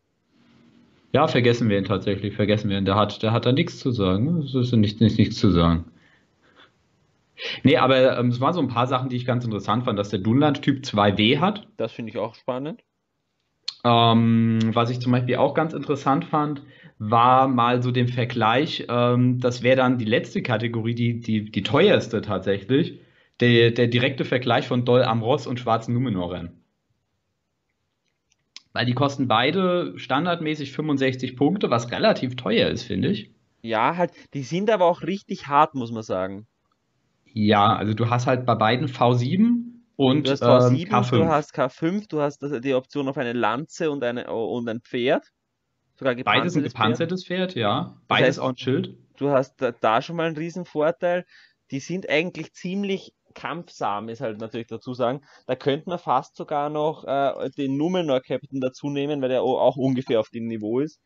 [SPEAKER 1] Ja, vergessen wir ihn tatsächlich. Vergessen wir ihn. Der hat, der hat da nichts zu sagen. Es ist nicht, nicht, nichts zu sagen. Nee, aber ähm, es waren so ein paar Sachen, die ich ganz interessant fand, dass der Dunland Typ 2W hat.
[SPEAKER 2] Das finde ich auch spannend.
[SPEAKER 1] Ähm, was ich zum Beispiel auch ganz interessant fand, war mal so den Vergleich, ähm, das wäre dann die letzte Kategorie, die, die, die teuerste tatsächlich, der, der direkte Vergleich von Dol Amros und Schwarzen Numenoren. Weil die kosten beide standardmäßig 65 Punkte, was relativ teuer ist, finde ich.
[SPEAKER 2] Ja, halt, die sind aber auch richtig hart, muss man sagen.
[SPEAKER 1] Ja, also du hast halt bei beiden V7 und
[SPEAKER 2] du hast V7, ähm, K5. du hast K5, du hast die Option auf eine Lanze und, eine, und ein Pferd.
[SPEAKER 1] Sogar Beides ein gepanzertes Pferd, Pferd ja. Beides das heißt, auch ein Schild.
[SPEAKER 2] Du hast da, da schon mal einen riesen Vorteil. Die sind eigentlich ziemlich kampfsam, ist halt natürlich dazu sagen. Da könnte man fast sogar noch äh, den Numenor Captain dazu nehmen, weil der auch ungefähr auf dem Niveau ist.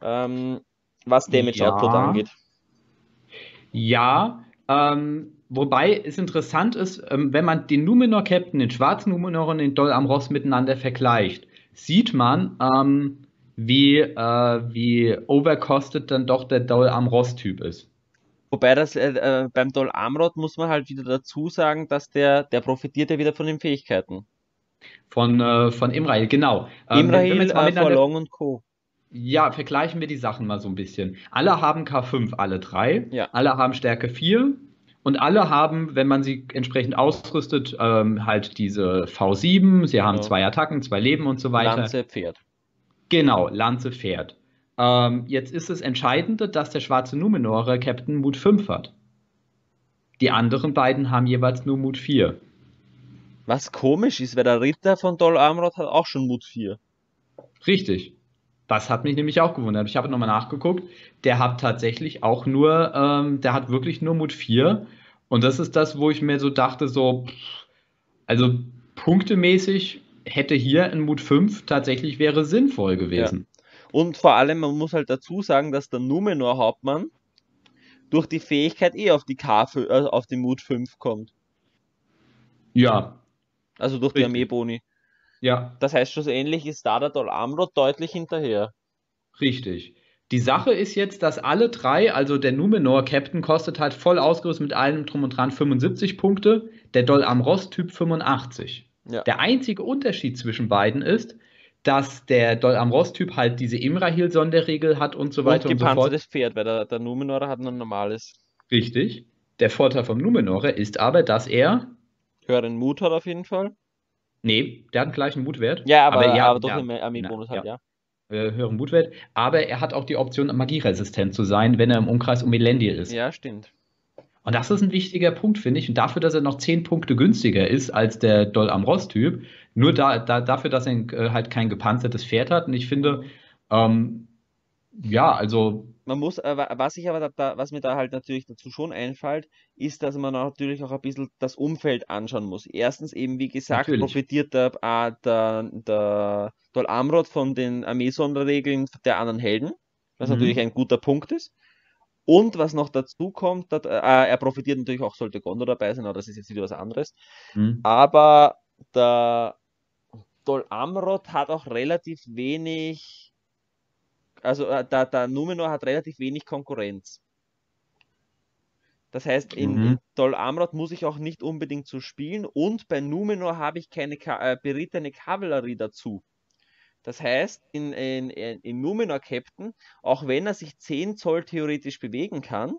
[SPEAKER 2] Ähm, was Damage ja. Output angeht.
[SPEAKER 1] Ja, ähm, wobei es interessant ist, ähm, wenn man den Numenor Captain, den schwarzen Numenor und den Dol Amros miteinander vergleicht, sieht man, ähm, wie, äh, wie overcosted dann doch der Dol Amros-Typ ist.
[SPEAKER 2] Wobei das äh, äh, beim Dol Amrod muss man halt wieder dazu sagen, dass der, der profitiert ja wieder von den Fähigkeiten.
[SPEAKER 1] Von, äh, von Imrail, genau.
[SPEAKER 2] Ähm, Imrail, äh, Forlong und Co.
[SPEAKER 1] Ja, vergleichen wir die Sachen mal so ein bisschen. Alle haben K5, alle drei.
[SPEAKER 2] Ja.
[SPEAKER 1] Alle haben Stärke 4. Und alle haben, wenn man sie entsprechend ausrüstet, ähm, halt diese V7. Sie haben ja. zwei Attacken, zwei Leben und so weiter.
[SPEAKER 2] Lanze, Pferd.
[SPEAKER 1] Genau, Lanze fährt. Ähm, jetzt ist es Entscheidende, dass der schwarze Numenorer Captain Mut 5 hat. Die anderen beiden haben jeweils nur Mut 4.
[SPEAKER 2] Was komisch ist, weil der Ritter von Dol Amrod hat auch schon Mut 4.
[SPEAKER 1] Richtig. Das hat mich nämlich auch gewundert. Ich habe nochmal nachgeguckt. Der hat tatsächlich auch nur, ähm, der hat wirklich nur Mut 4. Und das ist das, wo ich mir so dachte, so, also punktemäßig hätte hier ein Mut 5 tatsächlich wäre sinnvoll gewesen.
[SPEAKER 2] Und vor allem, man muss halt dazu sagen, dass der Numenor Hauptmann durch die Fähigkeit eh auf die K, äh, auf die Mut 5 kommt.
[SPEAKER 1] Ja,
[SPEAKER 2] Also durch die
[SPEAKER 1] Richtig.
[SPEAKER 2] Armeeboni.
[SPEAKER 1] ja,
[SPEAKER 2] Das heißt, schlussendlich ist da der Dol Amroth deutlich hinterher.
[SPEAKER 1] richtig. Die Sache ist jetzt, dass alle drei, also der Numenor-Captain kostet halt voll ausgerüstet mit allem drum und dran 75 Punkte, der Dol Amroth-Typ 85.
[SPEAKER 2] Ja.
[SPEAKER 1] Der einzige Unterschied zwischen beiden ist, dass der Dol Amroth-Typ halt diese Imrahil-Sonderregel hat und so weiter
[SPEAKER 2] und
[SPEAKER 1] und, so fort.
[SPEAKER 2] gepanzertes Pferd, weil der, der Numenor hat ein normales.
[SPEAKER 1] Richtig. Der Vorteil vom Numenorer ist aber, dass er.
[SPEAKER 2] Höheren Mut hat auf jeden Fall.
[SPEAKER 1] Nee, der hat einen gleichen Mutwert.
[SPEAKER 2] Ja, aber, aber,
[SPEAKER 1] ja,
[SPEAKER 2] durch
[SPEAKER 1] ja,
[SPEAKER 2] den Armeebonus
[SPEAKER 1] ja,
[SPEAKER 2] halt, ja.
[SPEAKER 1] äh, höheren Mutwert. Aber er hat auch die Option, magieresistent zu sein, wenn er im Umkreis um Elendil ist.
[SPEAKER 2] Ja, stimmt.
[SPEAKER 1] Und das ist ein wichtiger Punkt, finde ich. Und dafür, dass er noch 10 Punkte günstiger ist als der Dol Amroth-Typ, nur da, da, dafür, dass er äh, halt kein gepanzertes Pferd hat. Und ich finde, ähm, ja, also,
[SPEAKER 2] Man muss, äh, wa- was ich aber da, da, was mir da halt natürlich dazu schon einfällt, ist, dass man natürlich auch ein bisschen das Umfeld anschauen muss. Erstens eben, wie gesagt,
[SPEAKER 1] Natürlich.
[SPEAKER 2] profitiert der, äh, der, der Dol Amroth von den Armeesonderregeln der anderen Helden, was
[SPEAKER 1] Mhm.
[SPEAKER 2] natürlich ein guter Punkt ist. Und was noch dazu kommt, dass, äh, er profitiert natürlich auch, sollte Gondor dabei sein, aber das ist jetzt wieder was anderes.
[SPEAKER 1] hm,
[SPEAKER 2] Aber der Dol Amroth hat auch relativ wenig, also äh, der, der Numenor hat relativ wenig Konkurrenz. Das heißt, in,
[SPEAKER 1] Mhm.
[SPEAKER 2] in Dol Amroth muss ich auch nicht unbedingt so spielen und bei Numenor habe ich keine Ka äh, berittene Kavallerie dazu. Das heißt, in, in, in, Numenor Captain, auch wenn er sich 10 Zoll theoretisch bewegen kann,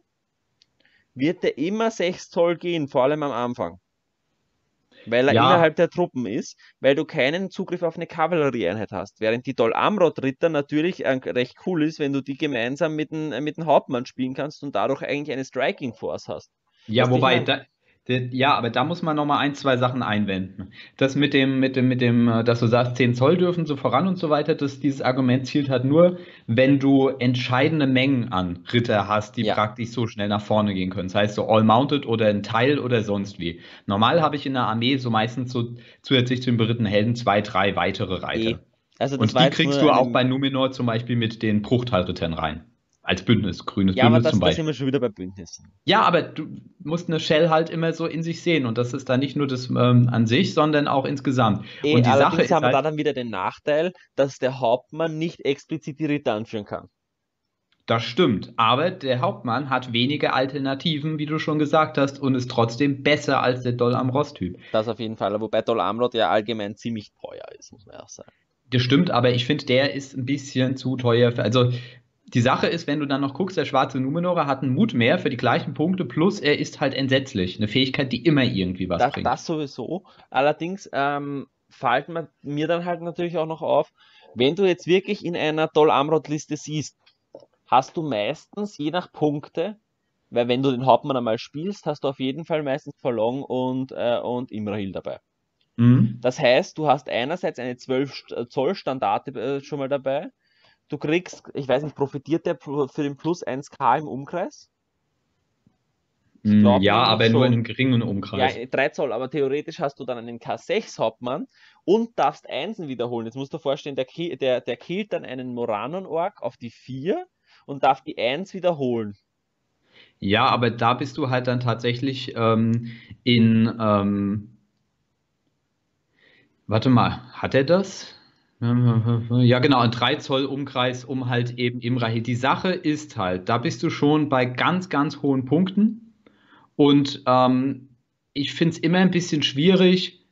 [SPEAKER 2] wird er immer 6 Zoll gehen, vor allem am Anfang. Weil er
[SPEAKER 1] Ja.
[SPEAKER 2] innerhalb der Truppen ist, weil du keinen Zugriff auf eine Kavallerieeinheit hast. Während die Dol Amroth-Ritter natürlich äh, recht cool ist, wenn du die gemeinsam mit dem, mit dem Hauptmann spielen kannst und dadurch eigentlich eine Striking Force hast.
[SPEAKER 1] Ja, wobei,
[SPEAKER 2] mein-
[SPEAKER 1] da, ja, aber da muss man noch mal ein, zwei Sachen einwenden. Das mit dem, mit dem, mit dem, äh, dass du sagst, 10 Zoll dürfen so voran und so weiter, dass dieses Argument zielt halt nur, wenn du entscheidende Mengen an Ritter hast, die
[SPEAKER 2] Ja.
[SPEAKER 1] praktisch so schnell nach vorne gehen können. Das heißt so all-mounted oder ein Teil oder sonst wie. Normal habe ich in der Armee so meistens so zusätzlich zu den berittenen Helden zwei, drei weitere Reiter.
[SPEAKER 2] Eh. Also das
[SPEAKER 1] Und die kriegst du auch bei Numenor zum Beispiel mit den Bruchtalrittern rein. Als Bündnis, grünes
[SPEAKER 2] Ja, aber
[SPEAKER 1] Bündnis
[SPEAKER 2] das,
[SPEAKER 1] zum Beispiel.
[SPEAKER 2] sind wir schon wieder bei Bündnissen.
[SPEAKER 1] Ja, aber du musst eine Shell halt immer so in sich sehen und das ist dann nicht nur das ähm, an sich, sondern auch insgesamt.
[SPEAKER 2] Eh,
[SPEAKER 1] und die Sache ist
[SPEAKER 2] haben wir da
[SPEAKER 1] halt,
[SPEAKER 2] dann wieder den Nachteil, dass der Hauptmann nicht explizit die Ritter anführen kann.
[SPEAKER 1] das stimmt, aber der Hauptmann hat weniger Alternativen, wie du schon gesagt hast, und ist trotzdem besser als der Doll am Ross-Typ.
[SPEAKER 2] Das auf jeden Fall. Wobei Dol Amroth ja allgemein ziemlich teuer ist, muss man auch sagen.
[SPEAKER 1] Das stimmt, aber ich finde, der ist ein bisschen zu teuer. Für, also die Sache ist, wenn du dann noch guckst, der schwarze Numenorer hat einen Mut mehr für die gleichen Punkte, plus er ist halt entsetzlich. Eine Fähigkeit, die immer irgendwie was
[SPEAKER 2] Das,
[SPEAKER 1] bringt.
[SPEAKER 2] das sowieso. Allerdings ähm, fällt mir, dann halt natürlich auch noch auf, wenn du jetzt wirklich in einer Dol Amroth-Liste siehst, hast du meistens, je nach Punkte, weil wenn du den Hauptmann einmal spielst, hast du auf jeden Fall meistens Verlong und, äh, und Imrahil dabei.
[SPEAKER 1] Mhm.
[SPEAKER 2] Das heißt, du hast einerseits eine 12 St- Zoll Standarte äh, schon mal dabei. Du kriegst, ich weiß nicht, profitiert der für den Plus 1k im Umkreis?
[SPEAKER 1] Mm,
[SPEAKER 2] glaub
[SPEAKER 1] Ja, aber nur in
[SPEAKER 2] schon.
[SPEAKER 1] einem geringen Umkreis.
[SPEAKER 2] Ja, 3 Zoll, aber theoretisch hast du dann einen K6 Hauptmann und darfst Einsen wiederholen. Jetzt musst du dir vorstellen, der, der, der killt dann einen Moranon-Ork auf die 4 und darf die 1 wiederholen.
[SPEAKER 1] Ja, aber da bist du halt dann tatsächlich ähm, in, ähm, warte mal, hat er das? Ja, genau, ein 3 Zoll Umkreis um halt eben Imrahil. Die Sache ist halt, da bist du schon bei ganz, ganz hohen Punkten. Und ähm, ich finde es immer ein bisschen schwierig,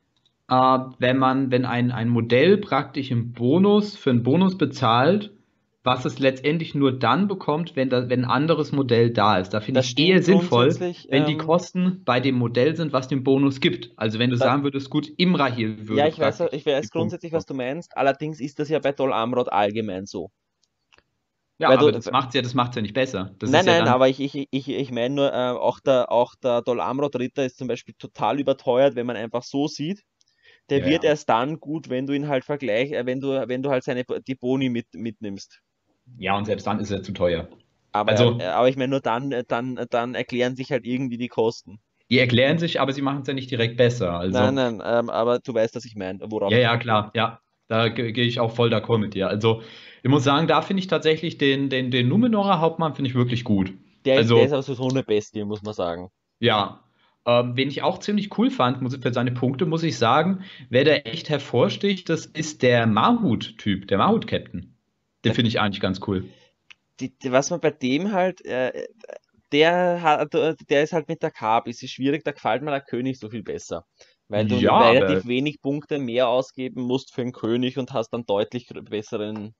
[SPEAKER 1] äh, wenn man, wenn ein, ein Modell praktisch im Bonus für einen Bonus bezahlt, was es letztendlich nur dann bekommt, wenn, da, wenn ein anderes Modell da ist. Da finde ich eher sinnvoll, wenn die
[SPEAKER 2] ähm,
[SPEAKER 1] Kosten bei dem Modell sind, was den Bonus gibt. Also wenn du sagen würdest, gut, Imrahil würde
[SPEAKER 2] Ja, ich weiß, ich weiß
[SPEAKER 1] die
[SPEAKER 2] grundsätzlich, was du meinst. Allerdings ist das ja bei Dol Amroth allgemein so.
[SPEAKER 1] Ja,
[SPEAKER 2] weil
[SPEAKER 1] aber
[SPEAKER 2] du-
[SPEAKER 1] das macht's ja, das macht's ja nicht besser. Das
[SPEAKER 2] nein,
[SPEAKER 1] ja
[SPEAKER 2] nein, aber ich, ich, ich, ich meine nur, äh, auch der, auch der Dol Amroth Ritter ist zum Beispiel total überteuert, wenn man einfach so sieht. Der
[SPEAKER 1] Ja,
[SPEAKER 2] wird
[SPEAKER 1] ja.
[SPEAKER 2] erst dann gut, wenn du ihn halt vergleich, äh, wenn du, wenn du halt seine die Boni mit, mitnimmst.
[SPEAKER 1] Ja, und selbst dann ist er zu teuer.
[SPEAKER 2] Aber,
[SPEAKER 1] Also-
[SPEAKER 2] aber ich meine nur dann, dann, dann erklären sich halt irgendwie die Kosten.
[SPEAKER 1] Die erklären sich, aber sie machen es ja nicht direkt besser. Also,
[SPEAKER 2] Nein, nein, ähm, aber du weißt, was ich meine, worauf
[SPEAKER 1] ja, ja, klar, ja. Da ge- gehe ich auch voll d'accord mit dir. Also, ich muss sagen, da finde ich tatsächlich den, den, den Numenorer Hauptmann finde ich wirklich gut.
[SPEAKER 2] Der ist,
[SPEAKER 1] Also-
[SPEAKER 2] der ist aber so eine Bestie, muss man sagen.
[SPEAKER 1] Ja. Ähm, wen ich auch ziemlich cool fand, muss, für seine Punkte, muss ich sagen, wer da echt hervorsticht, das ist der Mahut-Typ, der Mahut-Captain. Den finde ich eigentlich ganz cool.
[SPEAKER 2] Die, die, was man bei dem halt, äh, der hat, der ist halt mit der ein bisschen schwierig, da gefällt mir der König so viel besser. Weil du
[SPEAKER 1] Ja,
[SPEAKER 2] relativ wenig Punkte mehr ausgeben musst für den König und hast dann deutlich besseren.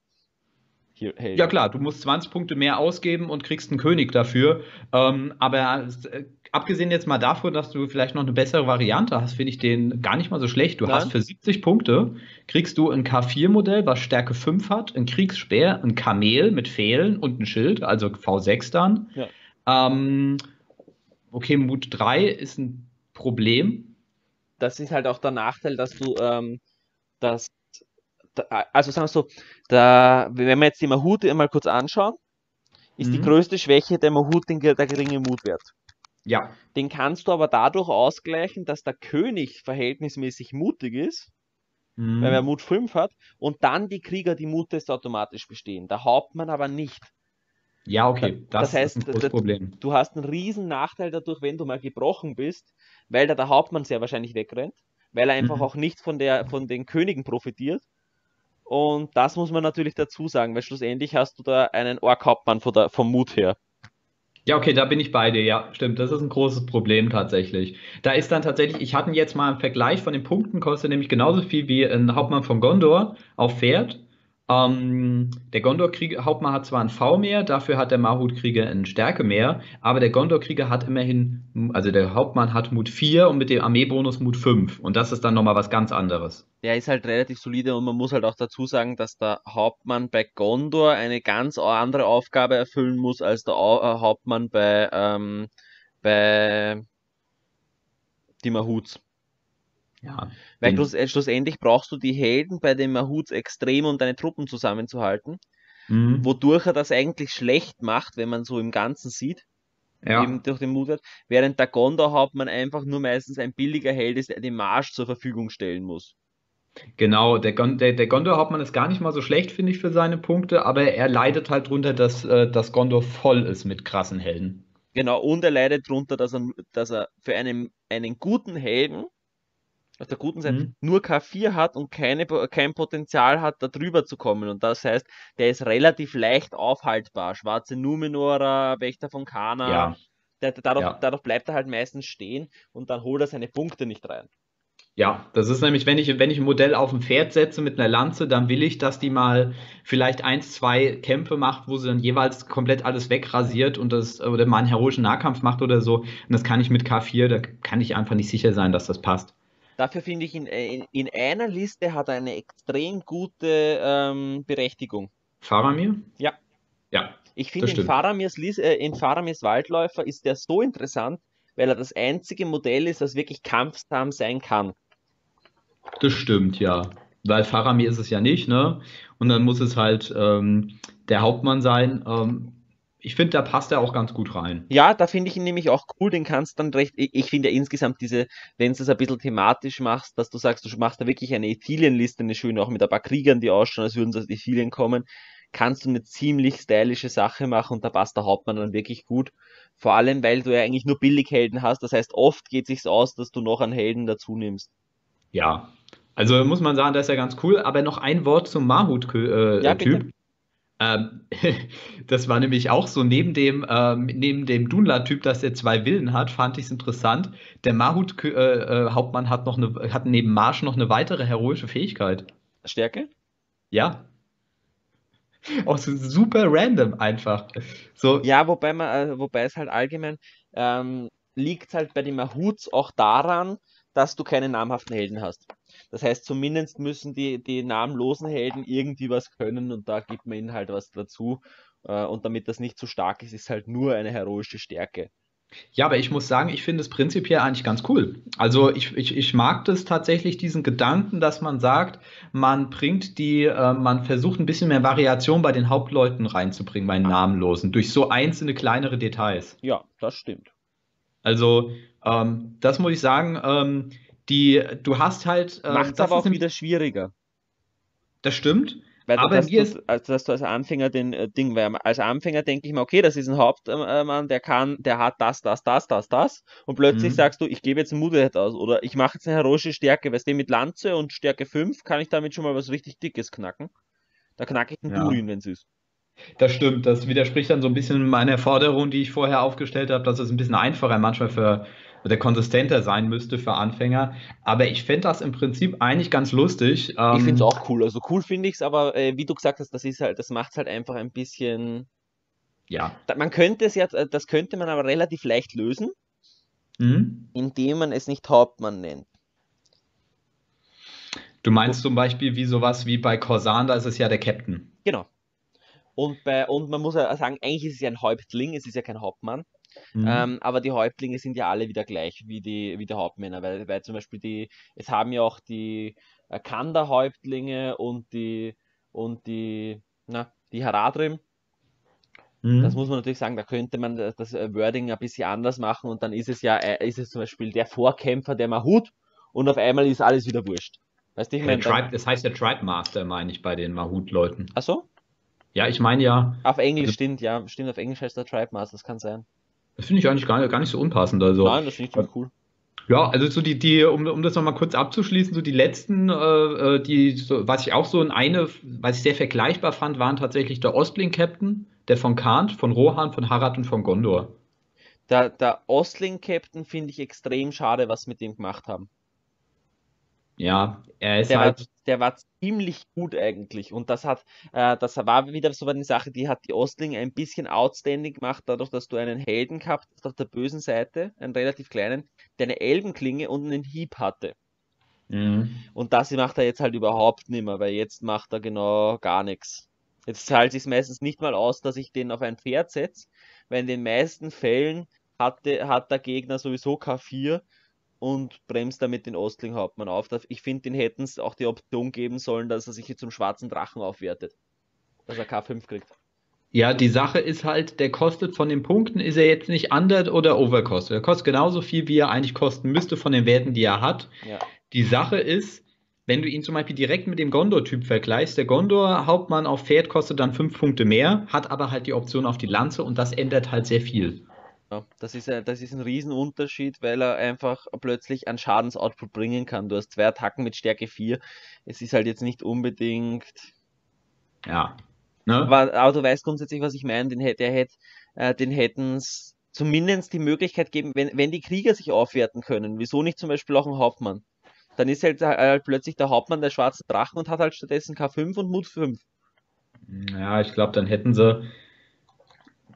[SPEAKER 1] Ja klar, du musst 20 Punkte mehr ausgeben und kriegst einen König dafür. Ähm, aber äh, abgesehen jetzt mal davon, dass du vielleicht noch eine bessere Variante hast, finde ich den gar nicht mal so schlecht. Du
[SPEAKER 2] Nein.
[SPEAKER 1] hast für 70 Punkte, kriegst du ein K4-Modell, was Stärke 5 hat, ein Kriegsspeer, ein Kamel mit Pfählen und ein Schild, also V6 dann.
[SPEAKER 2] Ja.
[SPEAKER 1] Ähm, okay, Mut 3 ist ein Problem.
[SPEAKER 2] das ist halt auch der Nachteil, dass du ähm, das, da, also sagen wir so, da, wenn wir jetzt die Mahut mal kurz anschauen, ist die
[SPEAKER 1] Mhm.
[SPEAKER 2] größte Schwäche der Mahut der geringe Mutwert.
[SPEAKER 1] Ja,
[SPEAKER 2] Den kannst du aber dadurch ausgleichen, dass der König verhältnismäßig mutig ist,
[SPEAKER 1] Mhm.
[SPEAKER 2] weil er Mut 5 hat, und dann die Krieger, die Muttest automatisch bestehen. Der Hauptmann aber nicht.
[SPEAKER 1] ja, okay,
[SPEAKER 2] Das
[SPEAKER 1] das,
[SPEAKER 2] heißt,
[SPEAKER 1] ist ein großes
[SPEAKER 2] das-
[SPEAKER 1] Problem.
[SPEAKER 2] Du hast einen riesen Nachteil dadurch, wenn du mal gebrochen bist, weil da der Hauptmann sehr wahrscheinlich wegrennt, weil er einfach
[SPEAKER 1] Mhm.
[SPEAKER 2] auch nicht von, der, von den Königen profitiert. Und das muss man natürlich dazu sagen, weil schlussendlich hast du da einen Ork-Hauptmann vom Mut her.
[SPEAKER 1] Ja, okay, da bin ich bei dir. Ja, stimmt. Das ist ein großes Problem tatsächlich. Da ist dann tatsächlich, ich hatte jetzt mal einen Vergleich von den Punkten, kostet nämlich genauso viel wie ein Hauptmann von Gondor auf Pferd. Ähm, der Gondor-Hauptmann hat zwar ein V mehr, dafür hat der Mahut-Krieger eine Stärke mehr, aber der Gondor-Krieger hat immerhin, also der Hauptmann hat Mut 4 und mit dem Armeebonus Mut 5. Und das ist dann nochmal was ganz anderes.
[SPEAKER 2] Der ist halt relativ solide und man muss halt auch dazu sagen, dass der Hauptmann bei Gondor eine ganz andere Aufgabe erfüllen muss als der äh, Hauptmann bei, ähm, bei die Mahuts.
[SPEAKER 1] Ja.
[SPEAKER 2] Weil
[SPEAKER 1] Den-
[SPEAKER 2] schluss, äh, schlussendlich brauchst du die Helden bei den Mahuts extrem, um deine Truppen zusammenzuhalten,
[SPEAKER 1] Mhm.
[SPEAKER 2] wodurch er das eigentlich schlecht macht, wenn man so im Ganzen sieht,
[SPEAKER 1] Ja.
[SPEAKER 2] eben durch den Mutwert, während der Gondor-Hauptmann einfach nur meistens ein billiger Held ist, der den Marsch zur Verfügung stellen muss.
[SPEAKER 1] Genau, der, Gon der, der Gondor-Hauptmann ist gar nicht mal so schlecht, finde ich, für seine Punkte, aber er leidet halt drunter, dass äh, das Gondor voll ist mit krassen Helden.
[SPEAKER 2] Genau, und er leidet darunter, dass er, dass er für einen, einen guten Helden, auf der guten Seite,
[SPEAKER 1] Mhm.
[SPEAKER 2] nur K4 hat und keine, kein Potenzial hat, da drüber zu kommen. Und das heißt, der ist relativ leicht aufhaltbar. Schwarze Numenorer, Wächter von Kana,
[SPEAKER 1] Ja,
[SPEAKER 2] der, der, dadurch,
[SPEAKER 1] Ja.
[SPEAKER 2] dadurch bleibt er halt meistens stehen und dann holt er seine Punkte nicht rein.
[SPEAKER 1] ja, das ist nämlich, wenn ich, wenn ich ein Modell auf ein Pferd setze mit einer Lanze, dann will ich, dass die mal vielleicht eins, zwei Kämpfe macht, wo sie dann jeweils komplett alles wegrasiert und das, oder mal einen heroischen Nahkampf macht oder so. Und das kann ich mit K4, da kann ich einfach nicht sicher sein, dass das passt.
[SPEAKER 2] Dafür finde ich, in, in, in einer Liste hat er eine extrem gute ähm, Berechtigung.
[SPEAKER 1] Faramir?
[SPEAKER 2] Ja.
[SPEAKER 1] Ja,
[SPEAKER 2] Ich finde, in. Faramirs, äh, in Faramirs Waldläufer ist der so interessant, weil er das einzige Modell ist, das wirklich kampfsam sein kann.
[SPEAKER 1] Das stimmt, ja. Weil Faramir ist es ja nicht, ne? Und dann muss es halt ähm, der Hauptmann sein. Ähm, ich finde, da passt er auch ganz gut rein.
[SPEAKER 2] Ja, da finde ich ihn nämlich auch cool, den kannst dann recht, ich, ich finde ja insgesamt diese, wenn du es ein bisschen thematisch machst, dass du sagst, du machst da wirklich eine Ethilien-Liste, eine schöne, auch mit ein paar Kriegern, die ausschauen, als würden sie aus Ethilien kommen, kannst du eine ziemlich stylische Sache machen und da passt der Hauptmann dann wirklich gut. Vor allem, weil du ja eigentlich nur Billighelden hast, das heißt, oft geht sich's aus, dass du noch einen Helden dazu nimmst.
[SPEAKER 1] Ja. Also muss man sagen, das ist ja ganz cool. Aber noch ein Wort zum Mahut-Typ. Äh,
[SPEAKER 2] Ja.
[SPEAKER 1] Ähm, das war nämlich auch so, neben dem, ähm, neben dem Dunla-Typ, dass er zwei Willen hat, fand ich es interessant. Der Mahut-Hauptmann hat noch eine, hat neben Marsch noch eine weitere heroische Fähigkeit.
[SPEAKER 2] Stärke?
[SPEAKER 1] Ja. Auch so super random einfach. So,
[SPEAKER 2] Ja, wobei man, äh, wobei es halt allgemein ähm, liegt halt bei den Mahuts auch daran, dass du keine namhaften Helden hast. Das heißt, zumindest müssen die, die namenlosen Helden irgendwie was können und da gibt man ihnen halt was dazu. Äh, und damit das nicht zu stark ist, ist halt nur eine heroische Stärke.
[SPEAKER 1] Ja, aber ich muss sagen, ich finde es prinzipiell eigentlich ganz cool. Also ich, ich, ich mag das tatsächlich, diesen Gedanken, dass man sagt, man bringt die, äh, man versucht ein bisschen mehr Variation bei den Hauptleuten reinzubringen, bei den Namenlosen, durch so einzelne kleinere Details.
[SPEAKER 2] Ja, das stimmt.
[SPEAKER 1] Also Ähm, das muss ich sagen. Ähm, die, du hast halt.
[SPEAKER 2] Ähm, Macht es aber auch wieder schwieriger.
[SPEAKER 1] Das stimmt.
[SPEAKER 2] Weil aber dass, mir du, also, dass du als Anfänger den äh, Ding, weil als Anfänger denke ich mir, okay, das ist ein Hauptmann, der kann, der hat das, das, das, das, das. Und plötzlich mhm. sagst du, ich gebe jetzt ein Moodhead aus oder ich mache jetzt eine heroische Stärke, weißt du, mit Lanze und Stärke 5 kann ich damit schon mal was richtig Dickes knacken. Da knacke ich einen ja. Durin, wenn es ist.
[SPEAKER 1] Das stimmt, das widerspricht dann so ein bisschen meiner Forderung, die ich vorher aufgestellt habe, dass es ein bisschen einfacher manchmal für oder konsistenter sein müsste für Anfänger. Aber ich fände das im Prinzip eigentlich ganz lustig.
[SPEAKER 2] Ähm, ich finde es auch cool. Also cool finde ich es, aber äh, wie du gesagt hast, das ist halt, das macht es halt einfach ein bisschen. Ja. Man könnte es ja, das könnte man aber relativ leicht lösen, mhm. indem man es nicht Hauptmann nennt.
[SPEAKER 1] Du meinst zum Beispiel wie sowas wie bei Corsan, da ist es ja der Captain.
[SPEAKER 2] Genau. Und, bei, und man muss ja sagen, eigentlich ist es ja ein Häuptling, es ist ja kein Hauptmann. Mhm. Ähm, aber die Häuptlinge sind ja alle wieder gleich wie die, wie die Hauptmänner, weil, weil zum Beispiel die, es haben ja auch die äh, Kanda-Häuptlinge und die und die, na, die Haradrim. Mhm. Das muss man natürlich sagen, da könnte man das Wording ein bisschen anders machen und dann ist es ja, äh, ist es zum Beispiel der Vorkämpfer der Mahut und auf einmal ist alles wieder wurscht.
[SPEAKER 1] Weißt du, ich meine. Tribe, das heißt der Tribe Master, meine ich, bei den Mahut-Leuten.
[SPEAKER 2] Ach so?
[SPEAKER 1] Ja, ich meine ja.
[SPEAKER 2] Auf Englisch also, stimmt, ja. Stimmt, auf Englisch heißt der Tribe Master, das kann sein.
[SPEAKER 1] Das finde ich eigentlich gar, gar nicht so unpassend. Also.
[SPEAKER 2] Nein, das finde ich ziemlich cool.
[SPEAKER 1] Ja, also so die, die, um, um das nochmal kurz abzuschließen, so die letzten, äh, äh, die, so, was ich auch so in eine, was ich sehr vergleichbar fand, waren tatsächlich der Ostling-Captain, der von Kant, von Rohan, von Harad und von Gondor.
[SPEAKER 2] Der, der Ostling-Captain finde ich extrem schade, was mit dem gemacht haben.
[SPEAKER 1] Ja, er ist
[SPEAKER 2] der
[SPEAKER 1] halt.
[SPEAKER 2] War, der war ziemlich gut eigentlich. Und das hat, äh, das war wieder so eine Sache, die hat die Ostling ein bisschen outstanding gemacht, dadurch, dass du einen Helden gehabt hast auf der bösen Seite, einen relativ kleinen, der eine Elbenklinge und einen Hieb hatte. Mhm. Und das macht er jetzt halt überhaupt nicht mehr, weil jetzt macht er genau gar nichts. Jetzt zahlt sich meistens nicht mal aus, dass ich den auf ein Pferd setze, weil in den meisten Fällen hat, de, hat der Gegner sowieso K4 und bremst damit den Ostling-Hauptmann auf. Ich finde, den hätten es auch die Option geben sollen, dass er sich zum schwarzen Drachen aufwertet. Dass er K5 kriegt.
[SPEAKER 1] Ja, die Sache ist halt, der kostet von den Punkten, ist er jetzt nicht under oder overcost. Er kostet genauso viel, wie er eigentlich kosten müsste von den Werten, die er hat. Ja. Die Sache ist, wenn du ihn zum Beispiel direkt mit dem Gondor-Typ vergleichst, der Gondor-Hauptmann auf Pferd kostet dann fünf Punkte mehr, hat aber halt die Option auf die Lanze und das ändert halt sehr viel.
[SPEAKER 2] Ja, das ist, ein, das ist ein Riesenunterschied, weil er einfach plötzlich einen Schadensoutput bringen kann. Du hast zwei Attacken mit Stärke 4. Es ist halt jetzt nicht unbedingt.
[SPEAKER 1] Ja.
[SPEAKER 2] Ne? Aber, aber du weißt grundsätzlich, was ich meine. Den, der hätte, äh, den hätten es zumindest die Möglichkeit geben, wenn, wenn die Krieger sich aufwerten können. Wieso nicht zum Beispiel auch ein Hauptmann? Dann ist halt, halt plötzlich der Hauptmann der schwarze Drachen und hat halt stattdessen K5 und Mut 5.
[SPEAKER 1] Ja, ich glaube, dann hätten sie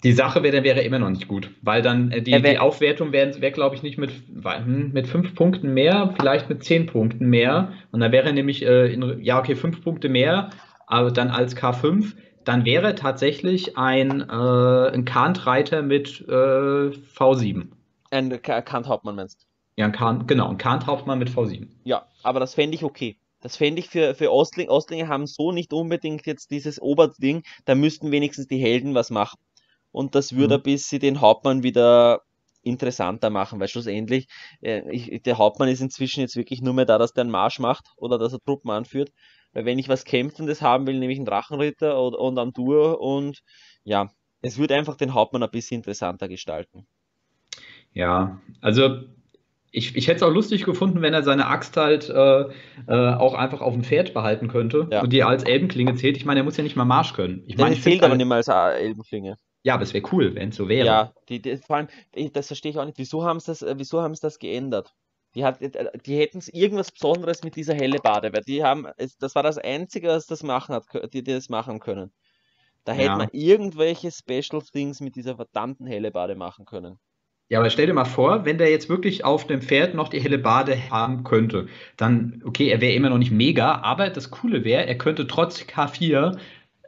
[SPEAKER 1] die Sache wäre, wäre immer noch nicht gut, weil dann äh, die, die Aufwertung wäre, wär, glaube ich, nicht mit, hm, mit fünf Punkten mehr, vielleicht mit zehn Punkten mehr. Und dann wäre nämlich, äh, in, ja, okay, fünf Punkte mehr, aber dann als K5. Dann wäre tatsächlich ein, äh, ein Kant-Reiter mit äh, V7.
[SPEAKER 2] Ein Kant-Hauptmann meinst
[SPEAKER 1] Ja, ein Kant, genau, ein Kant-Hauptmann mit V7.
[SPEAKER 2] Ja, aber das fände ich okay. Das fände ich für, für Ostling. Ostlinge haben so nicht unbedingt jetzt dieses Oberding, da müssten wenigstens die Helden was machen und das würde mhm. ein bisschen den Hauptmann wieder interessanter machen, weil schlussendlich, äh, ich, der Hauptmann ist inzwischen jetzt wirklich nur mehr da, dass der einen Marsch macht oder dass er Truppen anführt. Weil wenn ich was Kämpfendes haben will, nehme ich einen Drachenritter und, und Andur und ja, es würde einfach den Hauptmann ein bisschen interessanter gestalten.
[SPEAKER 1] Ja, also ich, ich hätte es auch lustig gefunden, wenn er seine Axt halt äh, äh, auch einfach auf dem Pferd behalten könnte ja. und die als Elbenklinge zählt. Ich meine, er muss ja nicht mal Marsch können. Ich meine,
[SPEAKER 2] fehlt aber nicht mal als Elbenklinge.
[SPEAKER 1] Ja, aber es wäre cool, wenn es so wäre.
[SPEAKER 2] Ja, die, die, vor allem, das verstehe ich auch nicht. Wieso haben sie das, äh, wieso haben sie das geändert? Die, hat, äh, die hätten es irgendwas Besonderes mit dieser helle Bade, weil die haben, das war das Einzige, was das machen hat, die, die das machen können. Da ja. hätte man irgendwelche Special Things mit dieser verdammten helle Bade machen können.
[SPEAKER 1] Ja, aber stell dir mal vor, wenn der jetzt wirklich auf dem Pferd noch die helle Bade haben könnte, dann, okay, er wäre immer noch nicht mega, aber das Coole wäre, er könnte trotz K4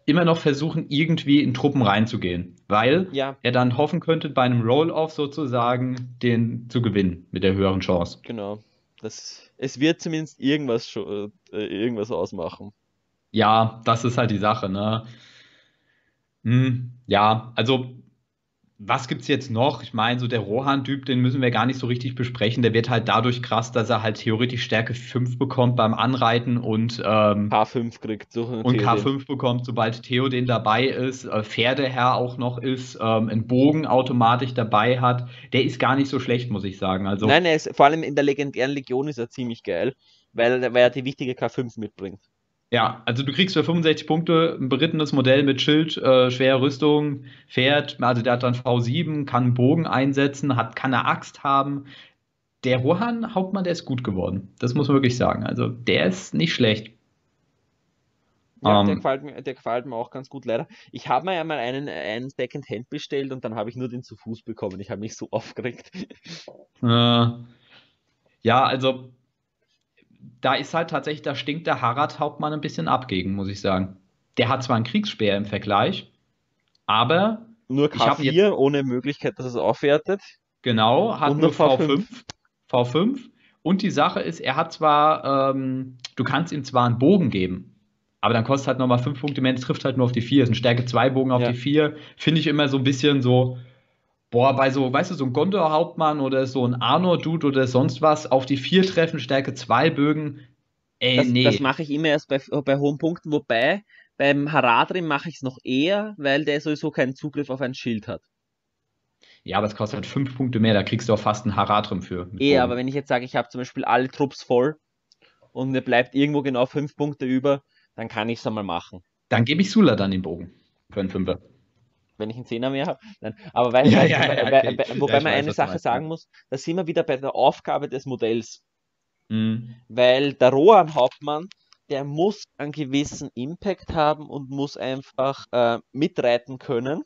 [SPEAKER 1] immer noch versuchen, irgendwie in Truppen reinzugehen, weil ja. er dann hoffen könnte, bei einem Roll-Off sozusagen den zu gewinnen mit der höheren Chance.
[SPEAKER 2] Genau. Das, es wird zumindest irgendwas, äh, irgendwas ausmachen.
[SPEAKER 1] Ja, das ist halt die Sache, ne? Hm, ja, also was gibt's jetzt noch? Ich meine, so der Rohan-Typ, den müssen wir gar nicht so richtig besprechen. Der wird halt dadurch krass, dass er halt theoretisch Stärke 5 bekommt beim Anreiten und ähm,
[SPEAKER 2] K5 kriegt. So
[SPEAKER 1] und K5 bekommt, sobald Theoden dabei ist, äh, Pferdeherr auch noch ist, ähm, einen Bogen automatisch dabei hat. Der ist gar nicht so schlecht, muss ich sagen. Also,
[SPEAKER 2] Nein, er ist, vor allem in der legendären Legion ist er ziemlich geil, weil, weil er die wichtige K5 mitbringt.
[SPEAKER 1] Ja, also du kriegst für 65 Punkte ein berittenes Modell mit Schild, äh, schwere Rüstung, Pferd, also der hat dann V7, kann einen Bogen einsetzen, hat, kann eine Axt haben. Der Rohan Hauptmann, der ist gut geworden. Das muss man wirklich sagen. Also der ist nicht schlecht.
[SPEAKER 2] Ja,
[SPEAKER 1] Ähm.
[SPEAKER 2] der, gefällt mir, der gefällt mir auch ganz gut, leider. Ich habe mir ja mal einen, einen Second-Hand bestellt und dann habe ich nur den zu Fuß bekommen. Ich habe mich so aufgeregt.
[SPEAKER 1] Äh, ja, also da ist halt tatsächlich, da stinkt der Harald Hauptmann ein bisschen ab gegen, muss ich sagen. Der hat zwar einen Kriegsspeer im Vergleich, aber
[SPEAKER 2] Nur
[SPEAKER 1] Ich hab
[SPEAKER 2] K4
[SPEAKER 1] jetzt-
[SPEAKER 2] ohne Möglichkeit, dass es aufwertet.
[SPEAKER 1] genau, hat nur
[SPEAKER 2] nur V5.
[SPEAKER 1] V5. V5. Und die Sache ist, er hat zwar, ähm, du kannst ihm zwar einen Bogen geben, aber dann kostet halt nochmal 5 Punkte mehr, das trifft halt nur auf die 4. Ist ein Stärke 2 Bogen auf
[SPEAKER 2] Ja.
[SPEAKER 1] die 4. Finde ich immer so ein bisschen so, boah, bei so, weißt du, so ein Gondor-Hauptmann oder so ein Arnor-Dude oder sonst was, auf die 4 treffen, Stärke 2 Bögen. Ey,
[SPEAKER 2] Das,
[SPEAKER 1] nee.
[SPEAKER 2] das mache ich immer erst bei, bei hohen Punkten, wobei beim Haradrim mache ich es noch eher, weil der sowieso keinen Zugriff auf ein Schild hat.
[SPEAKER 1] Ja, aber es kostet halt 5 Punkte mehr, da kriegst du auch fast einen Haradrim für.
[SPEAKER 2] Eh,
[SPEAKER 1] Bogen.
[SPEAKER 2] aber wenn ich jetzt sage, ich habe zum Beispiel alle Trupps voll und mir bleibt irgendwo genau fünf Punkte über, dann kann ich es einmal machen.
[SPEAKER 1] Dann gebe ich Sula dann den Bogen für einen Fünfer.
[SPEAKER 2] Wenn ich einen Zehner mehr habe. Nein, Aber weil,
[SPEAKER 1] Ja,
[SPEAKER 2] weil,
[SPEAKER 1] ja, ja,
[SPEAKER 2] weil,
[SPEAKER 1] okay.
[SPEAKER 2] wobei man
[SPEAKER 1] weiß,
[SPEAKER 2] eine Sache sagen muss, da sind wir wieder bei der Aufgabe des Modells.
[SPEAKER 1] Mhm.
[SPEAKER 2] Weil der Rohan Hauptmann, der muss einen gewissen Impact haben und muss einfach äh, mitreiten können,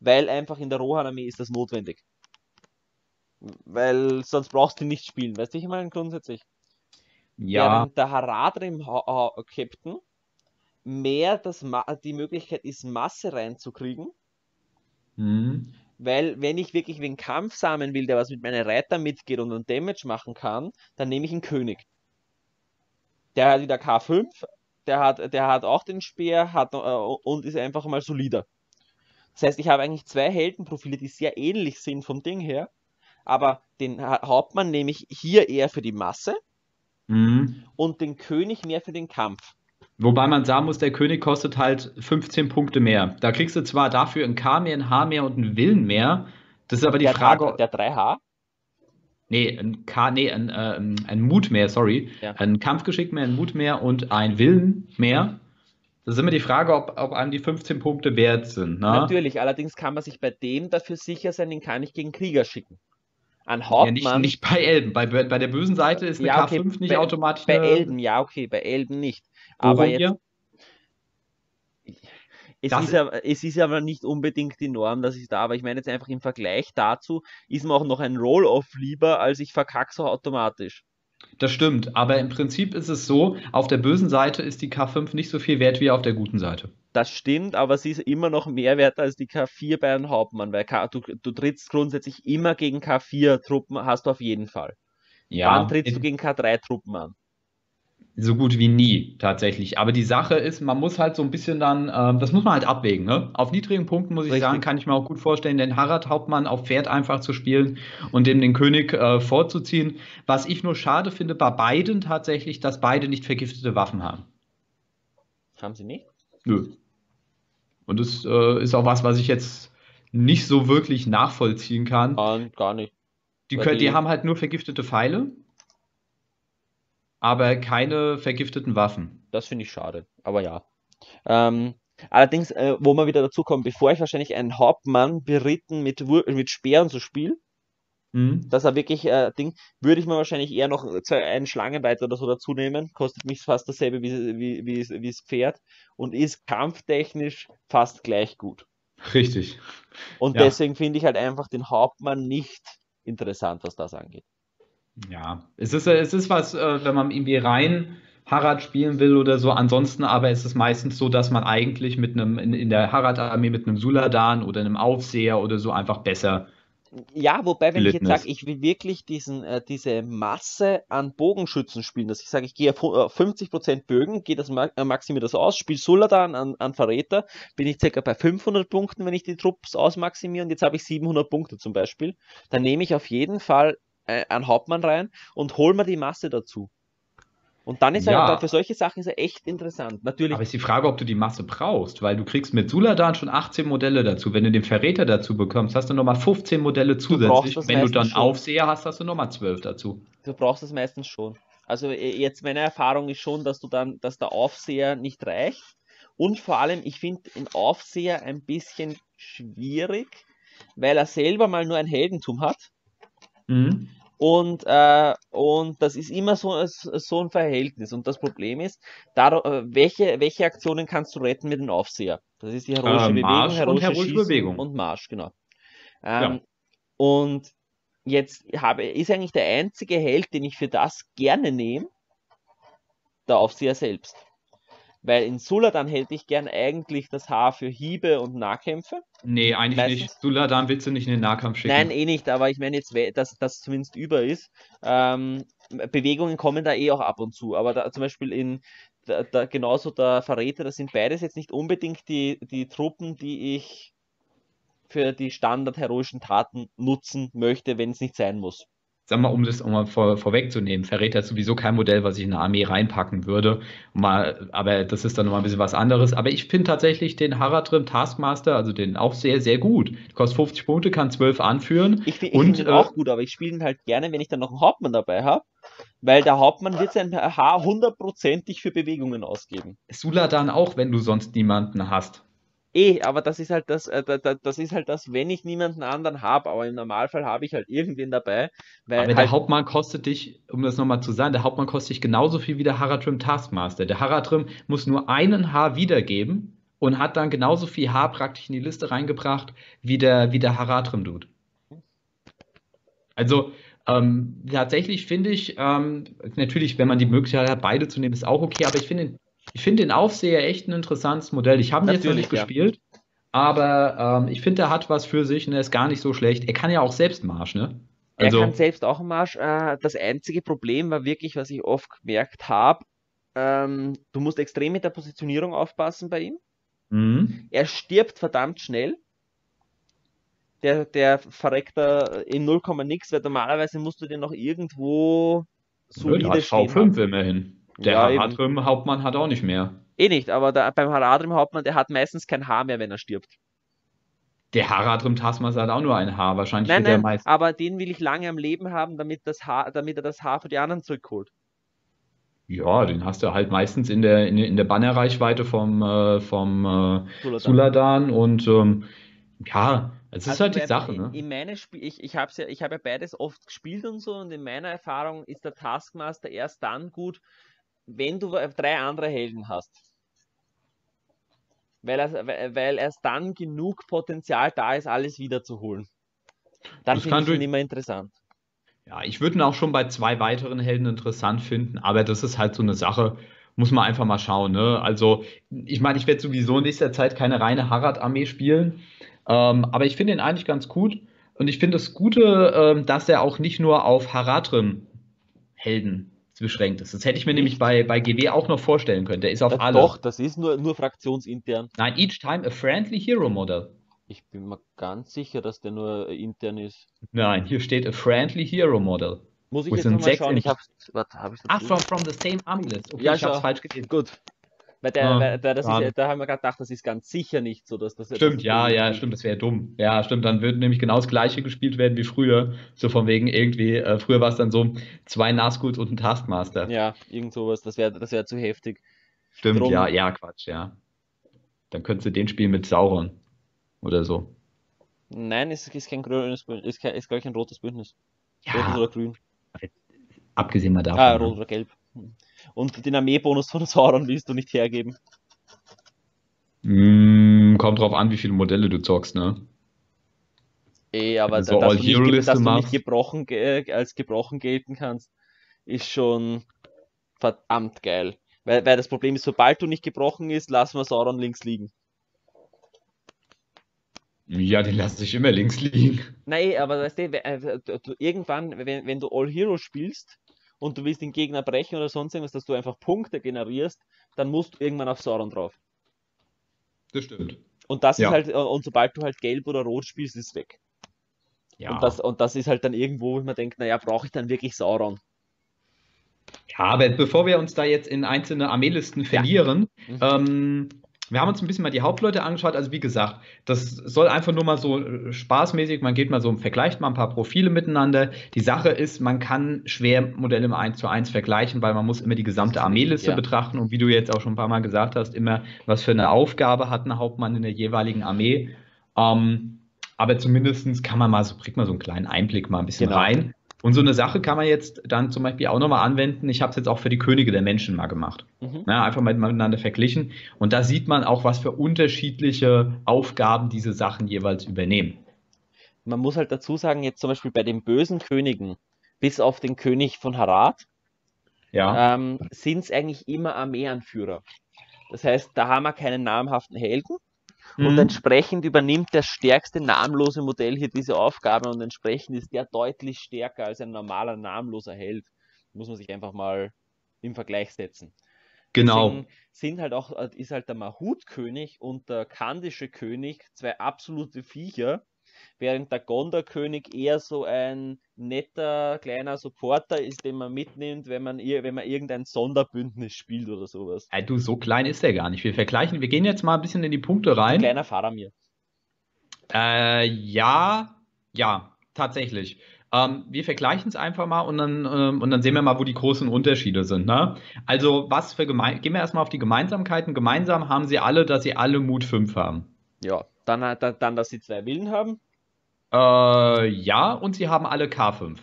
[SPEAKER 2] weil einfach in der Rohan-Armee ist das notwendig. Weil sonst brauchst du ihn nicht spielen, weißt du, ich meine grundsätzlich.
[SPEAKER 1] Ja,
[SPEAKER 2] Während der Haradrim-Captain mehr das Ma die Möglichkeit ist, Masse reinzukriegen,
[SPEAKER 1] mhm.
[SPEAKER 2] weil wenn ich wirklich wen Kampf sammeln will, der was mit meinen Reitern mitgeht und einen Damage machen kann, dann nehme ich einen König. Der hat wieder K5, der hat, der hat auch den Speer hat, äh, und ist einfach mal solider. Das heißt, ich habe eigentlich zwei Heldenprofile, die sehr ähnlich sind vom Ding her, aber den Ha- Hauptmann nehme ich hier eher für die Masse
[SPEAKER 1] Mhm.
[SPEAKER 2] und den König mehr für den Kampf.
[SPEAKER 1] Wobei man sagen muss, der König kostet halt 15 Punkte mehr. Da kriegst du zwar dafür ein K mehr, ein H mehr und einen Willen mehr. Das ist aber die
[SPEAKER 2] der,
[SPEAKER 1] Frage.
[SPEAKER 2] der 3H,
[SPEAKER 1] nee, ein K, nee, ein, äh, ein Mut mehr, sorry.
[SPEAKER 2] Ja.
[SPEAKER 1] Ein Kampfgeschick mehr, ein Mut mehr und ein Willen mehr. Das ist immer die Frage, ob, ob einem die 15 Punkte wert sind. Ne?
[SPEAKER 2] natürlich, allerdings kann man sich bei dem dafür sicher sein, den kann ich gegen Krieger schicken. Ein
[SPEAKER 1] Ja, nicht,
[SPEAKER 2] Hauptmann,
[SPEAKER 1] nicht bei Elben. Bei, bei der bösen Seite ist eine
[SPEAKER 2] Ja, okay,
[SPEAKER 1] K5 nicht
[SPEAKER 2] bei-
[SPEAKER 1] automatisch
[SPEAKER 2] bei Elben, ja, okay, bei Elben nicht. Aber jetzt, es
[SPEAKER 1] Das-
[SPEAKER 2] ist, aber, es ist aber nicht unbedingt die Norm, dass ich da, aber ich meine jetzt einfach im Vergleich dazu, ist mir auch noch ein Roll-Off lieber, als ich verkack so automatisch.
[SPEAKER 1] Das stimmt, aber im Prinzip ist es so, auf der bösen Seite ist die K5 nicht so viel wert wie auf der guten Seite.
[SPEAKER 2] Das stimmt, aber sie ist immer noch mehr wert als die K4 bei einem Hauptmann, weil K, du, du trittst grundsätzlich immer gegen K4-Truppen, hast du auf jeden Fall. Wann trittst du gegen K3-Truppen an?
[SPEAKER 1] So gut wie nie tatsächlich. Aber die Sache ist, man muss halt so ein bisschen dann, ähm, das muss man halt abwägen. Ne? Auf niedrigen Punkten muss ich
[SPEAKER 2] Richtig.
[SPEAKER 1] sagen, kann ich mir auch gut vorstellen, den Harald Hauptmann auf Pferd einfach zu spielen und dem den König äh, vorzuziehen. Was ich nur schade finde bei beiden tatsächlich, dass beide nicht vergiftete Waffen haben.
[SPEAKER 2] Haben sie nicht?
[SPEAKER 1] Nö. Und das äh, ist auch was, was ich jetzt nicht so wirklich nachvollziehen kann.
[SPEAKER 2] Gar, gar nicht.
[SPEAKER 1] Die, können, die
[SPEAKER 2] die-
[SPEAKER 1] haben halt nur vergiftete Pfeile, aber keine vergifteten Waffen.
[SPEAKER 2] Das finde ich schade, aber ja. Ähm, allerdings, äh, wo wir wieder dazu kommen, bevor ich wahrscheinlich einen Hauptmann beritten mit, mit Speeren so spiele,
[SPEAKER 1] Hm?
[SPEAKER 2] dass er wirklich äh, Ding, würde ich mir wahrscheinlich eher noch einen Schlangenweiter oder so dazu nehmen. Kostet mich fast dasselbe wie, wie, wie, wie das Pferd und ist kampftechnisch fast gleich gut.
[SPEAKER 1] Richtig.
[SPEAKER 2] Und
[SPEAKER 1] Ja.
[SPEAKER 2] deswegen finde ich halt einfach den Hauptmann nicht interessant, was das angeht.
[SPEAKER 1] Ja, es ist, äh, es ist was, äh, wenn man irgendwie rein Harald spielen will oder so. Ansonsten aber ist es meistens so, dass man eigentlich mit einem, in, in der Harald-Armee mit einem Suladan oder einem Aufseher oder so einfach besser
[SPEAKER 2] Ja, wobei, wenn ich jetzt sage, ich will wirklich diesen, äh, diese Masse an Bogenschützen spielen, dass ich sage, ich gehe auf hu- auf 50% Bögen, gehe das äh, maximiere das aus, spiele Suladan an, an Verräter, bin ich circa bei 500 Punkten, wenn ich die Trupps ausmaximiere. Und jetzt habe ich 700 Punkte zum Beispiel, dann nehme ich auf jeden Fall äh, einen Hauptmann rein und hol mir die Masse dazu. Und dann ist
[SPEAKER 1] Ja.
[SPEAKER 2] er, für solche Sachen ist er echt interessant. Natürlich,
[SPEAKER 1] Aber ist die Frage, ob du die Masse brauchst, weil du kriegst mit Suladan schon 18 Modelle dazu. Wenn du den Verräter dazu bekommst, hast du nochmal 15 Modelle zusätzlich.
[SPEAKER 2] das
[SPEAKER 1] Wenn du dann
[SPEAKER 2] schon.
[SPEAKER 1] Aufseher hast, hast du nochmal 12 dazu.
[SPEAKER 2] du brauchst es meistens schon. Also äh, jetzt meine Erfahrung ist schon, dass du dann, dass der Aufseher nicht reicht. Und vor allem, ich finde den Aufseher ein bisschen schwierig, weil er selber mal nur ein Heldentum hat.
[SPEAKER 1] Mhm.
[SPEAKER 2] Und, äh, und das ist immer so, so ein Verhältnis. Und das Problem ist, daro- äh, welche, welche Aktionen kannst du retten mit dem Aufseher? Das ist die heroische
[SPEAKER 1] Äh,
[SPEAKER 2] Bewegung,
[SPEAKER 1] Marsch und
[SPEAKER 2] heroische
[SPEAKER 1] heroische Bewegung.
[SPEAKER 2] und Marsch, genau.
[SPEAKER 1] Ja.
[SPEAKER 2] Ähm, Und jetzt habe, ist eigentlich der einzige Held, den ich für das gerne nehme, der Aufseher selbst. Weil in Suladan hätte ich gern eigentlich das Haar für Hiebe und Nahkämpfe.
[SPEAKER 1] Nee, eigentlich
[SPEAKER 2] Meistens-
[SPEAKER 1] nicht. Suladan willst du nicht in den Nahkampf schicken.
[SPEAKER 2] Nein, eh nicht, aber ich meine jetzt, dass das zumindest über ist. Ähm, Bewegungen kommen da eh auch ab und zu, aber da, zum Beispiel in da, da, genauso der Verräter, das sind beides jetzt nicht unbedingt die, die Truppen, die ich für die standard-heroischen Taten nutzen möchte, wenn es nicht sein muss.
[SPEAKER 1] Sag mal, um das auch mal vor, vorwegzunehmen, Verräter ist sowieso kein Modell, was ich in eine Armee reinpacken würde. Mal, aber das ist dann nochmal ein bisschen was anderes. Aber ich finde tatsächlich den Haradrim Taskmaster, also den auch sehr, sehr gut. Kostet 50 Punkte, kann 12 anführen.
[SPEAKER 2] Ich, ich finde ihn
[SPEAKER 1] äh,
[SPEAKER 2] auch gut, aber ich spiele ihn halt gerne, wenn ich dann noch einen Hauptmann dabei habe, weil der Hauptmann wird sein Haar hundertprozentig für Bewegungen ausgeben.
[SPEAKER 1] Suladan auch, wenn du sonst niemanden hast.
[SPEAKER 2] Eh, aber das ist halt das, äh, da, da, das ist halt das, wenn ich niemanden anderen habe, aber im Normalfall habe ich halt irgendwen dabei,
[SPEAKER 1] Aber der
[SPEAKER 2] halt,
[SPEAKER 1] Hauptmann kostet dich, um das nochmal zu sagen, der Hauptmann kostet dich genauso viel wie der Haradrim Taskmaster. Der Haradrim muss nur einen Haar wiedergeben und hat dann genauso viel Haar praktisch in die Liste reingebracht, wie der, wie der Haradrim tut. Also ähm, tatsächlich finde ich, ähm, natürlich, wenn man die Möglichkeit hat, beide zu nehmen, ist auch okay, aber ich finde den, ich finde den Aufseher echt ein interessantes Modell. Ich habe ihn jetzt noch
[SPEAKER 2] Natürlich,
[SPEAKER 1] nicht
[SPEAKER 2] ja.
[SPEAKER 1] gespielt, aber ähm, ich finde, er hat was für sich und er ist gar nicht so schlecht. Er kann ja auch selbst Marsch, ne?
[SPEAKER 2] er
[SPEAKER 1] Also,
[SPEAKER 2] kann selbst auch Marsch. Äh, das einzige problem war wirklich, was ich oft gemerkt habe, ähm, du musst extrem mit der Positionierung aufpassen bei ihm.
[SPEAKER 1] mhm.
[SPEAKER 2] Er stirbt verdammt schnell. Der, der verreckt da in 0, nix, weil normalerweise musst du den noch irgendwo solide stehen
[SPEAKER 1] V5
[SPEAKER 2] haben.
[SPEAKER 1] immerhin. Der
[SPEAKER 2] Ja, eben.
[SPEAKER 1] Haradrim Hauptmann hat auch nicht mehr.
[SPEAKER 2] Eh nicht, aber da, beim Haradrim Hauptmann, der hat meistens kein Haar mehr, wenn er stirbt.
[SPEAKER 1] Der Haradrim Taskmaster hat auch nur ein Haar. Wahrscheinlich
[SPEAKER 2] Nein,
[SPEAKER 1] wird
[SPEAKER 2] nein,
[SPEAKER 1] meist.
[SPEAKER 2] aber den will ich lange am Leben haben, damit, das Haar, damit er das Haar für die anderen zurückholt.
[SPEAKER 1] Ja, den hast du halt meistens in der, in, in der Bannerreichweite vom, äh, vom äh,
[SPEAKER 2] Suladan.
[SPEAKER 1] Und ähm, ja, es ist
[SPEAKER 2] Also
[SPEAKER 1] halt die Sache,
[SPEAKER 2] in,
[SPEAKER 1] ne?
[SPEAKER 2] in meine Spiel, ich, ich habe ja, ich hab ja beides oft gespielt und so und in meiner Erfahrung ist der Taskmaster erst dann gut, wenn du drei andere Helden hast. Weil, er, weil erst dann genug Potenzial da ist, alles wiederzuholen. Dann
[SPEAKER 1] Das
[SPEAKER 2] finde ich ihn immer interessant.
[SPEAKER 1] Ja, ich würde ihn auch schon bei zwei weiteren Helden interessant finden, aber das ist halt so eine Sache, muss man einfach mal schauen, ne? Also, ich meine, ich werde sowieso in nächster Zeit keine reine Harad-Armee spielen, ähm, aber ich finde ihn eigentlich ganz gut und ich finde das Gute, ähm, dass er auch nicht nur auf Haradrim-Helden beschränkt ist. Das hätte ich mir nämlich
[SPEAKER 2] Nicht?
[SPEAKER 1] bei, bei GW auch noch vorstellen können. Der ist auf
[SPEAKER 2] Äh,
[SPEAKER 1] alle.
[SPEAKER 2] Doch, das ist nur, nur fraktionsintern.
[SPEAKER 1] Nein, each time a friendly hero model.
[SPEAKER 2] Ich bin mir ganz sicher, dass der nur äh, intern ist.
[SPEAKER 1] Nein, hier steht a friendly hero model.
[SPEAKER 2] Muss ich
[SPEAKER 1] Wo
[SPEAKER 2] jetzt
[SPEAKER 1] sechs
[SPEAKER 2] schauen? Ich hab's, warte, hab ich's
[SPEAKER 1] Ah,
[SPEAKER 2] dazu?
[SPEAKER 1] from, from the same army list. Okay,
[SPEAKER 2] Ja,
[SPEAKER 1] ich hab's falsch gelesen.
[SPEAKER 2] Gut. Weil der,
[SPEAKER 1] Ah,
[SPEAKER 2] weil der, das ist,
[SPEAKER 1] schade.
[SPEAKER 2] ja- da haben wir gerade gedacht, das ist ganz sicher nicht so, dass das
[SPEAKER 1] Stimmt, ja, ja, stimmt, das wäre dumm. Ja, stimmt, dann würde nämlich genau das gleiche gespielt werden wie früher. So von wegen irgendwie, äh, früher war es dann so zwei Nazguls und ein Taskmaster.
[SPEAKER 2] Ja, irgend sowas, das wäre das wär zu heftig.
[SPEAKER 1] Stimmt,
[SPEAKER 2] drum-
[SPEAKER 1] ja, ja, Quatsch, ja. Dann könntest du den spielen mit Sauron. Oder so.
[SPEAKER 2] Nein, es ist kein grünes Bündnis, ist, kein, ist gleich ein rotes Bündnis. Rotes
[SPEAKER 1] Ja,
[SPEAKER 2] oder grün.
[SPEAKER 1] abgesehen mal davon.
[SPEAKER 2] Ah,
[SPEAKER 1] ne?
[SPEAKER 2] rot oder gelb. Und den Armeebonus von Sauron willst du nicht hergeben.
[SPEAKER 1] Mm, kommt drauf an, wie viele Modelle du zockst, ne?
[SPEAKER 2] Eh, aber
[SPEAKER 1] Wenn du
[SPEAKER 2] da,
[SPEAKER 1] so
[SPEAKER 2] dass, du nicht, dass du nicht gebrochen, ge- als gebrochen gelten kannst, ist schon verdammt geil. Weil, weil das Problem ist, sobald du nicht gebrochen ist, lassen wir Sauron links liegen.
[SPEAKER 1] Ja, den lasse ich immer links liegen.
[SPEAKER 2] Nein, aber weißt du, äh, du- irgendwann, wenn, wenn du All Hero spielst und du willst den Gegner brechen oder sonst irgendwas, dass du einfach Punkte generierst, dann musst du irgendwann auf Sauron drauf.
[SPEAKER 1] Das stimmt.
[SPEAKER 2] Und das
[SPEAKER 1] Ja.
[SPEAKER 2] ist halt, äh, und sobald du halt gelb oder rot spielst, ist es weg.
[SPEAKER 1] Ja.
[SPEAKER 2] Und, das, und das ist halt dann irgendwo, wo man denkt, naja, brauche ich dann wirklich Sauron?
[SPEAKER 1] Ja, aber bevor wir uns da jetzt in einzelne Armeelisten verlieren,
[SPEAKER 2] Mhm.
[SPEAKER 1] ähm, wir haben uns ein bisschen mal die Hauptleute angeschaut. Also wie gesagt, das soll einfach nur mal so äh, spaßmäßig, man geht mal so, vergleicht mal ein paar Profile miteinander. Die Sache ist, man kann schwer Modelle im 1 zu 1 vergleichen, weil man muss immer die gesamte Armeeliste
[SPEAKER 2] Ja.
[SPEAKER 1] betrachten und wie du jetzt auch schon ein paar Mal gesagt hast, immer, was für eine Aufgabe hat ein Hauptmann in der jeweiligen Armee. Ähm, aber zumindest kann man mal so, kriegt man so einen kleinen Einblick mal ein bisschen
[SPEAKER 2] Genau.
[SPEAKER 1] rein. Und so eine Sache kann man jetzt dann zum Beispiel auch nochmal anwenden. Ich habe es jetzt auch für die Könige der Menschen mal gemacht.
[SPEAKER 2] Mhm.
[SPEAKER 1] Na, einfach mal miteinander verglichen. Und da sieht man auch, was für unterschiedliche Aufgaben diese Sachen jeweils übernehmen.
[SPEAKER 2] Man muss halt dazu sagen, jetzt zum Beispiel bei den bösen Königen, bis auf den König von Harad,
[SPEAKER 1] Ja,
[SPEAKER 2] ähm, sind es eigentlich immer Armeeanführer. Das heißt, da haben wir keinen namhaften Helden und
[SPEAKER 1] Mhm.
[SPEAKER 2] entsprechend übernimmt das stärkste namenlose Modell hier diese Aufgabe und entsprechend ist der deutlich stärker als ein normaler namenloser Held. Muss man sich einfach mal im Vergleich setzen.
[SPEAKER 1] genau.
[SPEAKER 2] Deswegen sind halt auch, äh, ist halt der Mahut-König und der Kandische König zwei absolute Viecher, während der Gondor-König eher so ein netter kleiner Supporter ist, den man mitnimmt, wenn man, wenn man irgendein Sonderbündnis spielt oder sowas.
[SPEAKER 1] Ey, du, so klein ist der gar nicht. Wir vergleichen, wir gehen jetzt mal ein bisschen in die Punkte
[SPEAKER 2] Ein
[SPEAKER 1] rein.
[SPEAKER 2] kleiner Faramir.
[SPEAKER 1] Äh, ja, ja, tatsächlich. Ähm, wir vergleichen es einfach mal und dann, ähm, und dann sehen wir mal, wo die großen Unterschiede sind. Ne? Also, was für gemein gehen wir erstmal auf die Gemeinsamkeiten. Gemeinsam haben sie alle, dass sie alle Mut 5 haben.
[SPEAKER 2] Ja, dann, er- dann, dass sie zwei Willen haben.
[SPEAKER 1] Äh, ja, und sie haben alle K5.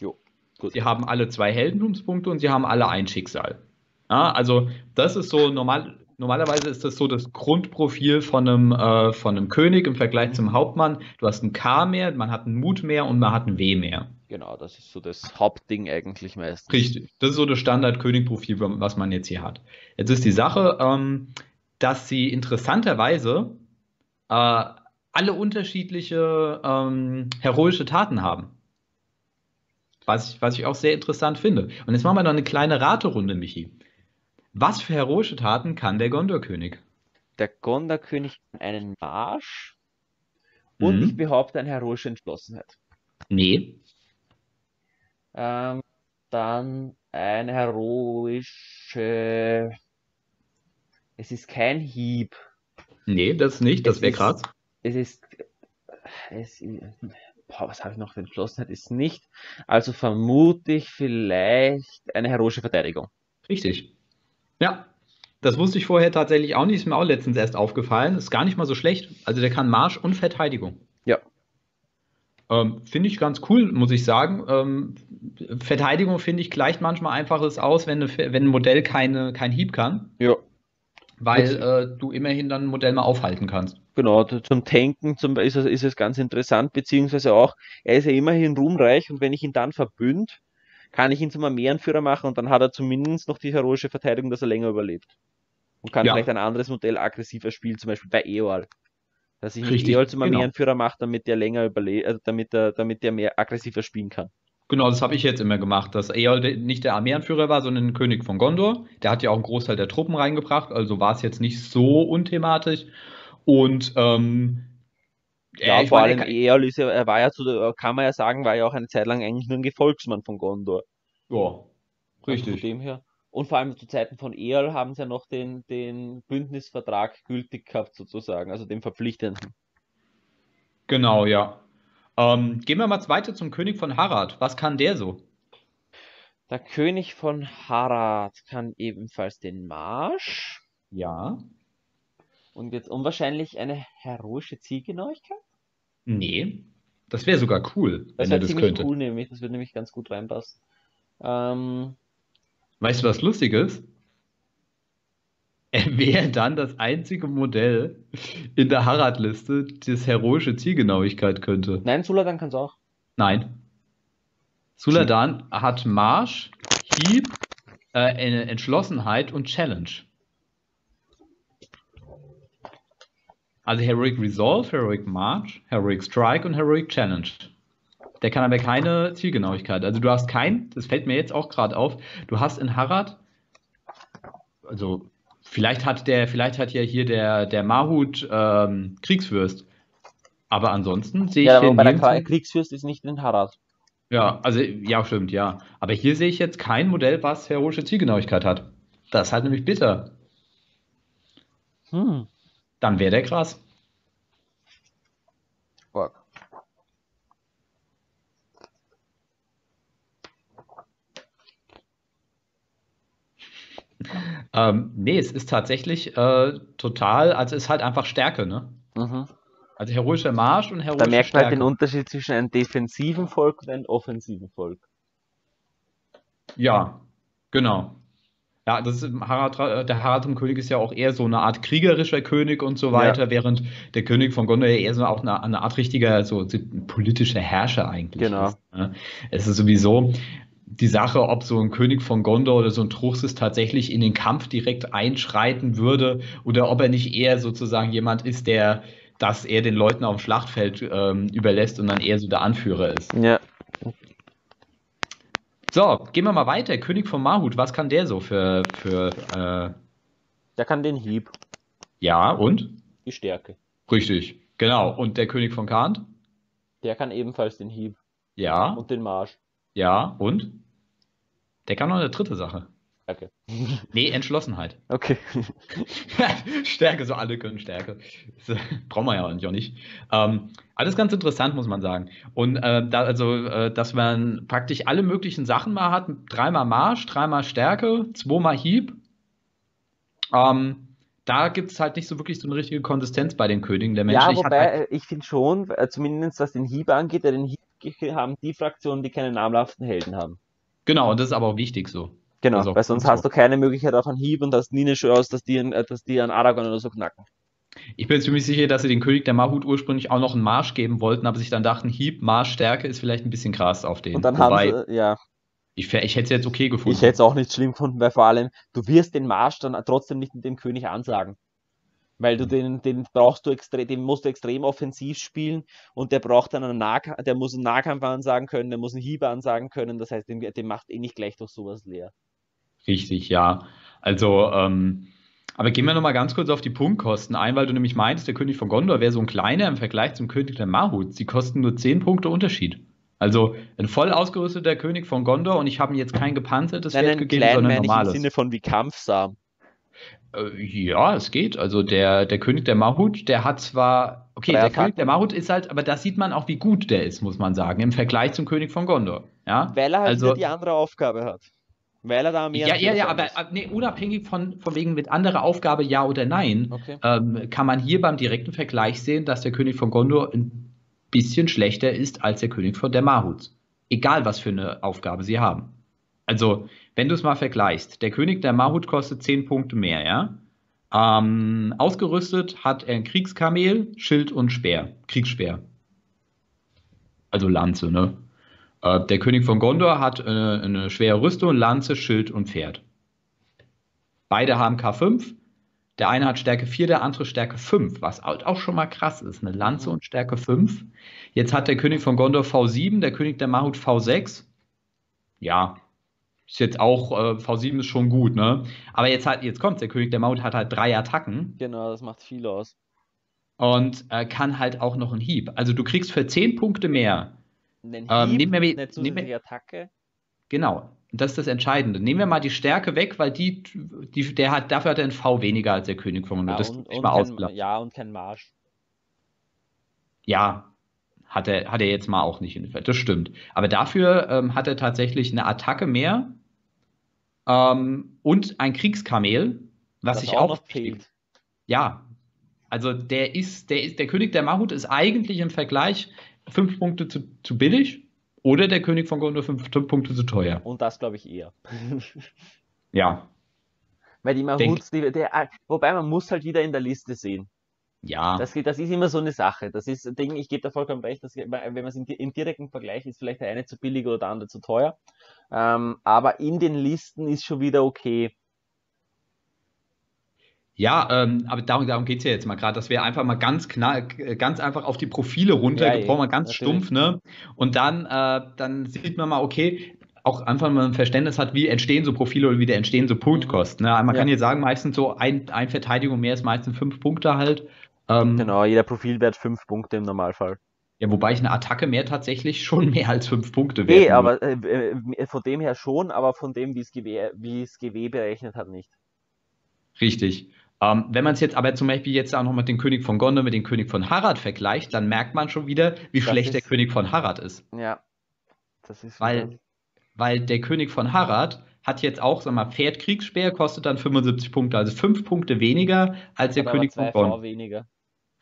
[SPEAKER 2] Jo, gut.
[SPEAKER 1] Sie haben alle zwei Heldentumspunkte und sie haben alle ein Schicksal. Ja, also, das ist so normal. Normalerweise ist das so das Grundprofil von einem, äh, von einem König im Vergleich zum Hauptmann. Du hast ein K mehr, man hat einen Mut mehr und man hat ein W mehr.
[SPEAKER 2] Genau, das ist so das Hauptding eigentlich meistens.
[SPEAKER 1] Richtig. Das ist so das Standard-König-Profil, was man jetzt hier hat. Jetzt ist die Sache, ähm, dass sie interessanterweise äh, alle unterschiedliche ähm, heroische Taten haben. Was ich, was ich auch sehr interessant finde. Und jetzt machen wir noch eine kleine Raterunde, Michi. Was für heroische Taten kann der Gondor-König?
[SPEAKER 2] Der Gondor-König kann einen Marsch und
[SPEAKER 1] Mhm.
[SPEAKER 2] ich behaupte eine heroische Entschlossenheit.
[SPEAKER 1] Nee.
[SPEAKER 2] Ähm, dann eine heroische. Es ist kein Hieb.
[SPEAKER 1] Nee, das nicht. Das wäre krass.
[SPEAKER 2] Es ist. Es, boah, was habe ich noch für Entschlossenheit? Ist nicht. Also vermute ich vielleicht eine heroische Verteidigung.
[SPEAKER 1] Richtig. Ja, das wusste ich vorher tatsächlich auch nicht. Ist mir auch letztens erst aufgefallen. Ist gar nicht mal so schlecht. Also der kann Marsch und Verteidigung.
[SPEAKER 2] Ja.
[SPEAKER 1] Ähm, finde ich ganz cool, muss ich sagen. Ähm, Verteidigung, finde ich, gleicht manchmal einfaches aus, wenn, eine, wenn ein Modell keine, kein Hieb kann,
[SPEAKER 2] Ja.
[SPEAKER 1] weil äh, du immerhin dann ein Modell mal aufhalten kannst.
[SPEAKER 2] Genau, zum Tanken zum, ist, es, ist es ganz interessant, beziehungsweise auch, er ist ja immerhin ruhmreich und wenn ich ihn dann verbünd, kann ich ihn zum Armeeanführer machen und dann hat er zumindest noch die heroische Verteidigung, dass er länger überlebt. Und kann
[SPEAKER 1] Ja.
[SPEAKER 2] vielleicht ein anderes Modell aggressiver spielen, zum Beispiel bei Eol. Dass ich
[SPEAKER 1] Richtig,
[SPEAKER 2] Eol zum
[SPEAKER 1] genau.
[SPEAKER 2] Armeeanführer mache, damit der länger überlebt, äh, damit er, damit der mehr aggressiver spielen kann.
[SPEAKER 1] Genau, das habe ich jetzt immer gemacht, dass Eol nicht der Armeeanführer war, sondern ein König von Gondor. Der hat ja auch einen Großteil der Truppen reingebracht, also war es jetzt nicht so unthematisch. Und ähm,
[SPEAKER 2] Ja, vor
[SPEAKER 1] meine,
[SPEAKER 2] allem
[SPEAKER 1] er
[SPEAKER 2] Eol ja, er war ja zu der, kann man ja sagen, war ja auch eine Zeit lang eigentlich nur ein Gefolgsmann von Gondor.
[SPEAKER 1] ja,
[SPEAKER 2] Also
[SPEAKER 1] richtig.
[SPEAKER 2] dem her. Und vor allem zu Zeiten von Earl haben sie ja noch den, den Bündnisvertrag gültig gehabt, sozusagen, also den verpflichtenden.
[SPEAKER 1] Genau, ja. Ähm, gehen wir mal weiter zum König von Harad. Was kann der so?
[SPEAKER 2] Der König von Harad kann ebenfalls den Marsch
[SPEAKER 1] Ja.
[SPEAKER 2] Und jetzt unwahrscheinlich eine heroische Zielgenauigkeit.
[SPEAKER 1] Nee. Das wäre sogar cool,
[SPEAKER 2] Das
[SPEAKER 1] wenn er das
[SPEAKER 2] ziemlich
[SPEAKER 1] könnte.
[SPEAKER 2] cool, nämlich. Das würde nämlich ganz gut reinpassen. Ähm,
[SPEAKER 1] Weißt du, was lustig ist? Er wäre dann das einzige Modell in der Harad-Liste, das heroische Zielgenauigkeit könnte.
[SPEAKER 2] nein, Suladan kann es auch.
[SPEAKER 1] Nein. Suladan hat Marsch, Hieb, äh, eine Entschlossenheit und Challenge. Also Heroic Resolve, Heroic March, Heroic Strike und Heroic Challenge. Der kann aber keine Zielgenauigkeit. Also du hast kein, das fällt mir jetzt auch gerade auf, du hast in Harad, also vielleicht hat der, vielleicht hat ja hier der, der Mahut ähm, Kriegsfürst. Aber ansonsten sehe ich
[SPEAKER 2] Ja, aber bei der Kra- Kriegsfürst ist nicht in Harad.
[SPEAKER 1] Ja, also ja, stimmt, ja. Aber hier sehe ich jetzt kein Modell, was heroische Zielgenauigkeit hat. Das ist halt nämlich bitter.
[SPEAKER 2] Hm.
[SPEAKER 1] Dann wäre der krass.
[SPEAKER 2] Fuck.
[SPEAKER 1] Ähm, nee, es ist tatsächlich äh, total, also es ist halt einfach Stärke, ne?
[SPEAKER 2] Mhm.
[SPEAKER 1] Also heroischer Marsch und heroische
[SPEAKER 2] Da merkt man halt den Unterschied zwischen einem defensiven Volk und einem offensiven Volk.
[SPEAKER 1] Ja, genau. Ja, das ist, Harald, äh, der Haradrim-König ist ja auch eher so eine Art kriegerischer König und so weiter, während der König von Gondor ja eher so auch eine, eine Art richtiger, so, politischer Herrscher eigentlich
[SPEAKER 2] Genau.
[SPEAKER 1] ist. Ne? Es ist sowieso die Sache, ob so ein König von Gondor oder so ein Truchsess tatsächlich in den Kampf direkt einschreiten würde oder ob er nicht eher sozusagen jemand ist, der das eher den Leuten auf dem Schlachtfeld ähm, überlässt und dann eher so der Anführer ist.
[SPEAKER 2] Ja.
[SPEAKER 1] So, gehen wir mal weiter. König von Mahut, was kann der so für, für äh,
[SPEAKER 2] Der kann den Hieb,
[SPEAKER 1] ja und?
[SPEAKER 2] die Stärke.
[SPEAKER 1] Richtig, genau. Und der König von Kant?
[SPEAKER 2] Der kann ebenfalls den Hieb
[SPEAKER 1] Ja,
[SPEAKER 2] und den Marsch.
[SPEAKER 1] ja und? Der kann noch eine dritte Sache.
[SPEAKER 2] Stärke.
[SPEAKER 1] Nee, Entschlossenheit.
[SPEAKER 2] Okay.
[SPEAKER 1] Stärke, so alle können Stärke. Das, äh, brauchen wir ja eigentlich auch nicht. Ähm, alles ganz interessant, muss man sagen. Und äh, da, also, äh, dass man praktisch alle möglichen Sachen mal hat: dreimal Marsch, dreimal Stärke, zweimal Hieb. Ähm, da gibt es halt nicht so wirklich so eine richtige Konsistenz bei den Königen der Menschen.
[SPEAKER 2] Ja,
[SPEAKER 1] Ich
[SPEAKER 2] wobei
[SPEAKER 1] halt,
[SPEAKER 2] äh, ich finde schon, äh, zumindest was den Hieb angeht, den Hieb haben die Fraktionen, die keine namhaften Helden haben.
[SPEAKER 1] genau, und das ist aber auch wichtig so.
[SPEAKER 2] Genau,
[SPEAKER 1] auch
[SPEAKER 2] weil sonst hast
[SPEAKER 1] so.
[SPEAKER 2] du keine Möglichkeit auf einen Hieb und hast nie eine Chance, dass die, an- äh, dass die an Aragorn oder so knacken.
[SPEAKER 1] Ich bin ziemlich sicher, dass sie den König der Mahut ursprünglich auch noch einen Marsch geben wollten, aber sich dann dachten, Hieb, Marsch, Stärke ist vielleicht ein bisschen krass auf den.
[SPEAKER 2] Und dann
[SPEAKER 1] Wobei,
[SPEAKER 2] haben sie, ja,
[SPEAKER 1] ich, ich hätte es jetzt okay gefunden.
[SPEAKER 2] ich hätte es auch nicht schlimm gefunden, weil vor allem, du wirst den Marsch dann trotzdem nicht mit dem König ansagen. Weil
[SPEAKER 1] Mhm.
[SPEAKER 2] du den, den brauchst du extrem, den musst du extrem offensiv spielen und der braucht dann einen Nahkampf, der muss einen Nahkampf ansagen können, der muss einen Hieb ansagen können, das heißt, den, den macht eh nicht gleich durch sowas leer.
[SPEAKER 1] Richtig, ja. Also, ähm, aber gehen wir nochmal ganz kurz auf die Punktkosten ein, weil du nämlich meintest, der König von Gondor wäre so ein kleiner im Vergleich zum König der Mahut. Sie kosten nur 10 Punkte Unterschied. Also ein voll ausgerüsteter König von Gondor und ich habe ihm jetzt kein gepanzertes
[SPEAKER 2] Nein,
[SPEAKER 1] Pferd gegeben,
[SPEAKER 2] kleinen
[SPEAKER 1] sondern
[SPEAKER 2] meine ich im
[SPEAKER 1] normales.
[SPEAKER 2] Sinne von wie Kampfsam.
[SPEAKER 1] Äh, ja, es geht. Also der, der König der Mahut, der hat zwar, okay, der. König der Mahut ist halt, aber da sieht man auch, wie gut der ist, muss man sagen, im Vergleich zum König von Gondor. Ja,
[SPEAKER 2] Weil er halt
[SPEAKER 1] Also-
[SPEAKER 2] die andere Aufgabe hat. Weil er da mehr
[SPEAKER 1] ja, ja, ja, aber äh, nee, unabhängig von, von wegen mit anderer Aufgabe, ja oder nein,
[SPEAKER 2] Okay.
[SPEAKER 1] ähm, kann man hier beim direkten Vergleich sehen, dass der König von Gondor ein bisschen schlechter ist als der König von der Mahut. Egal, was für eine Aufgabe sie haben. Also, wenn du es mal vergleichst, der König der Mahut kostet 10 Punkte mehr, ja? Ähm, ausgerüstet hat er ein Kriegskamel, Schild und Speer. Kriegsspeer. Also Lanze, ne? Äh, der König von Gondor hat äh, eine schwere Rüstung, Lanze, Schild und Pferd. Beide haben K5. Der eine hat Stärke 4, der andere Stärke 5, was auch schon mal krass ist. Eine Lanze und Stärke 5. Jetzt hat der König von Gondor V7, der König der Mahut V6. Ja, ist jetzt auch, äh, V7 ist schon gut, ne? Aber jetzt hat, jetzt kommt der König der Mahut hat halt drei Attacken
[SPEAKER 2] Genau, das macht viel aus.
[SPEAKER 1] und äh, kann halt auch noch einen Hieb. Also du kriegst für 10 Punkte mehr.
[SPEAKER 2] Einen
[SPEAKER 1] Ähm, nehmen wir
[SPEAKER 2] eine zusätzliche
[SPEAKER 1] wir-
[SPEAKER 2] Attacke.
[SPEAKER 1] Genau. Das ist das Entscheidende. Nehmen wir mal die Stärke weg, weil die, die der hat, dafür hat er ein V weniger als der König von Gondor.
[SPEAKER 2] Ja,
[SPEAKER 1] das
[SPEAKER 2] und, und
[SPEAKER 1] mal
[SPEAKER 2] kein, ja, und kein Marsch.
[SPEAKER 1] Ja, hat er, hat er jetzt mal auch nicht in Das stimmt. Aber dafür ähm, hat er tatsächlich eine Attacke mehr ähm, und ein Kriegskamel, was
[SPEAKER 2] das
[SPEAKER 1] sich auch,
[SPEAKER 2] noch fehlt.
[SPEAKER 1] Ja, also der ist, der ist, der König der Mahut ist eigentlich im Vergleich fünf Punkte zu, zu billig oder der König von Gondor fünf Punkte zu teuer.
[SPEAKER 2] Und das glaube ich eher.
[SPEAKER 1] Ja,
[SPEAKER 2] Weil die Mahuts, die, der, wobei man muss halt wieder in der Liste sehen.
[SPEAKER 1] ja.
[SPEAKER 2] Das, das ist immer so eine Sache. Das ist Ding, ich gebe da vollkommen recht, dass, wenn man es im, im direkten Vergleich ist, vielleicht der eine zu billig oder der andere zu teuer. Ähm, aber in den Listen ist schon wieder okay.
[SPEAKER 1] Ja, ähm, aber darum, darum geht es ja jetzt mal gerade, dass wir einfach mal ganz knall, ganz einfach auf die Profile runtergebrochen, mal ganz
[SPEAKER 2] natürlich.
[SPEAKER 1] stumpf, ne? Und dann, äh, dann sieht man mal, okay, auch einfach mal ein Verständnis hat, wie entstehen so Profile oder wie der entstehen so Punktkosten. Ne? Man
[SPEAKER 2] Ja.
[SPEAKER 1] kann jetzt sagen, meistens so ein, ein Verteidigung mehr ist meistens fünf Punkte halt. Ähm,
[SPEAKER 2] Genau, jeder Profilwert fünf Punkte im Normalfall.
[SPEAKER 1] Ja, wobei ich eine Attacke mehr tatsächlich schon mehr als fünf Punkte wert.
[SPEAKER 2] Nee, aber äh, äh, von dem her schon, aber von dem, wie es GW, wie es GW berechnet hat, nicht.
[SPEAKER 1] Richtig. Ähm, wenn man es jetzt aber zum Beispiel jetzt auch noch mit dem König von Gondor mit dem König von Harad vergleicht, dann merkt man schon wieder, wie
[SPEAKER 2] Das
[SPEAKER 1] schlecht der
[SPEAKER 2] ist-
[SPEAKER 1] König von Harad ist.
[SPEAKER 2] Ja. Das ist
[SPEAKER 1] Weil,
[SPEAKER 2] wieder-
[SPEAKER 1] weil der König von Harad hat jetzt auch, sag mal, Pferd Kriegsspeer kostet dann 75 Punkte, also fünf Punkte weniger als der
[SPEAKER 2] hat aber
[SPEAKER 1] König
[SPEAKER 2] zwei
[SPEAKER 1] von Gondor.
[SPEAKER 2] V weniger.